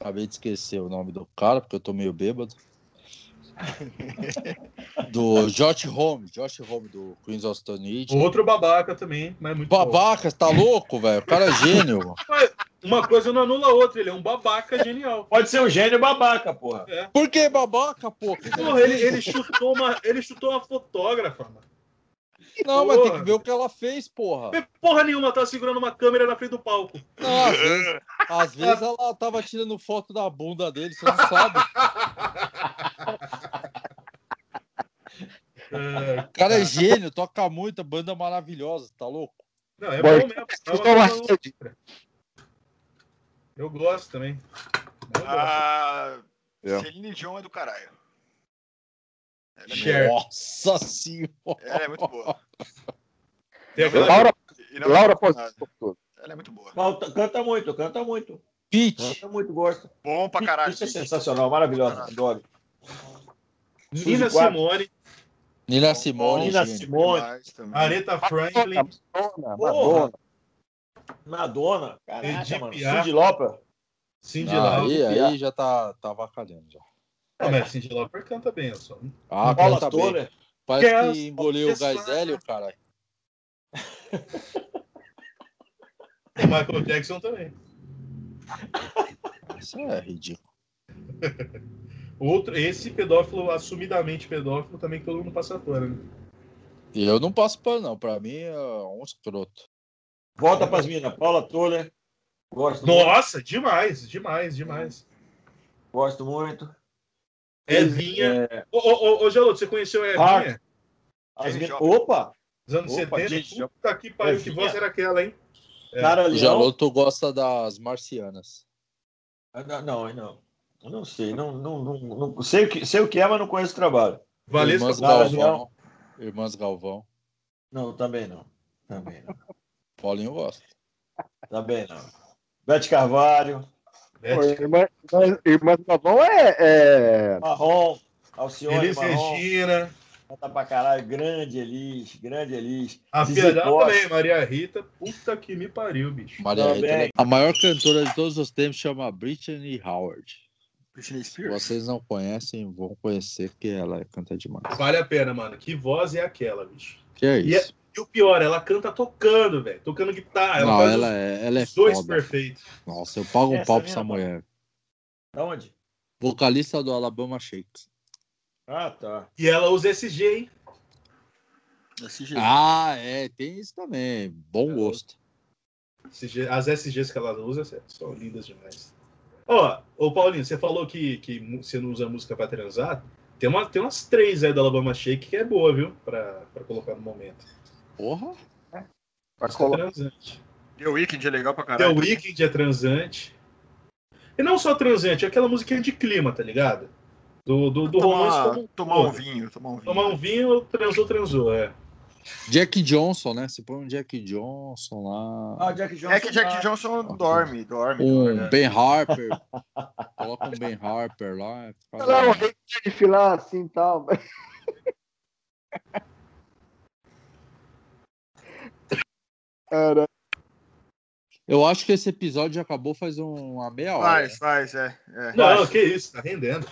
S4: Acabei de esquecer o nome do cara, porque eu tô meio bêbado. (laughs) Do Josh Home, Josh Home do Queens of Stone Age.
S3: Outro babaca também, mas muito bom.
S4: Babaca, tá louco, velho? O cara é gênio. mano. (laughs)
S3: Uma coisa não anula a outra, ele é um babaca genial.
S2: Pode ser um gênio babaca, porra.
S4: Por que babaca, que
S3: Porra, ele, ele chutou uma, ele chutou uma fotógrafa, mano.
S4: Não, mas tem
S3: porra.
S4: que ver o que ela fez, porra.
S3: Porra nenhuma, tá segurando uma câmera na frente do palco.
S4: Não, às vezes, às vezes (laughs) ela tava tirando foto da bunda dele, você não sabe. (laughs)
S3: É,
S4: O cara é gênio, toca muito, banda maravilhosa, tá louco?
S3: não, é
S5: Boy,
S3: bom mesmo. É
S5: eu
S3: gosto também. Eu gosto.
S1: A
S5: É.
S1: Celine Dion é do caralho. É,
S3: Cher.
S4: Nossa senhora.
S1: ela é muito boa.
S3: Aquela-
S5: Laura, Laura
S1: é
S5: pode.
S1: nada. Ela é muito boa.
S2: Canta, canta muito, canta muito.
S4: Pete.
S2: Canta muito, gosto.
S1: Bom pra caralho.
S2: Isso é sensacional, maravilhoso. Adoro.
S3: Nina. Simone,
S4: Nina Simone.
S2: Nina. Simone.
S3: Aretha Franklin,
S5: Madonna. Madonna.
S2: Madonna. Caraca, mano. Cyndi Lauper.
S3: Cindy Lauper.
S4: aí, aí já tá, tá avacalhando já.
S3: Não, mas Cindy Lauper canta bem, eu só.
S4: Ah,
S2: Paula
S4: canta bem.
S2: Toller.
S4: Parece
S3: Que
S4: que engoliu o gás hélio, cara. (laughs)
S3: O Michael Jackson também.
S4: Isso é ridículo. (laughs)
S3: Outro, esse pedófilo, assumidamente pedófilo, também que todo mundo passa fora, né?
S4: Eu não passo pano, não. Pra mim é um escroto.
S2: Volta pras minas. Paula Toller. Gosto muito.
S3: Nossa, demais, demais, demais.
S2: Gosto muito.
S3: Evinha.
S2: É,
S3: Ô, ô, ô, Geloto, você conheceu a. Evinha?
S1: Joplin.
S2: Opa!
S3: Dos anos
S2: Opa,
S3: 70?
S2: gente, já-
S3: Puta que pariu, que voz era aquela, hein? É.
S2: Cara
S4: O. Jaloto gosta das marcianas.
S2: Ah, Não, não, não. Eu Não sei. Não, não, não, não- sei, o que, sei o que é, mas não conheço o trabalho.
S3: Valesca
S4: Irmãs.
S3: Galvão.
S4: Irmãs Galvão.
S2: Não, também não. Também não.
S4: Paulinho gosta.
S2: Também não. Bete Carvalho.
S5: Pô, Irmã, irmã, irmã Galvão é, é.
S2: Marrom. Alcione
S3: Elis
S2: Marrom.
S3: Regina.
S2: Canta pra caralho. Grande Elis, grande Elis.
S3: A
S2: Boss.
S3: também, Maria Rita. Puta que me pariu, bicho.
S4: Maria
S2: Também.
S4: Rita, a maior cantora de todos os tempos chama Britney Howard.
S1: Britney
S4: Se
S1: Spears.
S4: vocês não conhecem, vão conhecer, porque ela canta demais.
S3: Vale a pena, mano. Que voz é aquela, bicho?
S4: Que é
S3: E é-
S4: isso?
S3: E o pior, ela canta tocando, velho. Tocando guitarra. Ela
S4: não,
S3: faz
S4: ela
S3: os
S4: é, ela é
S3: dois
S4: foda.
S3: perfeitos.
S4: Nossa, eu pago um
S2: Essa
S4: pau pra
S2: mina,
S4: essa
S2: mano.
S4: mulher.
S2: Da onde?
S4: Vocalista do Alabama Shakes.
S2: Ah, tá.
S3: E ela usa SG, hein?
S1: Jeito.
S4: Ah, é, tem isso também. Bom
S3: É,
S4: gosto.
S3: SG as SGs que ela usa são lindas demais. Ó, ô Paulinho, você falou que, que você não usa música pra transar. Tem, uma, tem umas três aí do Alabama Shake que é boa, viu? Pra, pra colocar no momento.
S4: Porra.
S5: Pra
S3: Música
S5: colo-
S3: transante.
S1: The Weeknd é legal pra
S3: The
S1: caralho.
S3: Weeknd é transante. E não só transante, é aquela musiquinha de clima, tá ligado? Do, do, do romance
S1: tomar,
S3: como-
S1: tomar um vinho, tomar um vinho.
S3: Tomar um vinho, transou, transou, é.
S4: Jack Johnson, né? Você põe um Jack Johnson lá.
S2: Ah, Jack Johnson.
S1: É que Jack
S2: tá.
S1: Johnson dorme, dorme.
S4: um
S1: dorme.
S4: Ben Harper. (laughs) Coloca um Ben Harper lá. fica
S5: Não, tem que filar assim e tal. (laughs) Cara,
S4: Eu acho que esse episódio já acabou faz um- uma meia hora.
S1: Faz, faz, é. é.
S3: Não, que isso, tá rendendo.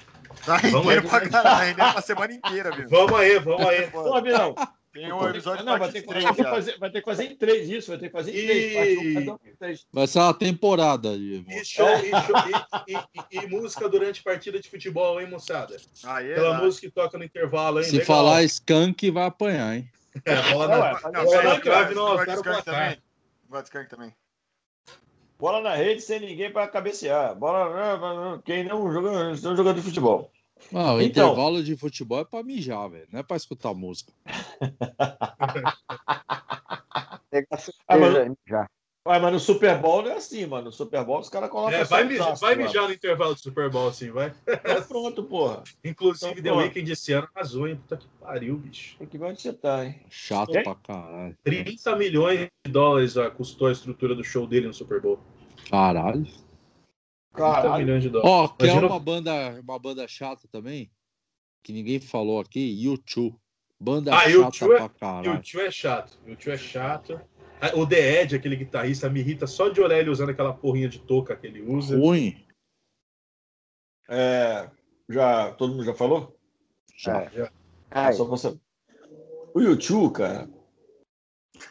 S1: Tá
S3: Vamos
S1: rendendo
S3: aí.
S1: pra caralho, rendendo pra semana inteira, viu?
S3: Vamos aí, vamos aí.
S2: Pô, Abelão.
S1: Tem um episódio
S2: não, vai ter, que-
S1: três
S2: vai, ter fazer, vai ter que fazer em três isso, vai ter que fazer em
S3: E-
S2: três. dois, três.
S4: Vai ser uma temporada, irmão.
S3: E, show, e, show- e- e- e música durante partida de futebol, hein, moçada?
S1: Aí,
S3: Aquela
S1: exato.
S3: música que toca no intervalo, hein?
S4: Se
S3: Legal.
S4: falar skunk, vai apanhar, hein?
S3: É, bola
S2: Não,
S3: na,
S1: Não,
S2: Bola
S3: trave,
S1: você
S3: não, quero placar.
S1: também?
S2: Bola na rede sem ninguém para cabecear. Bola. Quem não joga, estão jogando de futebol.
S4: Não, o
S2: Então.
S4: intervalo de futebol é pra mijar, velho. Não é pra escutar música.
S5: pegar (laughs)
S2: Ah,
S5: cerveja já.
S2: Ah, mas no Super Bowl não é assim, mano. No Super Bowl os caras colocam.
S3: É, vai, mijar, vai mijar no intervalo do Super Bowl, assim, vai.
S2: Então pronto, porra.
S3: Inclusive,
S2: Então,
S3: The. Weeknd esse ano arrasou, hein? Puta que pariu, bicho.
S2: Tem que ver onde você tá, hein?
S4: Chato
S2: Quem?
S4: pra caralho.
S3: 30 milhões de dólares ó, custou a estrutura do show dele no Super Bowl.
S4: Caralho.
S3: 30
S2: Caralho.
S3: milhões de dólares.
S4: Ó, quer
S3: Imagina-
S4: uma banda, uma banda chata também? Que ninguém falou aqui? YouTube. Banda
S3: Ah,
S4: chata
S3: U2 é-
S4: pra
S3: o
S4: caralho.
S3: tio é chato. E tio é chato. O The Ed, aquele guitarrista, me irrita só de olhar ele usando aquela porrinha de touca que ele usa.
S4: Ruim.
S2: É, já, todo mundo já falou?
S4: Já.
S5: É. Ai,
S2: Só você. O YouTube, cara.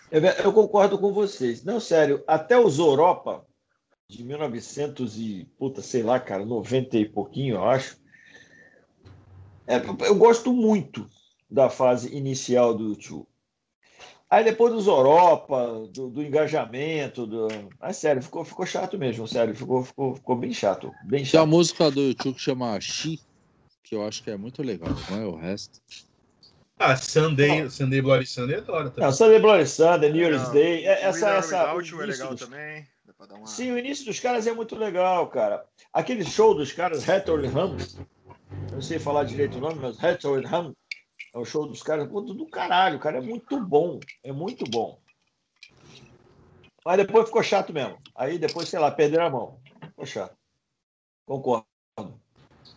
S2: Eu, eu concordo com vocês. Não, sério, até os Europa, de 1900 e, puta, sei lá, cara, 90 e pouquinho, eu acho. É, eu gosto muito da fase inicial do YouTube. Aí depois dos Europa, do, do engajamento, do. Ah, sério, ficou, ficou chato mesmo, sério, ficou, ficou, ficou bem chato. Bem
S4: Tem a
S2: chato.
S4: música do YouTube que chama She, que eu acho que é muito legal, não é o resto.
S3: Ah, Sunday, Sunday Bloody Sunday é da hora também.
S2: Não, Sunday Bloody Sunday, New Year's
S1: Não,
S2: Day, é- essa, essa, o
S1: é
S2: início
S1: legal
S2: dos-
S1: também. Dá pra dar uma...
S2: Sim, o início dos caras é muito legal, cara. Aquele show dos caras, Hathaway Ham, eu não sei falar direito o nome, mas Hathaway Ham, é o show dos caras, pô, do caralho, cara, é muito bom, é muito bom. Mas depois ficou chato mesmo. Aí depois, sei lá, perderam a mão. Ficou chato. Concordo.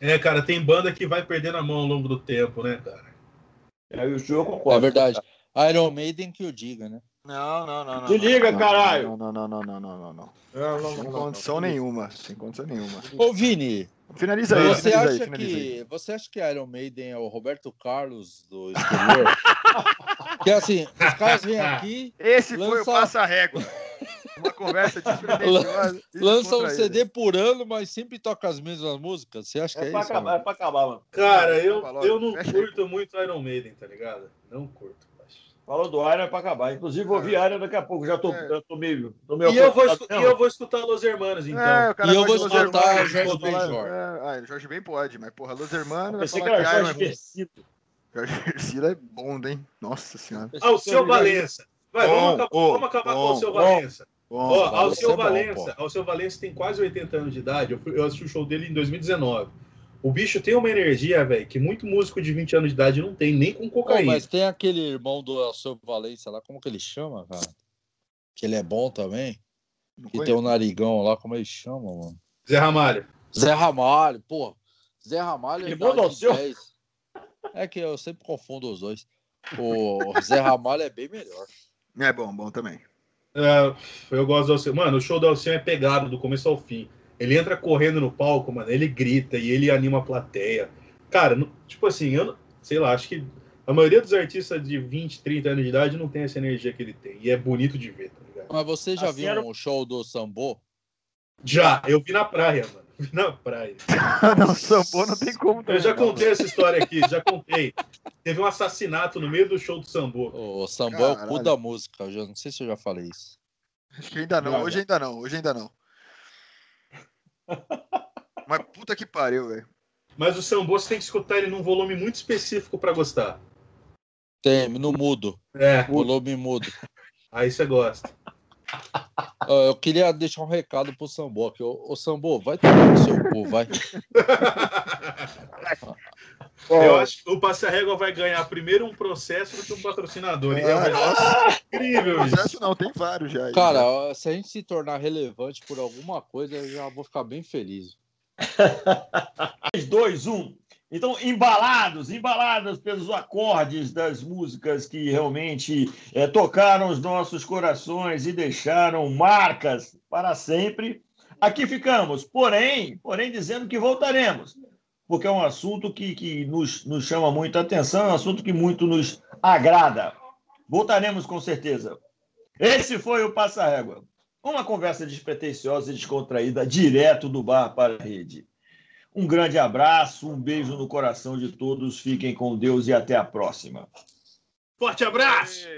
S3: É, cara, tem banda que vai perdendo a mão ao longo do tempo, né, cara?
S2: Aí o jogo concordo.
S4: É verdade. Iron Maiden que eu diga, né?
S1: Não, não, não, não.
S2: Se liga,
S1: não,
S2: caralho!
S1: Não, não, não, não, não, não, não, não.
S2: Não, não,
S1: Sem
S2: não,
S1: condição
S2: não.
S1: nenhuma. Sem condição nenhuma.
S4: Ô, Vini,
S1: Finaliza aí,
S4: você
S1: finaliza aí,
S4: acha,
S1: finaliza aí.
S4: que, você acha que Iron Maiden é o Roberto Carlos do exterior? (laughs) que assim, os caras vêm aqui,
S1: Esse foi o
S4: Lança-
S1: passa-régua. Uma conversa despretensiosa. (laughs)
S4: lançam um. CD por ano, mas sempre toca as mesmas músicas. Você acha que
S2: É
S4: é,
S2: pra
S4: isso?
S2: acabar,
S4: mano?
S2: é pra acabar, mano.
S3: Cara, eu, eu não
S1: aí.
S3: curto muito Iron Maiden, tá ligado? Não curto.
S2: Falou do Iron é pra acabar. Inclusive, vou ouvir Iron daqui a pouco. Já tô,
S1: É.
S2: já tô meio. Tô meio
S3: E eu, vou, e eu vou escutar Los Hermanos, então.
S1: É, o
S4: E eu vou
S1: de Los
S4: escutar
S1: Hermanos,
S4: Jorge
S1: falar-
S4: Benjor.
S1: é, Ah, Jorge Ben pode, mas porra, Los Hermanos vai
S2: Pensei que era Jorge
S1: é.
S2: Versito.
S1: Jorge Versilo é bom, hein? Nossa senhora.
S3: Alceu Valença. Vai,
S1: Bom,
S3: vamos, acabar,
S1: bom,
S3: vamos acabar com o
S1: bom,
S2: bom.
S3: Valença.
S1: Bom,
S3: Ó,
S4: Valença
S3: Alceu
S4: é bom,
S3: Valença.
S4: pô.
S3: Alceu Valença tem quase 80 anos de idade. Eu, fui- eu assisti o show dele em 2019. O bicho tem uma energia, velho, que muito músico de 20 anos de idade não tem, nem com cocaína.
S4: mas tem aquele irmão do Alceu Valência lá, como que ele chama, cara? Que ele é bom também.
S1: não
S4: Que
S1: conheço.
S4: tem um narigão lá, como ele chama, mano?
S3: Zé Ramalho.
S4: Zé Ramalho, pô. Zé Ramalho é
S2: Irmão do
S4: idade
S2: Alceu?
S4: 10. É que eu sempre confundo os dois. O Zé Ramalho é bem melhor.
S1: É bom, bom também.
S3: É, eu gosto do Alceu. Mano, o show do Alceu é pegado do começo ao fim. Ele entra correndo no palco, mano, ele grita e ele anima a plateia. Cara, não- tipo assim, eu sei lá, acho que a maioria dos artistas de 20, 30 anos de idade não tem essa energia que ele tem. E é bonito de ver, tá ligado?
S4: Mas você já
S2: Assim
S4: viu
S2: era-
S4: um show do Sambo?
S3: Já, eu vi na praia, mano. Vi (laughs) na praia. (laughs)
S1: não, sambô não tem como
S3: Eu
S1: também,
S3: já
S1: não,
S3: contei essa história aqui, já contei. Teve um assassinato no meio do show do Sambo.
S4: O Sambo é o cu
S1: Caralho.
S4: da música. Eu já não sei se eu já falei isso.
S1: Acho que ainda não,
S2: Não,
S1: hoje ainda não, hoje ainda não. Mas puta que pariu, velho.
S3: Mas o Sambo você tem que escutar ele num volume muito específico pra gostar.
S4: Tem, no mudo.
S3: É,
S4: Volume mudo.
S3: aí você gosta. (laughs)
S4: Eu queria deixar um recado pro Sambo aqui. Ô Sambo, vai tomar no seu cu, vai. (laughs)
S5: Ó,
S3: Eu acho que o Passe a Régua vai ganhar primeiro um processo do que um patrocinador. E é um
S1: Ah.
S3: negócio incrível.
S1: Processo não, tem vários já. aí,
S4: Cara,
S1: né?
S4: ó, se a gente se tornar relevante por alguma coisa, eu já vou ficar bem feliz.
S2: 3, 2, 1. Então, embalados, embalados pelos acordes das músicas que realmente eh, tocaram os nossos corações e deixaram marcas para sempre. Aqui ficamos, porém, porém dizendo que voltaremos, porque é um assunto que, que nos, nos chama muita atenção, é um assunto que muito nos agrada. Voltaremos com certeza. Esse foi o Passa Régua. Uma conversa despretensiosa e descontraída direto do bar para a rede. Um grande abraço, um beijo no coração de todos. Fiquem com Deus e até a próxima.
S3: Forte abraço!